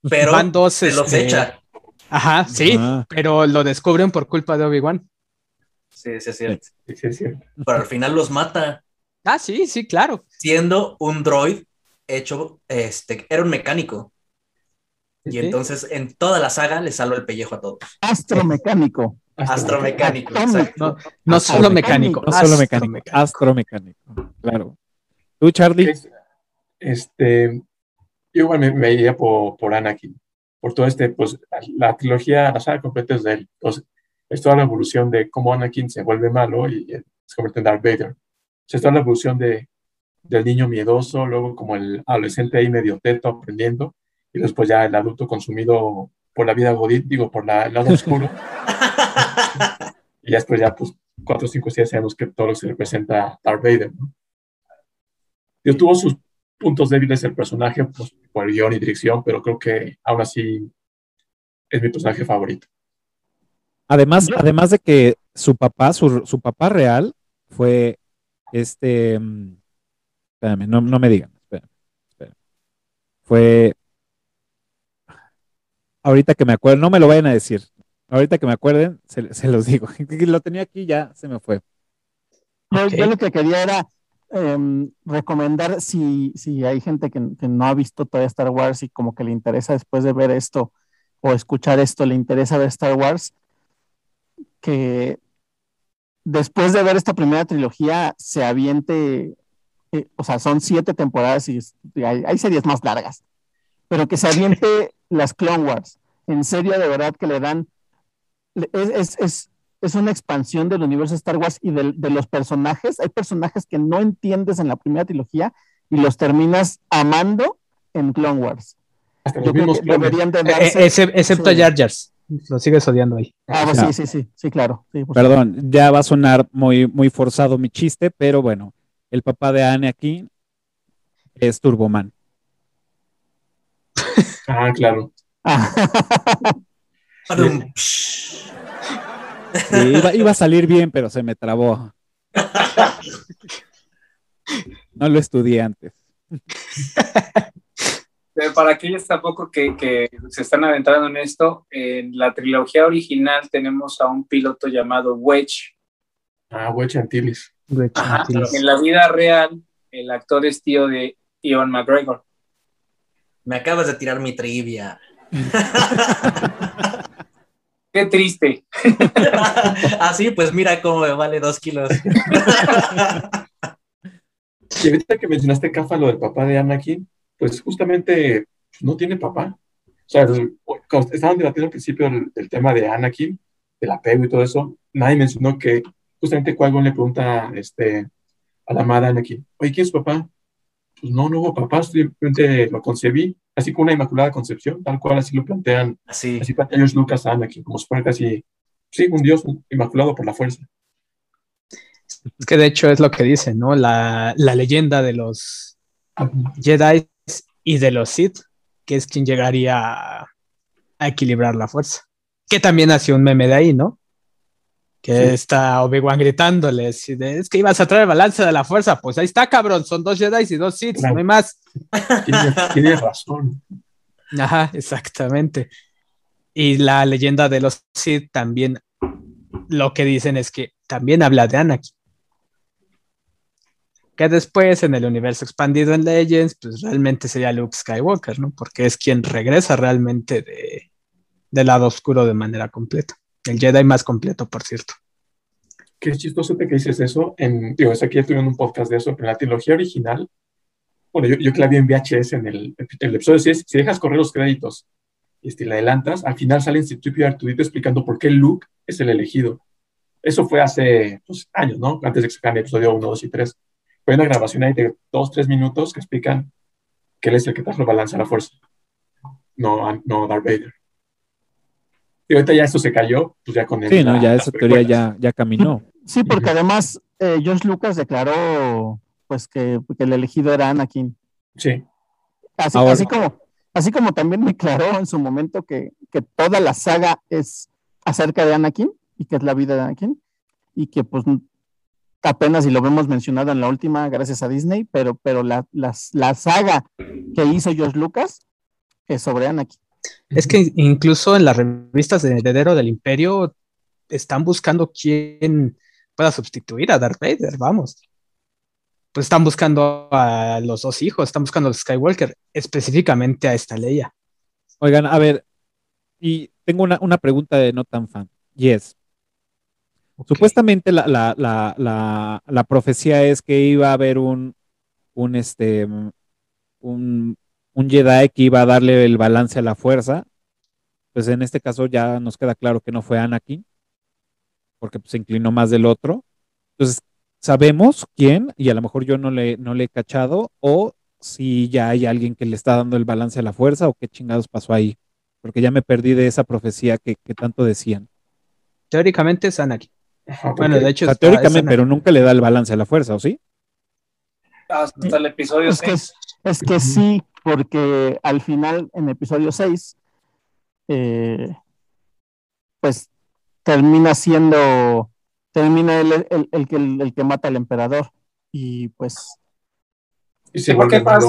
Pero Van dos, se los este, echa. Ajá, sí, Ah. pero lo descubren por culpa de Obi-Wan. Sí, sí, es cierto. Sí, sí, es cierto. Pero al final los mata, Ah, sí, sí, claro. siendo un droid hecho, este, era un mecánico. Y Sí. entonces en toda la saga le salva el pellejo a todos. Astromecánico. Astromecánico. Exacto. No, no solo mecánico. No solo mecánico, astromecánico. astromecánico. Claro. ¿Tú, Charlie? Es- Este, yo igual me, me iría por, por Anakin, por todo este, pues la, trilogía, la saga completa es de él. Entonces, es toda la evolución de cómo Anakin se vuelve malo y eh, se convierte en Darth Vader. O sea, es toda la evolución de, del niño miedoso, luego como el adolescente ahí medio teto aprendiendo, y después ya el adulto consumido por la vida godit, digo, por la, el lado oscuro. y ya después ya, pues, cuatro, cinco, seis sabemos que todo lo que se representa Darth Vader, ¿no? Yo tuvo sus puntos débiles el personaje, pues, por el guion y dirección, pero creo que aún así es mi personaje favorito. Además, además de que su papá, su, su papá real fue este. mm, Espérame, no, no me digan. Espérame, espérame. Fue. Ahorita que me acuerdo, no me lo vayan a decir. Ahorita que me acuerden, se, se los digo. Lo tenía aquí, ya se me fue. Yo, Ok. yo lo que quería era em, recomendar si, si hay gente que, que no ha visto todavía Star Wars y como que le interesa después de ver esto o escuchar esto, le interesa ver Star Wars, que después de ver esta primera trilogía se aviente, eh, o sea, son siete temporadas y, hay, hay series más largas, pero que se aviente las Clone Wars. En serio, de verdad que le dan, le- es, es, es, es una expansión del universo Star Wars y de, los personajes. Hay personajes que no entiendes en la primera trilogía y los terminas amando en Clone Wars. Hasta Yo los creo mismos que clones. deberían de Eh, ese- excepto sí. Jar Jar. Lo sigues odiando ahí. Ah, pues No. sí, sí, sí, sí, claro. sí, por Perdón, ya va a sonar muy, muy forzado mi chiste, pero bueno, el papá de Anakin es Turboman. Ah, claro. Padum. Sí, iba, iba a salir bien, pero se me trabó. No lo estudié antes. Para aquellos tampoco que, que se están adentrando en esto, en la trilogía original tenemos a un piloto llamado Wedge. Ah, Wedge Antilles. Ajá. En la vida real, el actor es tío de Ivan McGregor. Me acabas de tirar mi trivia. Qué triste. Así, pues mira cómo me vale dos kilos. Y ahorita que mencionaste, Cafa, lo del papá de Anakin, pues justamente no tiene papá. O sea, el- cuando estaban debatiendo al principio el, el tema de Anakin, del apego y todo eso, nadie mencionó que justamente Qui-Gon le pregunta este, a la amada Anakin, oye, ¿quién es su papá? Pues no, no hubo papá, simplemente lo concebí, así como una inmaculada concepción, tal cual así lo plantean, Así. así plantea George Lucas a Anakin, como si fuera casi, sí, un dios inmaculado por la fuerza. Es que de hecho es lo que dice, ¿no? La, la leyenda de los Jedi y de los Sith, que es quien llegaría a, a equilibrar la fuerza. Que también hace un meme de ahí, ¿no? Que Sí. está Obi-Wan gritándoles, y de, es que ibas a traer el balance de la fuerza. Pues ahí está, cabrón, son dos Jedi y dos Sith, Claro. no hay más. Tiene, tiene razón. Ajá, exactamente. Y la leyenda de los Sith también lo que dicen es que también habla de Anakin. Que después en el universo expandido en Legends, pues realmente sería Luke Skywalker, ¿no? Porque es quien regresa realmente de, del lado oscuro de manera completa. El Jedi más completo, por cierto. qué chistoso que dices eso. En, digo, es aquí ya tuvieron un podcast de eso, pero en la trilogía original, bueno, yo, yo que la vi en VHS en el, episodio 6, si dejas correr los créditos y este, la adelantas, al final sale Instituto Artudito explicando por qué Luke es el elegido. Eso fue hace pues, años, ¿no? Antes de que sacaran el episodio 1, 2 y 3. Fue una grabación ahí de 2, 3 minutos que explican que él es el que trajo el balance a la fuerza. No, no Darth Vader. Y ahorita ya esto se cayó, pues ya con el, Sí, no, ya la- esa teoría precuelas. ya, ya caminó. Sí, porque además eh, George Lucas declaró pues que, que el elegido era Anakin. Sí. Así, Ahora- así como, así como también declaró en su momento que, que toda la saga es acerca de Anakin y que es la vida de Anakin y que pues apenas y lo vemos mencionado en la última gracias a Disney, pero, pero la, las- la saga que hizo George Lucas es sobre Anakin. Es que incluso en las revistas de Heredero del Imperio están buscando quién pueda sustituir a Darth Vader, vamos. Pues están buscando a los dos hijos, están buscando a Skywalker, específicamente a esta Leia. Oigan, a ver, y tengo una, una pregunta de no tan fan. Yes. Supuestamente la, la, la, la, profecía es que iba a haber un, un, este, un, un Jedi que iba a darle el balance a la fuerza. Pues en este caso ya nos queda claro que no fue Anakin, porque pues, se inclinó más del otro. Entonces, sabemos quién, y a lo mejor yo no le, no le he cachado, o si ya hay alguien que le está dando el balance a la fuerza, o qué chingados pasó ahí. Porque ya me perdí de esa profecía que, que tanto decían. Teóricamente es Anakin. Ajá, Bueno, de hecho, O sea, teóricamente, pero nunca le da el balance a la fuerza, ¿o sí? Hasta el episodio Es que, 6. es que sí, porque al final, en episodio 6, eh, pues termina siendo, termina el, el- el que, el que mata al emperador. Y pues Y se porque para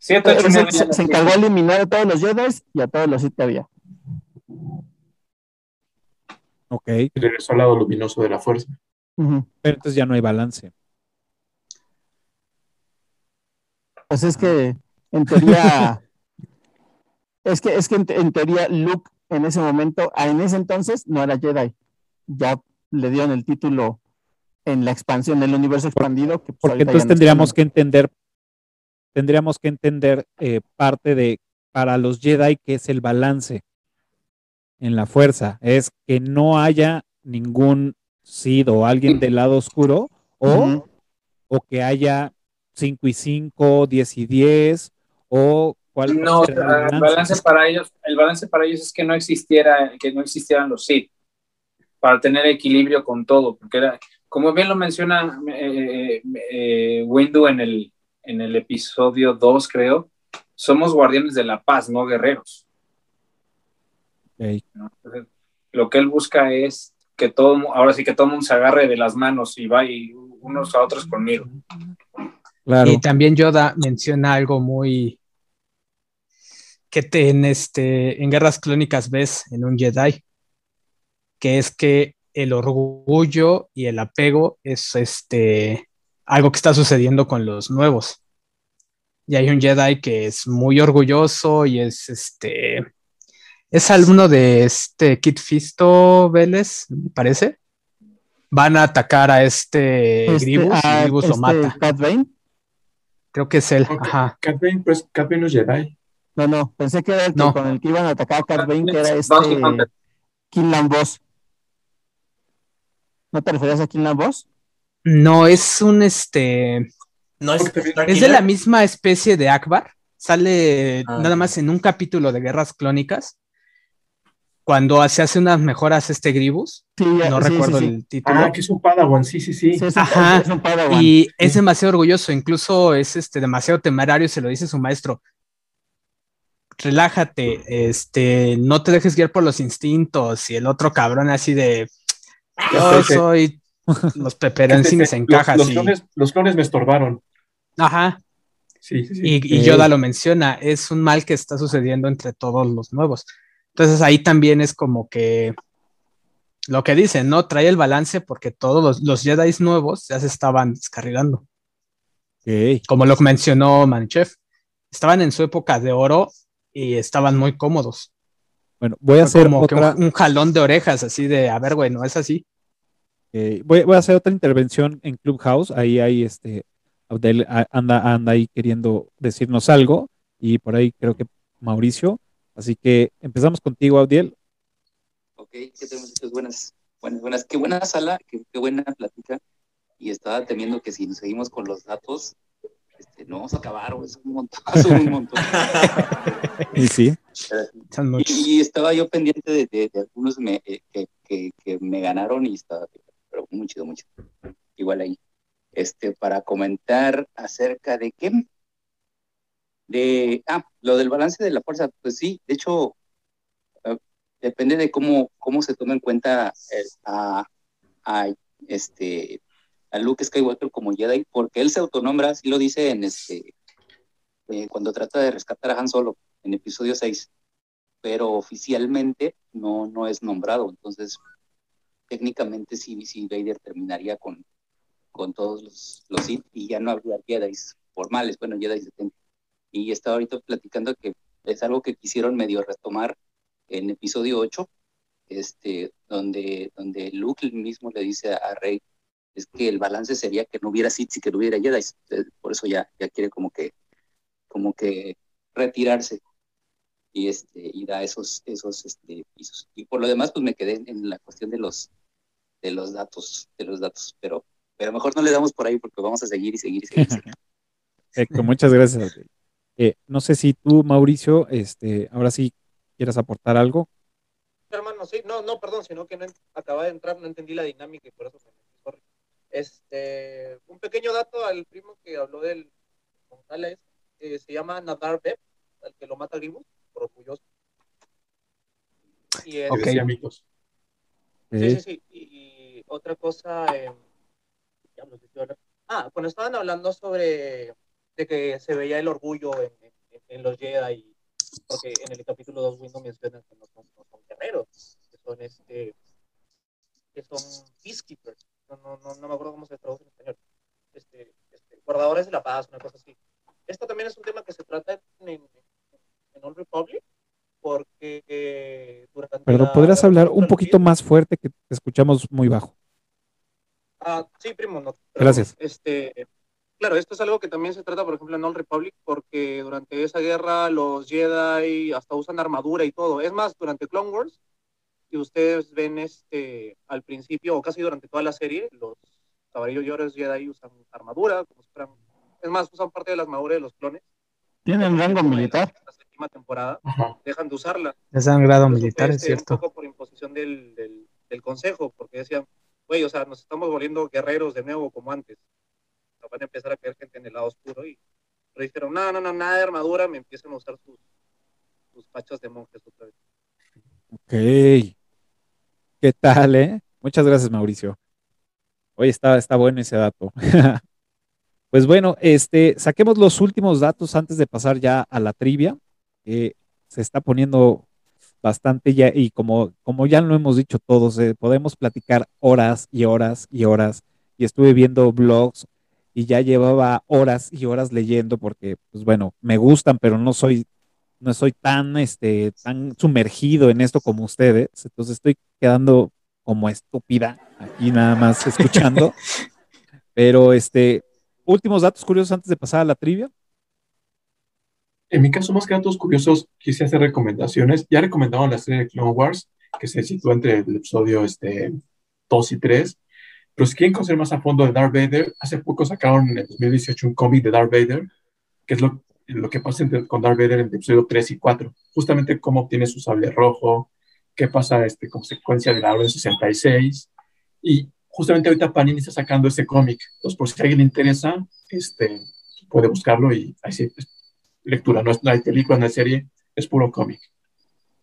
Se encargó de eliminar a todos los Jedi y a todos los Sith que había. Ok. Regresó al lado luminoso de la fuerza. Pero entonces ya no hay balance. Pues es que en teoría, es que, es que en, te- en teoría Luke en ese momento, ah, en ese entonces no era Jedi. Ya le dieron el título en la expansión del universo expandido. Que pues Porque entonces no tendríamos que entender, tendríamos que entender eh, parte de, para los Jedi, que es el balance en la fuerza. Es que no haya ningún Sith o alguien del lado oscuro, o, o que haya 5 y 5, 10 y 10, o cuál No, o sea, el balance para ellos, el balance para ellos es que no existiera, que no existieran los Sith, para tener equilibrio con todo, porque era, como bien lo menciona eh, eh, Windu en el, en el episodio 2, creo, somos guardianes de la paz, no guerreros. Ok. ¿no? Entonces, lo que él busca es que todo, ahora sí que todo el mundo se agarre de las manos y va y unos a otros conmigo. Claro. Y también Yoda menciona algo muy que te, en este en Guerras Clónicas ves en un Jedi, que es que el orgullo y el apego es este algo que está sucediendo con los nuevos. Y hay un Jedi que es muy orgulloso y es este es alumno de este Kit Fisto Vélez, me parece. Van a atacar a este, Este, Gribus y Gribus lo este, mata. Bane. Creo que es él. Ok. Ajá. Cat Bane, pues Cat Bane no es Jedi. No, no, pensé que era el que No. con el que iban a atacar a Bane, que era este. Kinlan Boss. ¿No te referías a Kinlan Boss? No, es un este. No es, Es de la misma especie de Akbar. Sale Ah, nada más en un capítulo de Guerras Clónicas. Cuando se hace unas mejoras este Gribus. Sí, No sí, recuerdo sí, sí. el título. Ah, que es un Padawan, sí, sí, sí. Sí, es un, Ajá. es un Padawan. Y es demasiado orgulloso, incluso es este demasiado temerario, se lo dice su maestro. Relájate, este, no te dejes guiar por los instintos. Y el otro cabrón así de yo sé que- soy los peperoncines en Los- cajas. Los, y- clones, los clones me estorbaron. Ajá. Sí, sí, sí. Y. Yoda lo menciona, es un mal que está sucediendo entre todos los nuevos. Entonces ahí también es como que lo que dicen, ¿no? Trae el balance porque todos los, los Jedi nuevos ya se estaban descarrilando. Como lo mencionó Manchef, estaban en su época de oro y estaban muy cómodos. Bueno, voy a Fue hacer como que otra. un, un jalón de orejas, así de, a ver, güey, no es así. eh, voy, voy a hacer otra intervención en Clubhouse. Ahí hay este. Abdel anda, anda ahí queriendo decirnos algo. Y por ahí creo que Mauricio. Así que empezamos contigo, Abdiel. Ok, ¿qué tenemos? Buenas, buenas, buenas. Qué buena sala, qué, qué buena plática. Y estaba temiendo que si nos seguimos con los datos, este, no vamos a acabar, son un montón, son un montón. Y sí. Y, y estaba yo pendiente de, de- de algunos me- eh, que, que- que me ganaron y estaba, pero muy chido, muy chido. Igual ahí. Este, para comentar acerca de qué. De, ah, lo del balance de la fuerza, pues sí, de hecho, eh, depende de cómo, cómo se toma en cuenta el- a, este, a Luke Skywalker como Jedi, porque él se autonombra, así lo dice en este, eh, cuando trata de rescatar a Han Solo en episodio 6 pero oficialmente no, no es nombrado. Entonces, técnicamente sí, sí Vader terminaría con, con todos los, los Sith y ya no habría Jedi formales, bueno, Jedi de Templo. Y estaba ahorita platicando que es algo que quisieron medio retomar en episodio 8, este, donde, donde Luke mismo le dice a Rey es que el balance sería que no hubiera Sith y que no hubiera Jedi. Por eso ya, ya quiere como que, como que retirarse y este y da esos esos este pisos y por lo demás pues me quedé en, la cuestión de los de los datos de los datos pero pero mejor no le damos por ahí porque vamos a seguir y seguir y seguir, muchas gracias. Eh, no sé si tú, Mauricio, este, ahora sí quieras aportar algo. Hermano, sí, no, no, perdón, sino que no acababa de entrar, no entendí la dinámica y por eso me sorry. Este, un pequeño dato al primo que habló del González, eh, se llama Nadar Beb, al que lo mata Grievous, por orgulloso. Y mitos. Sí, sí, sí. Y, y otra cosa, eh, ah, cuando estaban hablando sobre de que se veía el orgullo en, en- en los Jedi, porque en el capítulo 2 Windows menciona que no son, no son guerreros, que son este, que son peacekeepers, no, no, no, no me acuerdo cómo se traduce en español, este, este, guardadores de la paz, una cosa así. Esto también es un tema que se trata en, en, en Old Republic, porque eh, durante Perdón, ¿podrías hablar un poquito más fuerte que te escuchamos muy bajo? Ah, sí, primo, no. Gracias. Este, claro, esto es algo que también se trata, por ejemplo, en Old Republic, porque durante esa guerra los Jedi hasta usan armadura y todo. Es más, durante Clone Wars, si ustedes ven este al principio, o casi durante toda la serie, los caballeros Jedi usan armadura, como si fueran- es más, usan parte de la armadura de los clones. ¿Tienen rango militar? La séptima temporada, dejan de usarla. Les dan grado militar, es cierto. Un poco por imposición del, del, del consejo, porque decían, güey, o sea, nos estamos volviendo guerreros de nuevo como antes. Van a empezar a caer gente en el lado oscuro y pero dijeron, no, no, no, nada de armadura, me empiezan a usar sus, sus fachas de monjes otra vez. Ok. ¿Qué tal, eh? Muchas gracias, Mauricio. Hoy está, está bueno ese dato. Pues bueno, este, saquemos los últimos datos antes de pasar ya a la trivia. se está poniendo bastante ya, y como, como ya lo hemos dicho todos, eh, podemos platicar horas y horas y horas. Y estuve viendo blogs y ya llevaba horas y horas leyendo porque, pues bueno, me gustan, pero no soy, no soy tan, este, tan sumergido en esto como ustedes. Entonces estoy quedando como estúpida aquí nada más escuchando. pero este, últimos datos curiosos antes de pasar a la trivia. En mi caso, más que datos curiosos, quise hacer recomendaciones. Ya recomendaron la serie de Clone Wars, que se sitúa entre el episodio este, 2 y 3. Pero si quieren conocer más a fondo de Darth Vader, hace poco sacaron en el 2018 un cómic de Darth Vader, que es lo, lo que pasa entre- con Darth Vader en el episodio 3 y 4. Justamente cómo obtiene su sable rojo, qué pasa este, consecuencia de la Orden 66. Y justamente ahorita Panini está sacando ese cómic. Entonces, por si a alguien le interesa, este, puede buscarlo y ahí sí, es lectura. No, es, no hay película, no hay serie, es puro cómic.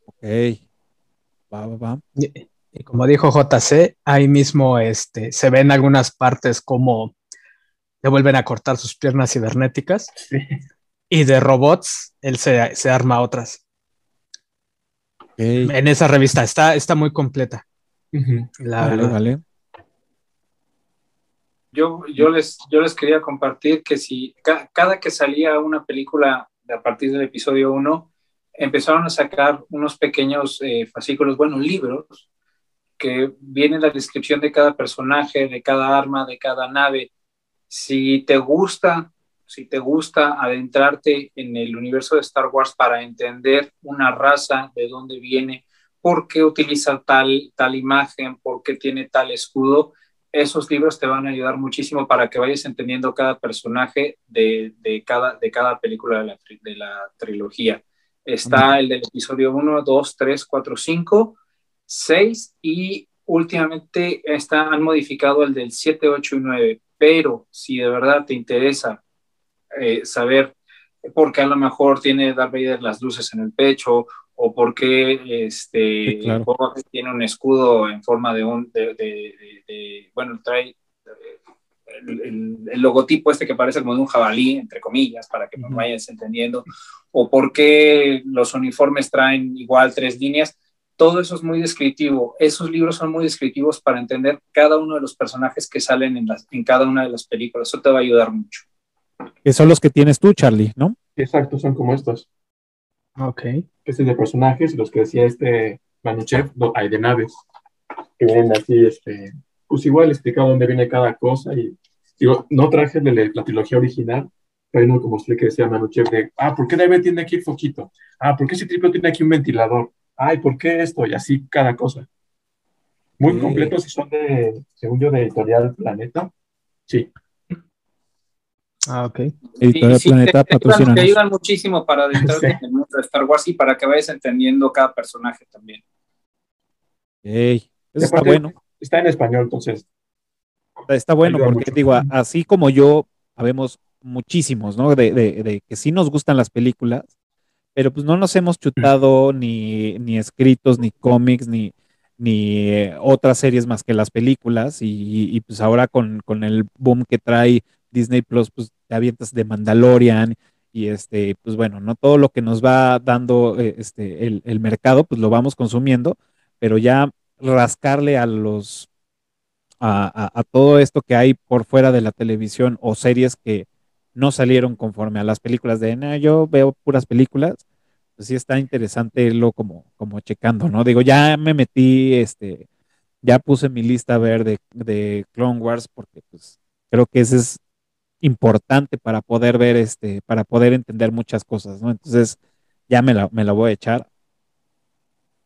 Ok. Va, va, va. Y, como dijo JC, ahí mismo este, se ven algunas partes como le vuelven a cortar sus piernas cibernéticas. Y de robots, él se, se arma otras. En esa revista está, está muy completa. La Vale, verdad. vale. Yo, yo, les, yo les quería compartir que si ca- cada que salía una película de a partir del episodio 1, empezaron a sacar unos pequeños eh, fascículos, bueno, libros, que viene la descripción de cada personaje, de cada arma, de cada nave. Si te gusta, si te gusta adentrarte en el universo de Star Wars para entender una raza, de dónde viene, por qué utiliza tal, tal imagen, por qué tiene tal escudo, esos libros te van a ayudar muchísimo para que vayas entendiendo cada personaje de, de cada, de cada película de la, de la trilogía. Está el del episodio 1, 2, 3, 4, 5, 6 y últimamente está, han modificado el del 7, 8 y 9. Pero si de verdad te interesa eh, saber por qué a lo mejor tiene Darth Vader las luces en el pecho o por qué este, tiene un escudo en forma de un, de, de, bueno, trae el, el, logotipo este que parece como de un jabalí, entre comillas, para que nos vayas entendiendo, o por qué los uniformes traen igual tres líneas, todo eso es muy descriptivo. Esos libros son muy descriptivos para entender cada uno de los personajes que salen en, las, en cada una de las películas. Eso te va a ayudar mucho. Que son los que tienes tú, Charlie, ¿no? Exacto, son como estos. Ok. Este es de personajes, los que decía este Manuchev, no, hay de naves, que vienen así, este, pues igual explicado dónde viene cada cosa y digo, no traje de la trilogía original, pero no como usted que decía Manuchev de, ah, ¿por qué David tiene aquí foquito? Ah, ¿por qué ese triple tiene aquí un ventilador? Ay, ¿por qué esto? Y así cada cosa. Muy completos y son de, según yo, de Editorial Planeta. Sí. Ah, ok. Editorial sí, Planeta te, patrocina. te ayudan muchísimo para adentrarte en el mundo de Star Wars y para que vayas entendiendo cada personaje también. Ey, eso está bueno. Está en español, entonces. Está bueno porque mucho. digo, así como yo, habemos muchísimos, ¿no? De, de- de que sí nos gustan las películas, pero pues no nos hemos chutado ni, ni escritos, ni cómics, ni, ni eh, otras series más que las películas. Y, y, pues ahora con, con el boom que trae Disney Plus, pues te avientas de Mandalorian. Y este, pues bueno, no todo lo que nos va dando eh, este, el, el mercado, pues lo vamos consumiendo, pero ya rascarle a los a, a- a todo esto que hay por fuera de la televisión o series que no salieron conforme a las películas de, "Nah, yo veo puras películas, pues sí está interesante irlo como, como checando, ¿no? Digo, ya me metí, este, ya puse mi lista a ver de, de Clone Wars porque pues creo que ese es importante para poder ver, este, para poder entender muchas cosas, ¿no? Entonces ya me la, me la voy a echar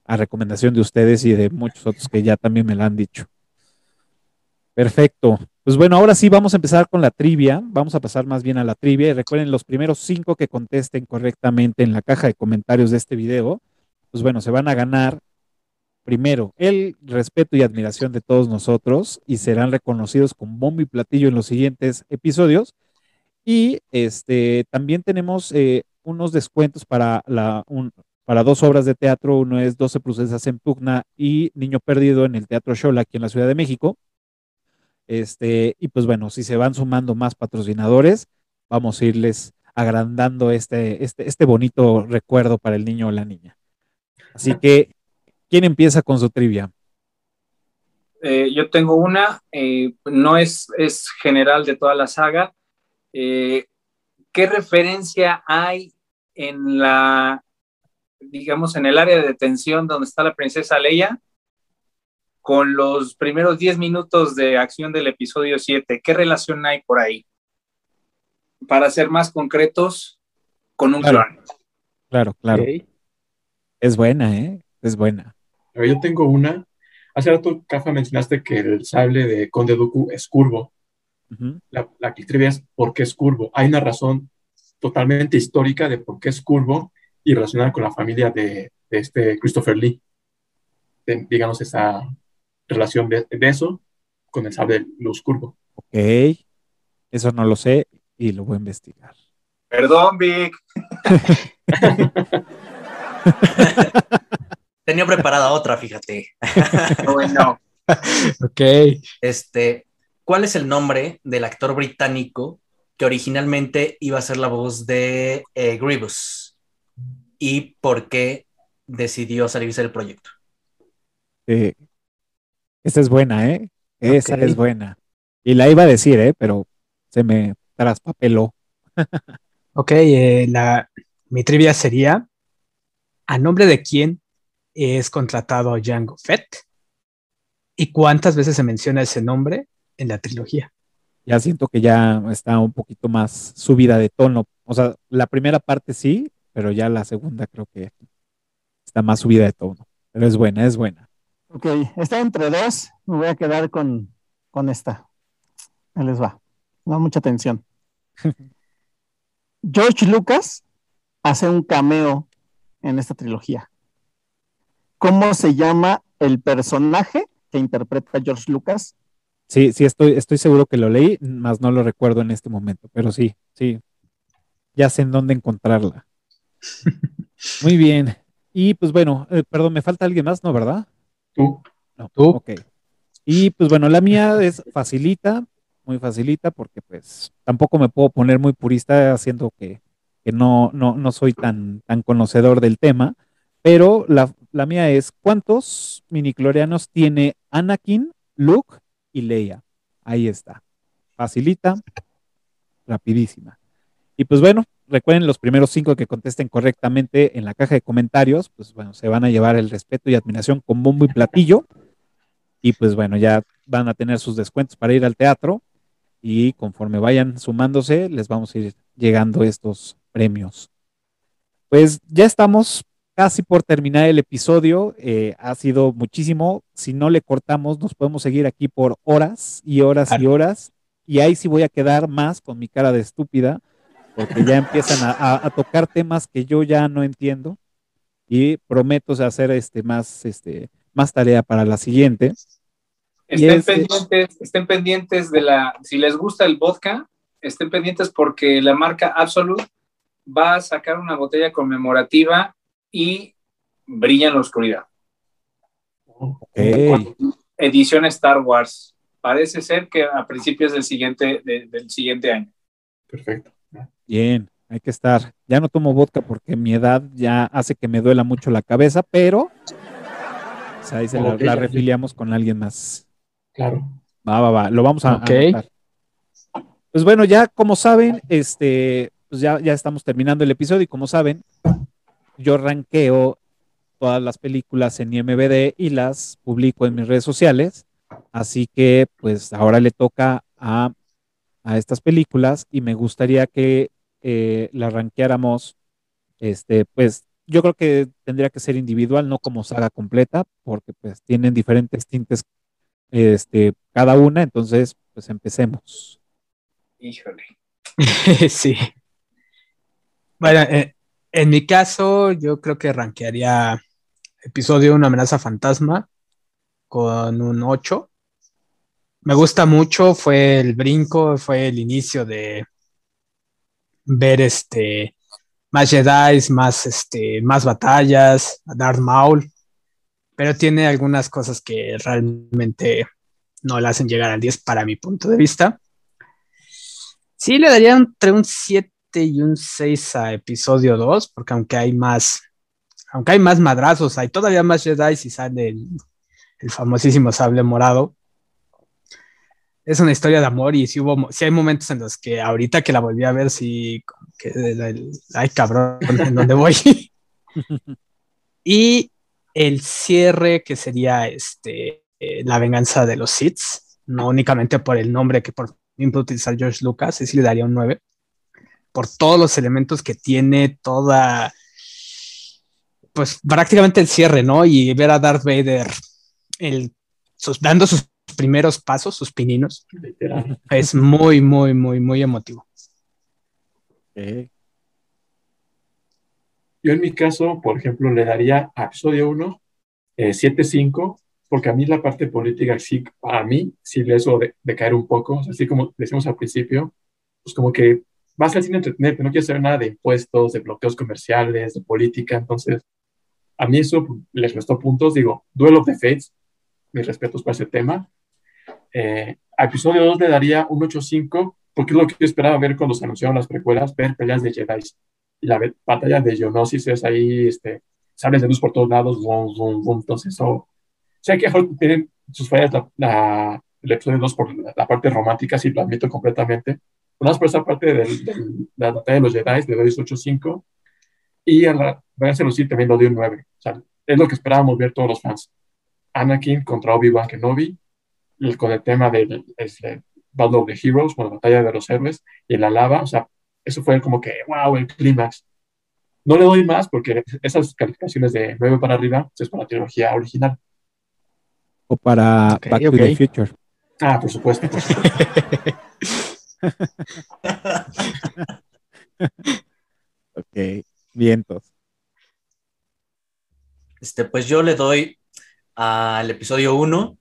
a recomendación de ustedes y de muchos otros que ya también me la han dicho. Perfecto. Pues bueno, ahora sí vamos a empezar con la trivia. Vamos a pasar más bien a la trivia. Y recuerden, los primeros cinco que contesten correctamente en la caja de comentarios de este video, pues bueno, se van a ganar primero el respeto y admiración de todos nosotros y serán reconocidos con bombo y platillo en los siguientes episodios. Y este también tenemos eh, unos descuentos para la un- para dos obras de teatro. Uno es 12 Procesas en Pugna y Niño Perdido en el Teatro Shola aquí en la Ciudad de México. Este, y pues bueno, si se van sumando más patrocinadores, vamos a irles agrandando este, este, este bonito recuerdo para el niño o la niña. Así que, ¿quién empieza con su trivia? Eh, yo tengo una, eh, no es, es general de toda la saga. Eh, ¿Qué referencia hay en la, digamos, en el área de detención donde está la princesa Leia con los primeros 10 minutos de acción del episodio 7? ¿Qué relación hay por ahí? Para ser más concretos, con un Claro. clon. Claro, claro. Es buena, ¿eh? Es buena. Yo tengo una. Hace rato, Cafa, mencionaste que el sable de Conde Dooku es curvo. La, la trivia es por qué es curvo. Hay una razón totalmente histórica de por qué es curvo y relacionada con la familia de, de este Christopher Lee. De- digamos, esa relación de, de eso con el sable de luz curvo. Ok. Eso no lo sé y lo voy a investigar. Perdón, Vic. Tenía preparada otra, fíjate. Bueno, Ok. Este, ¿cuál es el nombre del actor británico que originalmente iba a ser la voz de eh, Grievous? ¿Y por qué decidió salirse del proyecto? Eh, esa es buena, ¿eh? Esa es buena. Y la iba a decir, ¿eh? Pero se me traspapeló. Ok, eh, la, mi trivia sería, ¿a nombre de quién es contratado Jango Fett? ¿Y cuántas veces se menciona ese nombre en la trilogía? Ya siento que ya está un poquito más subida de tono. O sea, la primera parte sí, pero ya la segunda creo que está más subida de tono. Pero es buena, es buena. Ok, está entre dos. Me voy a quedar con, con esta. Ahí les va. No mucha atención. George Lucas hace un cameo en esta trilogía. ¿Cómo se llama el personaje que interpreta George Lucas? Sí, sí, estoy, estoy seguro que lo leí, más no lo recuerdo en este momento, pero sí, sí. Ya sé en dónde encontrarla. Muy bien. Y pues bueno, eh, perdón, me falta alguien más, ¿no, verdad? Tú. No, tú. Ok. Y pues bueno, la mía es facilita, muy facilita, porque pues tampoco me puedo poner muy purista haciendo que, que no, no, no soy tan, tan conocedor del tema, pero la, la mía es, ¿cuántos miniclorianos tiene Anakin, Luke y Leia? Ahí está. Facilita, rapidísima. Y pues bueno, recuerden los primeros cinco que contesten correctamente en la caja de comentarios, pues bueno, se van a llevar el respeto y admiración con bombo y platillo. Y pues bueno, ya van a tener sus descuentos para ir al teatro. Y conforme vayan sumándose, les vamos a ir llegando estos premios. Pues ya estamos casi por terminar el episodio. Eh, ha sido muchísimo. Si no le cortamos, nos podemos seguir aquí por horas y horas y horas. Y ahí sí voy a quedar más con mi cara de estúpida, porque ya empiezan a, a- a tocar temas que yo ya no entiendo. Y prometo hacer este más, este, más tarea para la siguiente. Estén es- pendientes, estén pendientes de la, si les gusta el vodka, estén pendientes porque la marca Absolute va a sacar una botella conmemorativa y brilla en la oscuridad. Edición Star Wars. Parece ser que a principios del siguiente, de- del siguiente año. Perfecto. Bien, hay que estar. Ya no tomo vodka porque mi edad ya hace que me duela mucho la cabeza, pero pues, ahí se la, la refiliamos con alguien más. Claro. Va, va, va. Lo vamos a Ok. anotar. Pues bueno, ya como saben, este, pues ya, ya estamos terminando el episodio y como saben, yo ranqueo todas las películas en IMBD y las publico en mis redes sociales. Así que pues ahora le toca a, a estas películas y me gustaría que eh, las ranqueáramos, este, pues yo creo que tendría que ser individual, no como saga completa, porque pues tienen diferentes tintes este, cada una, entonces pues empecemos. Híjole. sí. Bueno, eh, en mi caso, yo creo que rankearía episodio Una amenaza fantasma con un 8. Me gusta mucho, fue el brinco, fue el inicio de ver este más Jedi, más este, más batallas, Darth Maul, pero tiene algunas cosas que realmente no le hacen llegar al 10 para mi punto de vista. Sí, le daría entre un 7 y un 6 a episodio 2, porque aunque hay más, aunque hay más madrazos, hay todavía más Jedi y sale el, el famosísimo sable morado. Es una historia de amor y sí, hubo, sí hay momentos en los que ahorita que la volví a ver, sí, como que, el- el- ay cabrón, ¿en dónde voy? y el cierre que sería este, eh, la venganza de los Sith, no únicamente por el nombre que por fin puede utilizar George Lucas, sí le daría un 9, por todos los elementos que tiene, toda, pues prácticamente el cierre, ¿no? Y ver a Darth Vader el, sus- dando sus primeros pasos, sus pininos, Literal. es muy, muy, muy, muy emotivo. Yo en mi caso, por ejemplo, le daría a episodio 1 eh, 7.5, porque a mí la parte política sí, a mí sí le eso de, de caer un poco, o sea, así como decimos al principio, pues como que vas al cine a entretenerte, no quieres saber nada de impuestos, de bloqueos comerciales, de política, entonces a mí eso pues, les restó puntos, digo, Duel of the Fates, mis respetos para ese tema. Eh, a episodio 2 le daría un 8.5, porque es lo que yo esperaba ver cuando se anunciaron las precuelas, ver peleas de Jedi. Y la batalla de Geonosis es ahí, este, sables de luz por todos lados, boom, boom, boom. Entonces, eso, sé que tienen sus fallas la, la- el episodio 2 por la, la parte romántica, sí lo admito completamente. Más por esa parte de la batalla de los Jedi, le doy ese 8.5. Y a la, váyanse a lucir también lo de un 9. O sea, es lo que esperábamos ver todos los fans. Anakin contra Obi-Wan Kenobi, y con el tema del este, Battle of the Heroes, con la batalla de los héroes, y la lava, o sea, eso fue como que, wow, el clímax. No le doy más porque esas calificaciones de 9 para arriba es para la trilogía original. O para Back to the Future. Ah, por supuesto. por supuesto. ok, vientos. Este, pues yo le doy al episodio 1,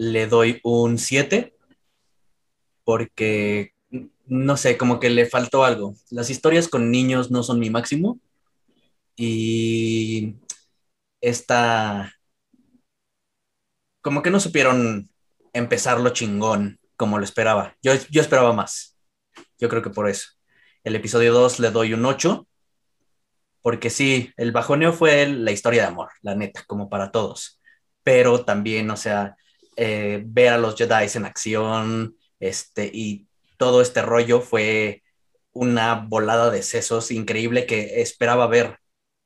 le doy un 7, porque, no sé, como que le faltó algo. Las historias con niños no son mi máximo. Y esta, como que no supieron empezarlo chingón como lo esperaba. Yo, yo esperaba más. Yo creo que por eso. El episodio 2 le doy un 8 porque sí, el bajoneo fue la historia de amor, la neta, como para todos. Pero también, o sea, eh, ver a los Jedi en acción, este, y todo este rollo fue una volada de sesos increíble que esperaba ver.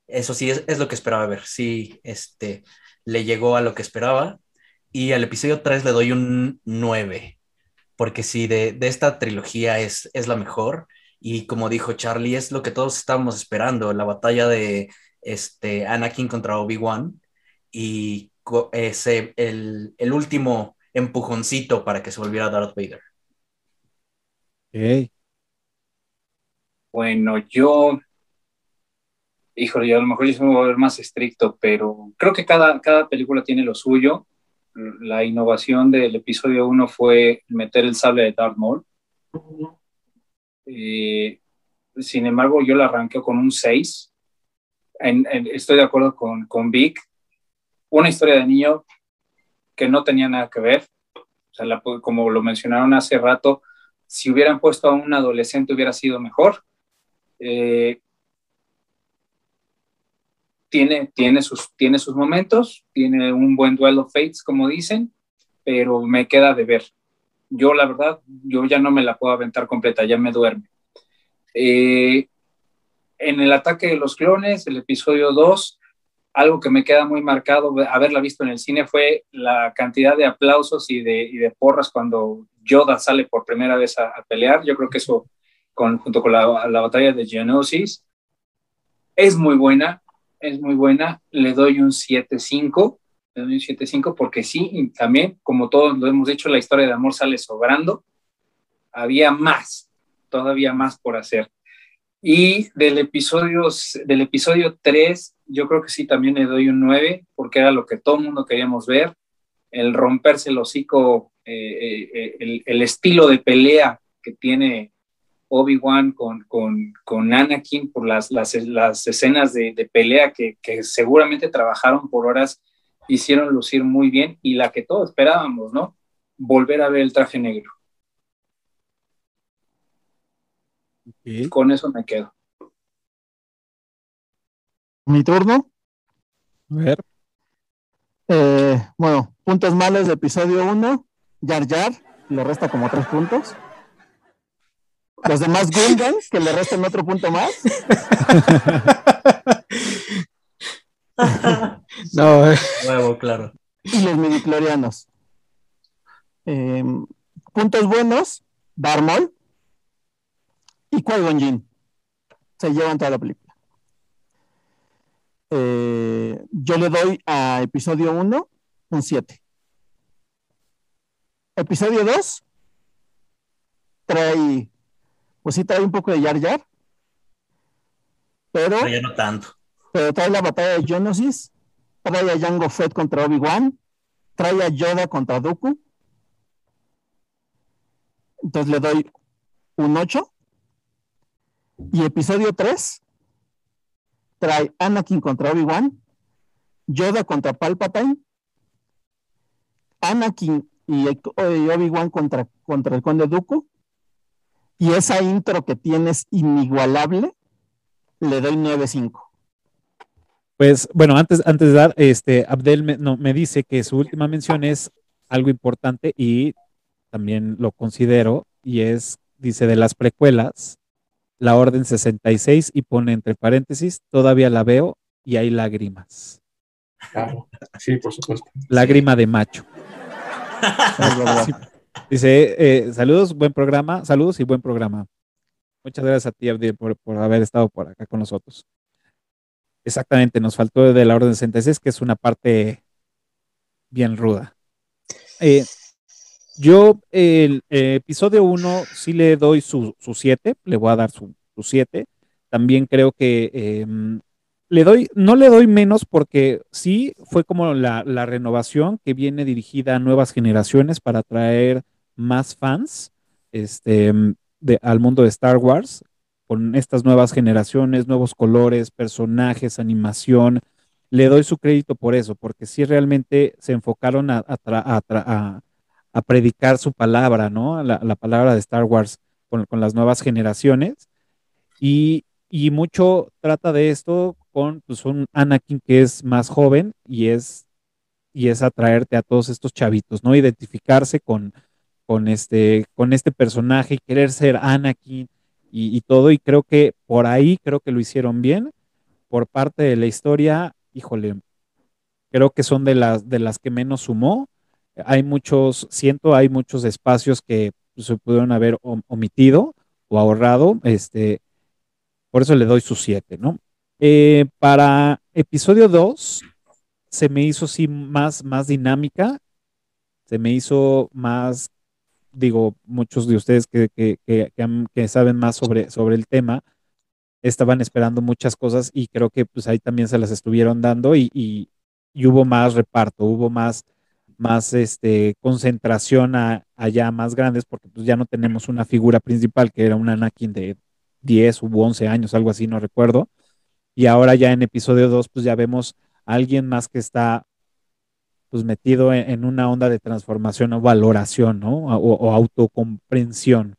Eso sí, es, es lo que esperaba ver. Sí, este, le llegó a lo que esperaba. Y al episodio 3 le doy un 9, porque sí, de, de esta trilogía es, es la mejor. Y como dijo Charlie, es lo que todos estábamos esperando, la batalla de este, Anakin contra Obi-Wan y ese, el, el último empujoncito para que se volviera Darth Vader. Ok. Bueno, yo, híjole, yo a lo mejor yo se me voy a ver más estricto, pero creo que cada, cada película tiene lo suyo. La innovación del episodio 1 fue meter el sable de Darth Maul. Eh, sin embargo, yo la arranqué con un 6. En- en- estoy de acuerdo con, con Vic. Una historia de niño que no tenía nada que ver. Como lo mencionaron hace rato, si hubieran puesto a un adolescente hubiera sido mejor. Eh, tiene, tiene, sus, tiene sus momentos, tiene un buen duelo fates, como dicen, pero me queda de ver. Yo, la verdad, yo ya no me la puedo aventar completa, ya me duerme. Eh, en el ataque de los clones, el episodio 2, algo que me queda muy marcado haberla visto en el cine fue la cantidad de aplausos y de, y de porras cuando Yoda sale por primera vez a, pelear. Yo creo que eso, con, junto con la, la batalla de Geonosis, es muy buena, es muy buena. Le doy un 7.5, le doy un 7.5 porque sí, y también, como todos lo hemos dicho, la historia de amor sale sobrando. Había más, todavía más por hacer. Y del episodio, del episodio 3, yo creo que sí también le doy un 9, porque era lo que todo el mundo queríamos ver. El romperse el hocico, eh, eh, el, el, estilo de pelea que tiene Obi-Wan con, con, con, Anakin por las, las, las escenas de, de pelea que, que, seguramente trabajaron por horas, hicieron lucir muy bien y la que todos esperábamos, ¿no? Volver a ver el traje negro. Okay. Con eso me quedo. Mi turno. A ver. Eh, bueno, puntos malos de episodio 1. Yar Yar, le resta como tres puntos. Los demás Gungan, que le restan otro punto más. no, eh. Nuevo, claro. Y los midiclorianos. Eh, puntos buenos, Darmol y Qui-Gon Jinn. Se llevan toda la película. Eh, yo le doy a episodio 1 un 7. Episodio 2 trae, pues sí trae un poco de Yar Yar, pero, pero ya no tanto. Pero trae la batalla de Geonosis, trae a Jango Fett contra Obi-Wan, trae a Yoda contra Dooku. Entonces le doy un 8. Y episodio 3 trae Anakin contra Obi-Wan, Yoda contra Palpatine, Anakin y Obi-Wan contra, contra el Conde Dooku. Y esa intro que tienes inigualable, le doy 9.5. Pues bueno, antes, antes de dar, este, Abdel me, no, me dice que su última mención es algo importante y también lo considero, y es, dice, de las precuelas, la Orden 66 y pone entre paréntesis, todavía la veo y hay lágrimas. Claro, sí, por supuesto. Lágrima de macho. Sí. Dice, eh, saludos, buen programa, saludos y buen programa. Muchas gracias a ti, Abdiel, por, por haber estado por acá con nosotros. Exactamente, nos faltó de la Orden 66, que es una parte bien ruda. Eh, yo, el eh, episodio 1, sí le doy su 7, le voy a dar su 7. También creo que em, le doy, no le doy menos porque sí fue como la, renovación que viene dirigida a nuevas generaciones para atraer más fans este, de, al mundo de Star Wars con estas nuevas generaciones, nuevos colores, personajes, animación. Le doy su crédito por eso, porque sí realmente se enfocaron a tra- a- a predicar su palabra, ¿no? La, la palabra de Star Wars con, con las nuevas generaciones. Y, y mucho trata de esto con pues, un Anakin que es más joven y es, y es atraerte a todos estos chavitos, ¿no? Identificarse con, con, este, con este personaje y querer ser Anakin y, y todo. Y creo que por ahí creo que lo hicieron bien. Por parte de la historia, híjole, creo que son de las, de las que menos sumó. Hay muchos, siento, hay muchos espacios que se pudieron haber om- omitido o ahorrado. Este, por eso le doy su 7, ¿no? Eh, para episodio 2 se me hizo sí más, más dinámica, se me hizo más, digo, muchos de ustedes que, que, que, saben más sobre, sobre el tema, estaban esperando muchas cosas y creo que pues ahí también se las estuvieron dando y- y hubo más reparto, hubo más, más este, concentración allá más grandes porque pues ya no tenemos una figura principal que era un Anakin de 10 u 11 años, algo así, no recuerdo. Y ahora ya en episodio 2 pues ya vemos a alguien más que está pues metido en, en una onda de transformación o valoración, ¿no? O, o autocomprensión.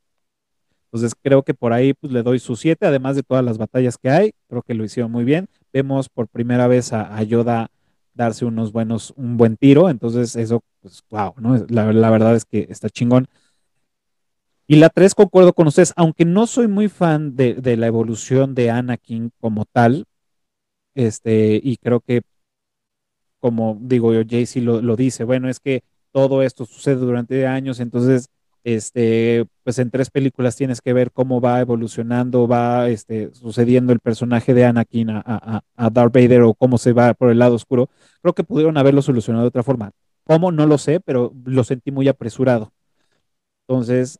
Entonces creo que por ahí pues le doy su 7, además de todas las batallas que hay, creo que lo hicieron muy bien. Vemos por primera vez a, a Yoda darse unos buenos, un buen tiro, entonces eso, pues wow, ¿no? La, la verdad es que está chingón. Y la 3 concuerdo con ustedes, aunque no soy muy fan de, de la evolución de Anakin como tal, este, y creo que como digo yo, Jaycee lo, lo dice, bueno, es que todo esto sucede durante años, entonces, este, pues en tres películas tienes que ver cómo va evolucionando, va este, sucediendo el personaje de Anakin a, Darth Vader o cómo se va por el lado oscuro. Creo que pudieron haberlo solucionado de otra forma. ¿Cómo? No lo sé, pero lo sentí muy apresurado. Entonces,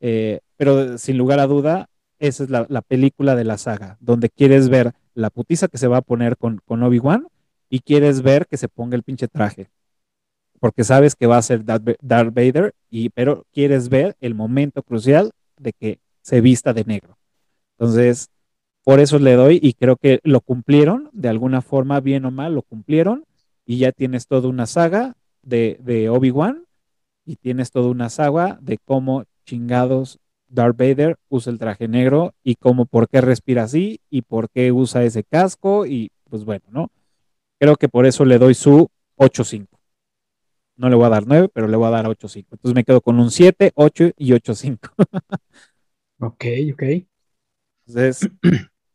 eh, pero sin lugar a duda, esa es la, la, película de la saga, donde quieres ver la putiza que se va a poner con, con Obi-Wan y quieres ver que se ponga el pinche traje. Porque sabes que va a ser Darth Vader, y, pero quieres ver el momento crucial de que se vista de negro. Entonces, por eso le doy y creo que lo cumplieron, de alguna forma, bien o mal, lo cumplieron y ya tienes toda una saga de, de Obi-Wan y tienes toda una saga de cómo chingados Darth Vader usa el traje negro y cómo, por qué respira así y por qué usa ese casco y pues bueno, ¿no? Creo que por eso le doy su 8.5. No le voy a dar 9, pero le voy a dar 8.5. Entonces me quedo con un 7, 8 y 8.5. ok, ok. Entonces,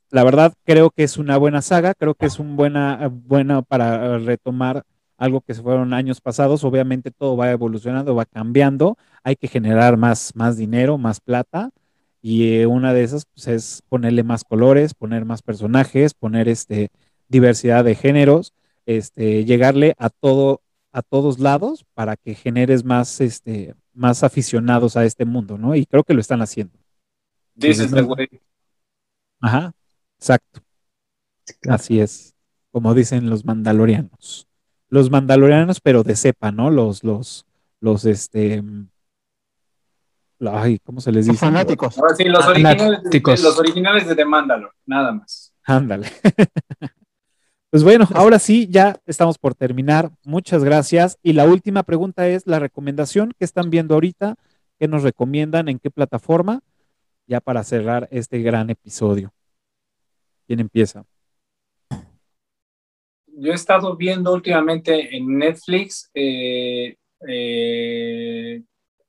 la verdad creo que es una buena saga, creo que es un buena, buena para retomar algo que se fueron años pasados. Obviamente todo va evolucionando, va cambiando. Hay que generar más, más dinero, más plata. Y eh, una de esas pues, es ponerle más colores, poner más personajes, poner este, diversidad de géneros, este, llegarle a todo, a todos lados para que generes más, este, más aficionados a este mundo, ¿no? Y creo que lo están haciendo. This is the way. Ajá, exacto. Así es, como dicen los mandalorianos. Los mandalorianos, pero de cepa, ¿no? Los, los, los, este, ay, ¿cómo se les dice? Fanáticos. Ahora sí, los originales, de, los originales de The Mandalore, nada más. Ándale. Pues bueno, ahora sí, ya estamos por terminar. Muchas gracias. Y la última pregunta es la recomendación que están viendo ahorita, qué nos recomiendan, en qué plataforma, ya para cerrar este gran episodio. ¿Quién empieza? Yo he estado viendo últimamente en Netflix eh, eh,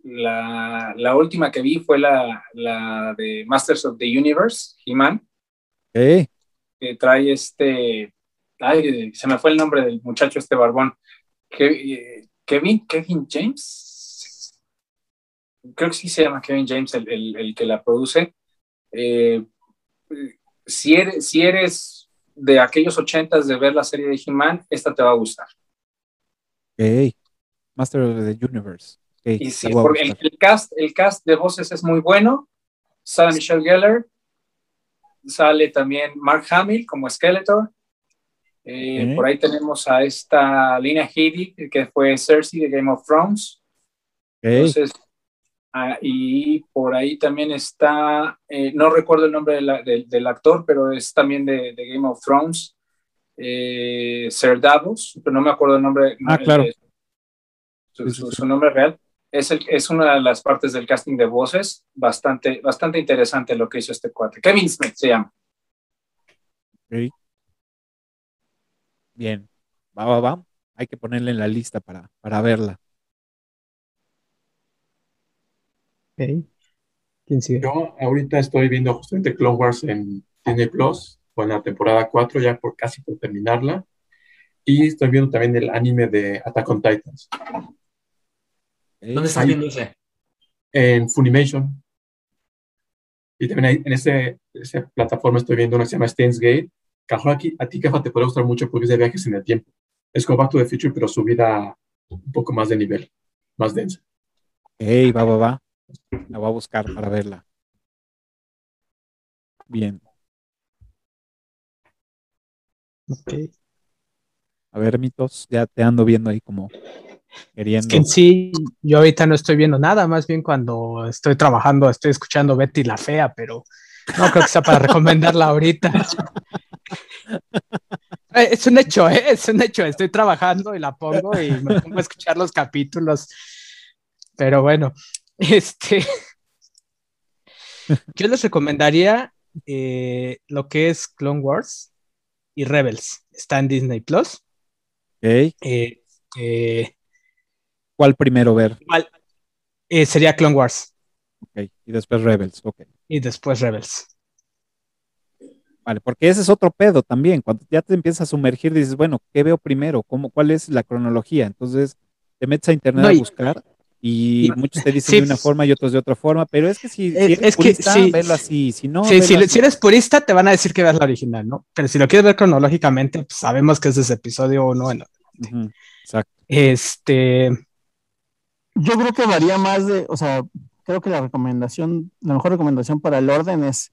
la, la última que vi fue la, la de Masters of the Universe, He-Man, Ok. que trae este, ay, se me fue el nombre del muchacho este barbón, Ke- Kevin, Kevin James, creo que sí se llama Kevin James el, el- el que la produce. Eh, si, eres, si eres de aquellos ochentas de ver la serie de He-Man, esta te va a gustar. Ok. Master of the Universe. Y sí, porque el, cast, el cast de voces es muy bueno. Sale Michelle Gellar, sale también Mark Hamill como Skeletor. Eh. Por ahí tenemos a esta Lina Headey, que fue Cersei de Game of Thrones. Entonces, ah, y por ahí también está, eh, no recuerdo el nombre de la- del- del actor, pero es también de, de Game of Thrones, eh, Ser Davos, pero no me acuerdo el nombre. Ah, claro. su, su- nombre real. Es, el, es una de las partes del casting de voces, bastante, bastante interesante lo que hizo este cuate. Kevin Smith se llama. Bien. Va, va, va. Hay que ponerla en la lista para, para verla. Ok. ¿Quién sigue? Yo ahorita estoy viendo justamente Clone Wars en Disney Plus, con la temporada 4, ya por casi por terminarla. Y estoy viendo también el anime de Attack on Titans ¿Dónde estás Ahí. viendo ese? en Funimation. Y también ahí, en ese, esa plataforma estoy viendo una que se llama Steins Gate. Que a aquí, a ti, Cafa, te puede gustar mucho porque es de viajes en el tiempo. Es como Back to the Future, pero subida un poco más de nivel, más densa. Ey, va, va, va. La voy a buscar para verla. Bien. Ok. A ver, mitos, ya te ando viendo ahí como Es queriendo. que en sí, yo ahorita no estoy viendo nada, más bien cuando estoy trabajando estoy escuchando Betty la Fea, pero no creo que sea para recomendarla ahorita. Eh, Es un hecho, ¿eh? es un hecho. Estoy trabajando y la pongo y me pongo a escuchar los capítulos. Pero bueno, este. Yo les recomendaría eh, lo que es Clone Wars y Rebels. Está en Disney Plus. Eh, eh, ¿Cuál primero ver? sería Clone Wars Ok. Y después Rebels. Ok. y después Rebels. Vale, porque ese es otro pedo también. Cuando ya te empiezas a sumergir, dices, bueno, ¿qué veo primero? ¿Cómo, ¿Cuál es la cronología? Entonces te metes a internet No, a buscar y y- muchos te dicen sí, de una forma y otros de otra forma, pero es que si, si Es- eres es que purista, sí. así. Si no, Sí, si, así. si eres purista, te van a decir que veas la original, ¿no? Pero si lo quieres ver cronológicamente, pues sabemos que es desde episodio 1 en Ujú, Exacto. Este. Yo creo que varía más de, o sea, creo que la recomendación, la mejor recomendación para el orden es,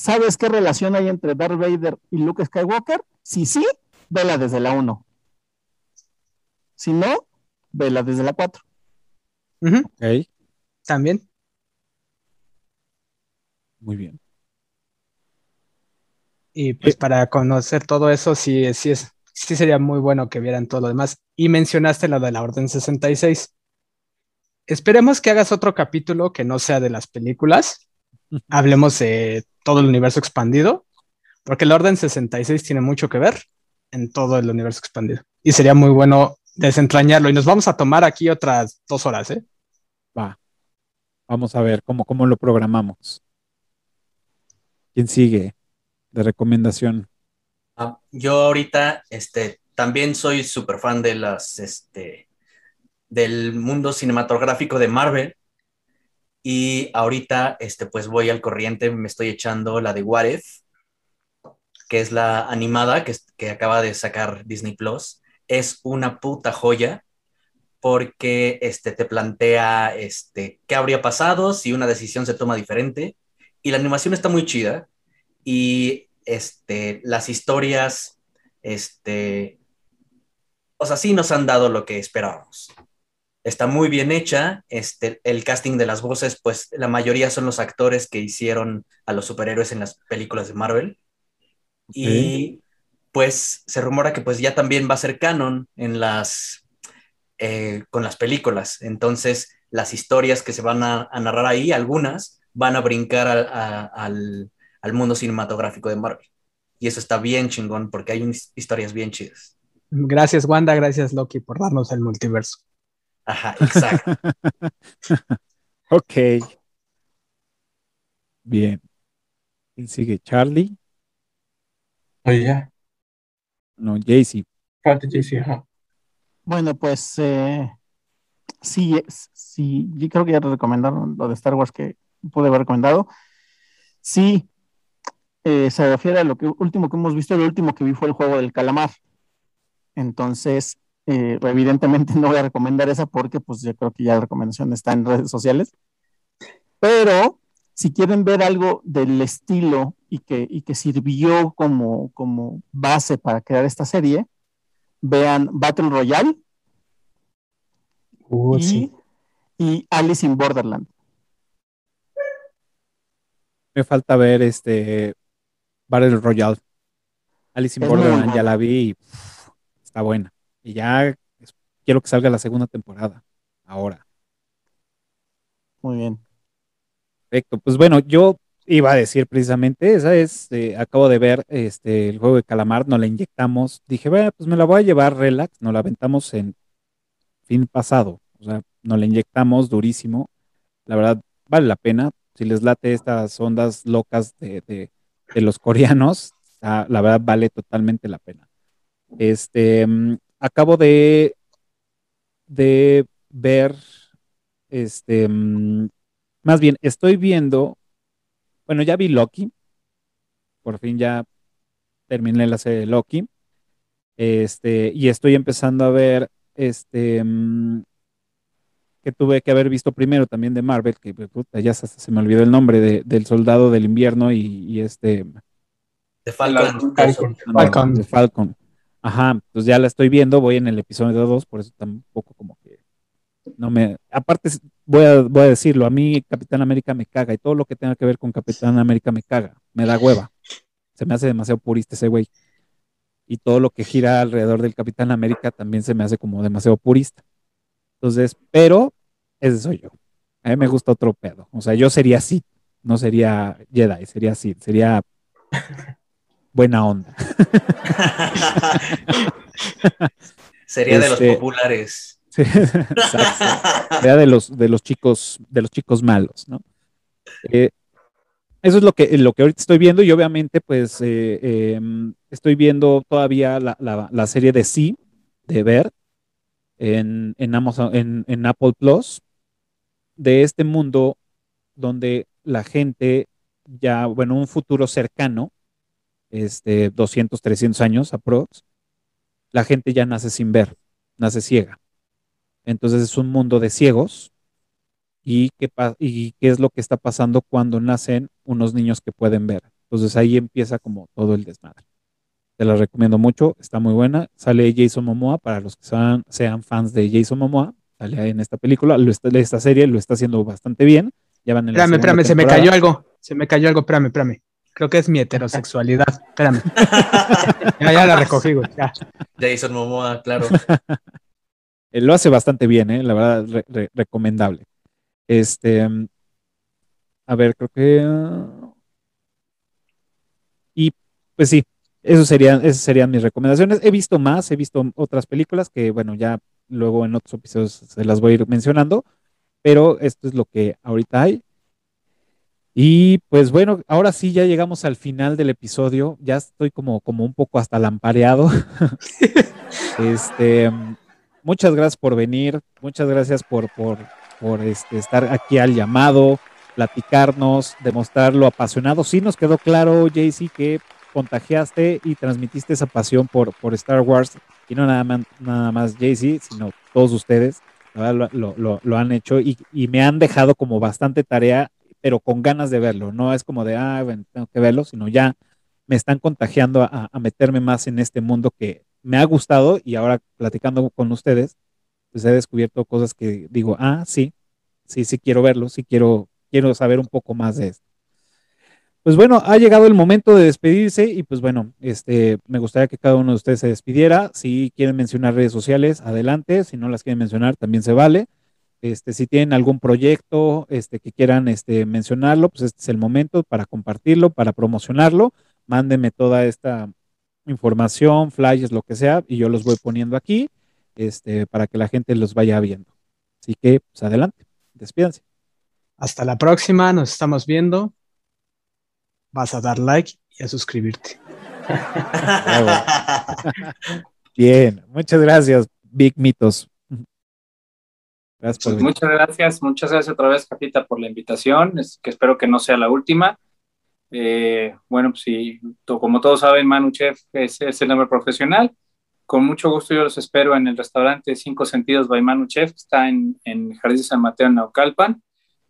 ¿sabes qué relación hay entre Darth Vader y Luke Skywalker? Si sí, vela desde la 1. Si no, vela desde la 4. ujú, Ok, También. muy bien. Y pues para conocer todo eso, sí, sí, es, sí sería muy bueno que vieran todo lo demás. Y mencionaste lo de la Orden 66. Esperemos que hagas otro capítulo que no sea de las películas. Hablemos de todo el universo expandido, porque la Orden 66 tiene mucho que ver en todo el universo expandido. Y sería muy bueno desentrañarlo. Y nos vamos a tomar aquí otras dos horas, ¿eh? Va. Vamos a ver cómo, cómo lo programamos. ¿Quién sigue de recomendación? Ah, yo ahorita, este, también soy súper fan de las, este, del mundo cinematográfico de Marvel. Y ahorita, este, pues voy al corriente, me estoy echando la de What If, que es la animada que, que acaba de sacar Disney Plus. Es una puta joya porque este, te plantea este, qué habría pasado si una decisión se toma diferente. Y la animación está muy chida. Y este, las historias, este, o sea, sí nos han dado lo que esperábamos. Está muy bien hecha. Este, el casting de las voces, pues la mayoría son los actores que hicieron a los superhéroes en las películas de Marvel. Y pues se rumora que pues ya también va a ser canon en las, eh, con las películas. Entonces, las historias que se van a, a narrar ahí, algunas, van a brincar a- a- al, al mundo cinematográfico de Marvel. Y eso está bien chingón porque hay historias bien chidas. Gracias, Wanda. Gracias, Loki, por darnos el multiverso. Ajá, exacto. ok. Bien. ¿Quién sigue? ¿Charlie? Oye, ya. No, Jaycee. Falta ajá. Bueno, pues eh, sí, sí, yo creo que ya te recomendaron lo de Star Wars que pude haber recomendado. Sí, eh, se refiere a lo que último que hemos visto, lo último que vi fue el juego del calamar. Entonces, eh, evidentemente no voy a recomendar esa porque pues yo creo que ya la recomendación está en redes sociales. Pero si quieren ver algo del estilo y que, y que sirvió como, como base para crear esta serie, vean Battle Royale Uh, y, sí. y Alice in Borderland. Me falta ver este Battle Royale. Alice in Es Borderland ya la vi y pff, está buena. Y ya quiero que salga la segunda temporada. Ahora. Muy bien. Perfecto. Pues bueno, yo iba a decir precisamente, esa es, eh, acabo de ver este el juego de calamar, nos la inyectamos. Dije, bueno, pues me la voy a llevar relax, nos la aventamos en fin pasado. O sea, nos la inyectamos durísimo. La verdad, vale la pena. Si les late estas ondas locas de, de- de los coreanos, la verdad vale totalmente la pena. Este, mm, acabo de, de ver, este, mm, más bien, estoy viendo, bueno, ya vi Loki, por fin ya terminé la serie de Loki, este, y estoy empezando a ver, este, mm, que tuve que haber visto primero también de Marvel, que puta, ya hasta se me olvidó el nombre de- del soldado del invierno y, y este, De Falcon. Falcon. Falcon. de Falcon. Ajá, pues ya la estoy viendo, voy en el episodio 2, por eso tampoco como que no me... Aparte, voy a, voy a decirlo, a mí Capitán América me caga y todo lo que tenga que ver con Capitán América me caga, me da hueva. Se me hace demasiado purista ese güey. Y todo lo que gira alrededor del Capitán América también se me hace como demasiado purista. Entonces, pero ese soy yo. A mí me gusta otro pedo. O sea, yo sería Sith, no sería Jedi, sería Sith, sería buena onda. Sería de Este, los populares. Sí, exacto. Sería de los, de los chicos, de los chicos malos, ¿no? Eh, eso es lo que, lo que ahorita estoy viendo y obviamente pues eh, eh, estoy viendo todavía la, la- la serie de Sí, de ver, en, en Amazon, en, en Apple Plus, de este mundo donde la gente ya, bueno, un futuro cercano, este, 200, 300 años aprox, la gente ya nace sin ver, nace ciega. Entonces es un mundo de ciegos. ¿Y qué, pa- ¿Y qué es lo que está pasando cuando nacen unos niños que pueden ver? Entonces ahí empieza como todo el desmadre. Te la recomiendo mucho, está muy buena. Sale Jason Momoa, para los que sean, sean fans de Jason Momoa, sale en esta película, lo está- esta serie lo está haciendo bastante bien. Ya van en la Espérame, espérame, se me cayó algo. Se me cayó algo, espérame, espérame. Creo que es mi heterosexualidad. Espérame. ya, ya la recogí, güey. Ya. Jason Momoa, claro. Eh, lo hace bastante bien, ¿eh? la verdad, re- re- recomendable. Este, a ver, creo que. Y pues sí, eso serían, esas serían mis recomendaciones. He visto más, he visto otras películas que, bueno, ya luego en otros episodios se las voy a ir mencionando, pero esto es lo que ahorita hay. Y pues bueno, ahora sí ya llegamos al final del episodio. Ya estoy como, como un poco hasta lampareado. este, mm, muchas gracias por venir, muchas gracias por, por, por este, estar aquí al llamado, platicarnos, demostrar lo apasionado. Sí nos quedó claro, Jaycee, que contagiaste y transmitiste esa pasión por, por Star Wars, y no nada más, nada más Jaycee, sino todos ustedes. Lo, lo- lo han hecho y, y me han dejado como bastante tarea, pero con ganas de verlo. No es como de, ah, bueno, tengo que verlo, sino ya me están contagiando a, a meterme más en este mundo que me ha gustado y ahora platicando con ustedes, pues he descubierto cosas que digo, ah, sí, sí, sí quiero verlo, sí quiero, quiero saber un poco más de esto. Pues bueno, ha llegado el momento de despedirse y pues bueno, este, me gustaría que cada uno de ustedes se despidiera. Si quieren mencionar redes sociales, adelante. Si no las quieren mencionar, también se vale. Este, si tienen algún proyecto este, que quieran este, mencionarlo, pues este es el momento para compartirlo, para promocionarlo. Mándenme toda esta información, flyers, lo que sea, y yo los voy poniendo aquí este, para que la gente los vaya viendo. Así que, pues adelante, despídanse. Hasta la próxima, nos estamos viendo. Vas a dar like y a suscribirte. Bien, muchas gracias, Big Mitos. Gracias pues muchas gracias, muchas gracias otra vez, Capita, por la invitación, es que espero que no sea la última. Eh, bueno, pues sí, como todos saben, Manu Chef es, es, el nombre profesional. Con mucho gusto yo los espero en el restaurante Cinco Sentidos by Manu Chef, está en, en Jardín de San Mateo, en Naucalpan.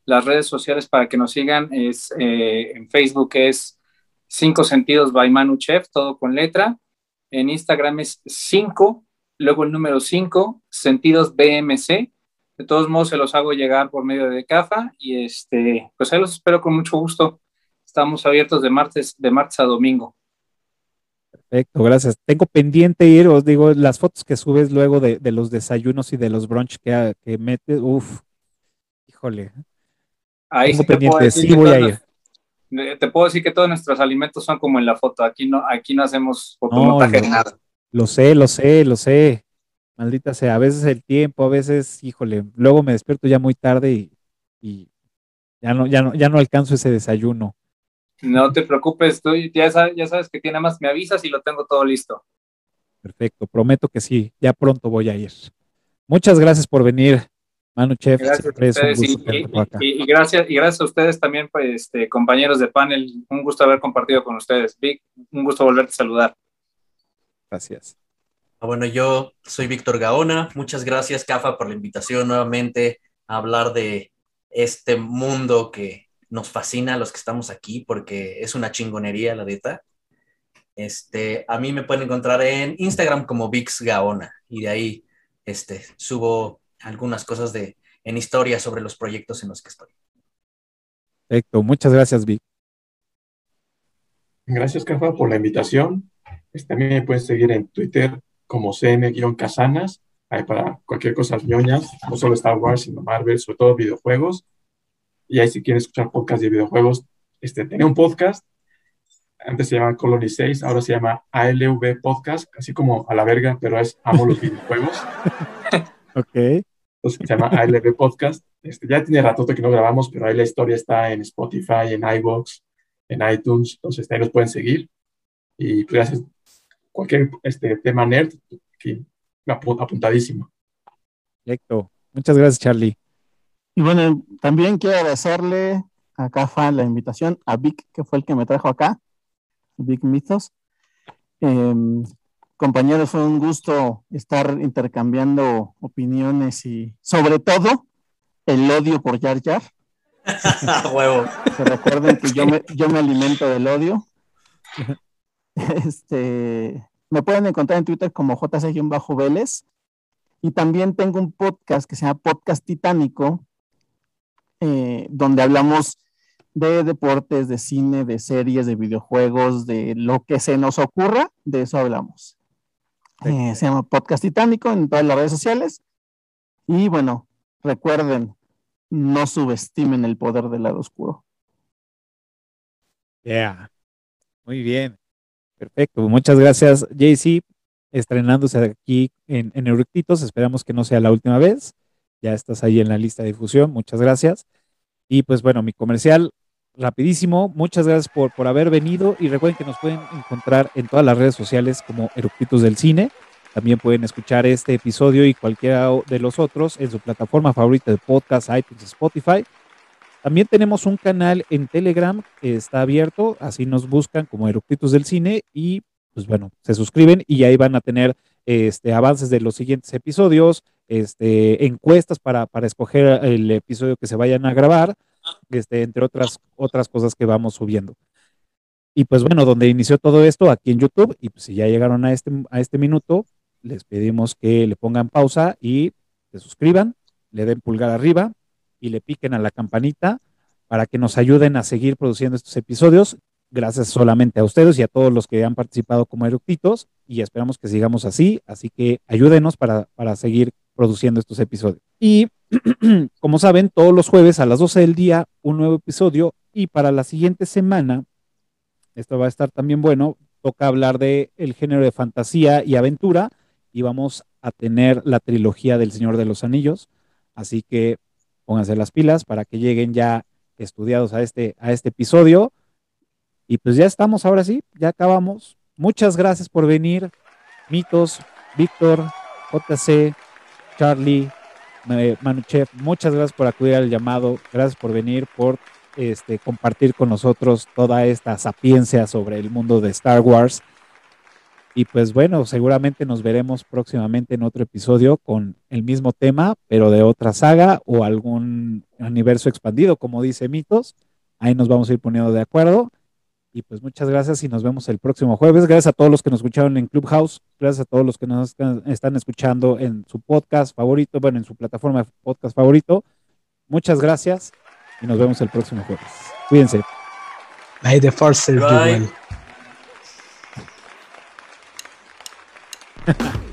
Las redes sociales para que nos sigan es eh, en Facebook es Cinco Sentidos by Manu Chef, todo con letra. En Instagram es 5, luego el número 5, Sentidos BMC. De todos modos, se los hago llegar por medio de CAFA y este, pues ahí los espero con mucho gusto. Estamos abiertos de martes, de martes a domingo. Perfecto, gracias. Tengo pendiente ir, os digo, las fotos que subes luego de, de los desayunos y de los brunch que, que metes, uff, híjole. Ahí Tengo pendiente, sí voy a ir. Te puedo decir que todos nuestros alimentos son como en la foto, aquí no, aquí no hacemos fotomontaje no, nada. Lo sé, lo sé, lo sé. Maldita sea, a veces el tiempo, a veces, híjole, luego me despierto ya muy tarde y, y ya no, ya no, ya no alcanzo ese desayuno. No te preocupes, tú ya sabes, ya sabes que tiene más, me avisas y lo tengo todo listo. Perfecto, prometo que sí, ya pronto voy a ir. Muchas gracias por venir, Manu Chef. Gracias a ustedes y, y, y, gracias, y gracias a ustedes también, pues, este, compañeros de panel. Un gusto haber compartido con ustedes. Vic, un gusto volverte a saludar. Gracias. Ah, bueno, yo soy Víctor Gaona. Muchas gracias, CAFA, por la invitación nuevamente a hablar de este mundo que nos fascina a los que estamos aquí porque es una chingonería la dieta. Este, a mí me pueden encontrar en Instagram como Vix Gaona y de ahí este, subo algunas cosas de, en historia sobre los proyectos en los que estoy. Perfecto, muchas gracias Vic. Gracias Cafa por la invitación. Este, también me pueden seguir en Twitter como cm-casanas, ahí para cualquier cosa ñoñas, no solo Star Wars, sino Marvel, sobre todo videojuegos. Y ahí si quieren escuchar podcast de videojuegos, este, tenía un podcast, antes se llamaba Colony 6, ahora se llama ALV Podcast, así como a la verga, pero es Amo los videojuegos. ok. Entonces se llama ALV Podcast. Este, ya tiene rato que no grabamos, pero ahí la historia está en Spotify, en iVoox, en iTunes, entonces ahí nos pueden seguir. Y pues gracias. Cualquier este, tema nerd, aquí, apuntadísimo. Perfecto. Muchas gracias, Charlie. Y bueno, también quiero agradecerle a CAFA la invitación, a Vic, que fue el que me trajo acá, Vic Mythos. Eh, compañeros, fue un gusto estar intercambiando opiniones y sobre todo el odio por Yar Yar. Huevo. Que recuerden que yo me, yo me alimento del odio. Este, me pueden encontrar en Twitter como JC-Vélez. Y también tengo un podcast que se llama Podcast Titánico, eh, donde hablamos de deportes, de cine, de series, de videojuegos, de lo que se nos ocurra, de eso hablamos. Eh, se llama Podcast Titánico en todas las redes sociales. Y bueno, recuerden, no subestimen el poder del lado oscuro. Yeah. Muy bien. Perfecto. Muchas gracias, JC. Estrenándose aquí en, en. Esperamos que no sea la última vez ya estás ahí en la lista de difusión, muchas gracias. Y pues bueno, mi comercial rapidísimo, muchas gracias por, por haber venido y recuerden que nos pueden encontrar en todas las redes sociales como Eructitos del Cine. También pueden escuchar este episodio y cualquiera de los otros en su plataforma favorita de podcast, iTunes, Spotify. También tenemos un canal en Telegram que está abierto, así nos buscan como Eructitos del Cine y pues bueno, se suscriben y ahí van a tener este, avances de los siguientes episodios, este, encuestas para, para escoger el episodio que se vayan a grabar, este, entre otras, otras cosas que vamos subiendo. Y pues bueno, donde inició todo esto, aquí en YouTube, y pues si ya llegaron a este, a este minuto, les pedimos que le pongan pausa y se suscriban, le den pulgar arriba y le piquen a la campanita para que nos ayuden a seguir produciendo estos episodios gracias solamente a ustedes y a todos los que han participado como eructitos y esperamos que sigamos así, así que ayúdenos para, para seguir produciendo estos episodios. Y como saben, todos los jueves a las 12 del día un nuevo episodio y para la siguiente semana, esto va a estar también bueno, toca hablar de género de fantasía y aventura y vamos a tener la trilogía del Señor de los Anillos. Así que pónganse las pilas para que lleguen ya estudiados a este, a este episodio. Y pues ya estamos, ahora sí, ya acabamos. Muchas gracias por venir, Mitos, Víctor, JC, Charlie, eh, Manuchef. Muchas gracias por acudir al llamado. Gracias por venir, por este, compartir con nosotros toda esta sapiencia sobre el mundo de Star Wars. Y pues bueno, seguramente nos veremos próximamente en otro episodio con el mismo tema, pero de otra saga o algún universo expandido, como dice Mitos. Ahí nos vamos a ir poniendo de acuerdo. Y pues muchas gracias y nos vemos el próximo jueves. Gracias a todos los que nos escucharon en Clubhouse. Gracias a todos los que nos están escuchando en su podcast favorito, bueno, en su plataforma de podcast favorito. Muchas gracias y nos vemos el próximo jueves. Cuídense. May the force serve you well. Ha ha.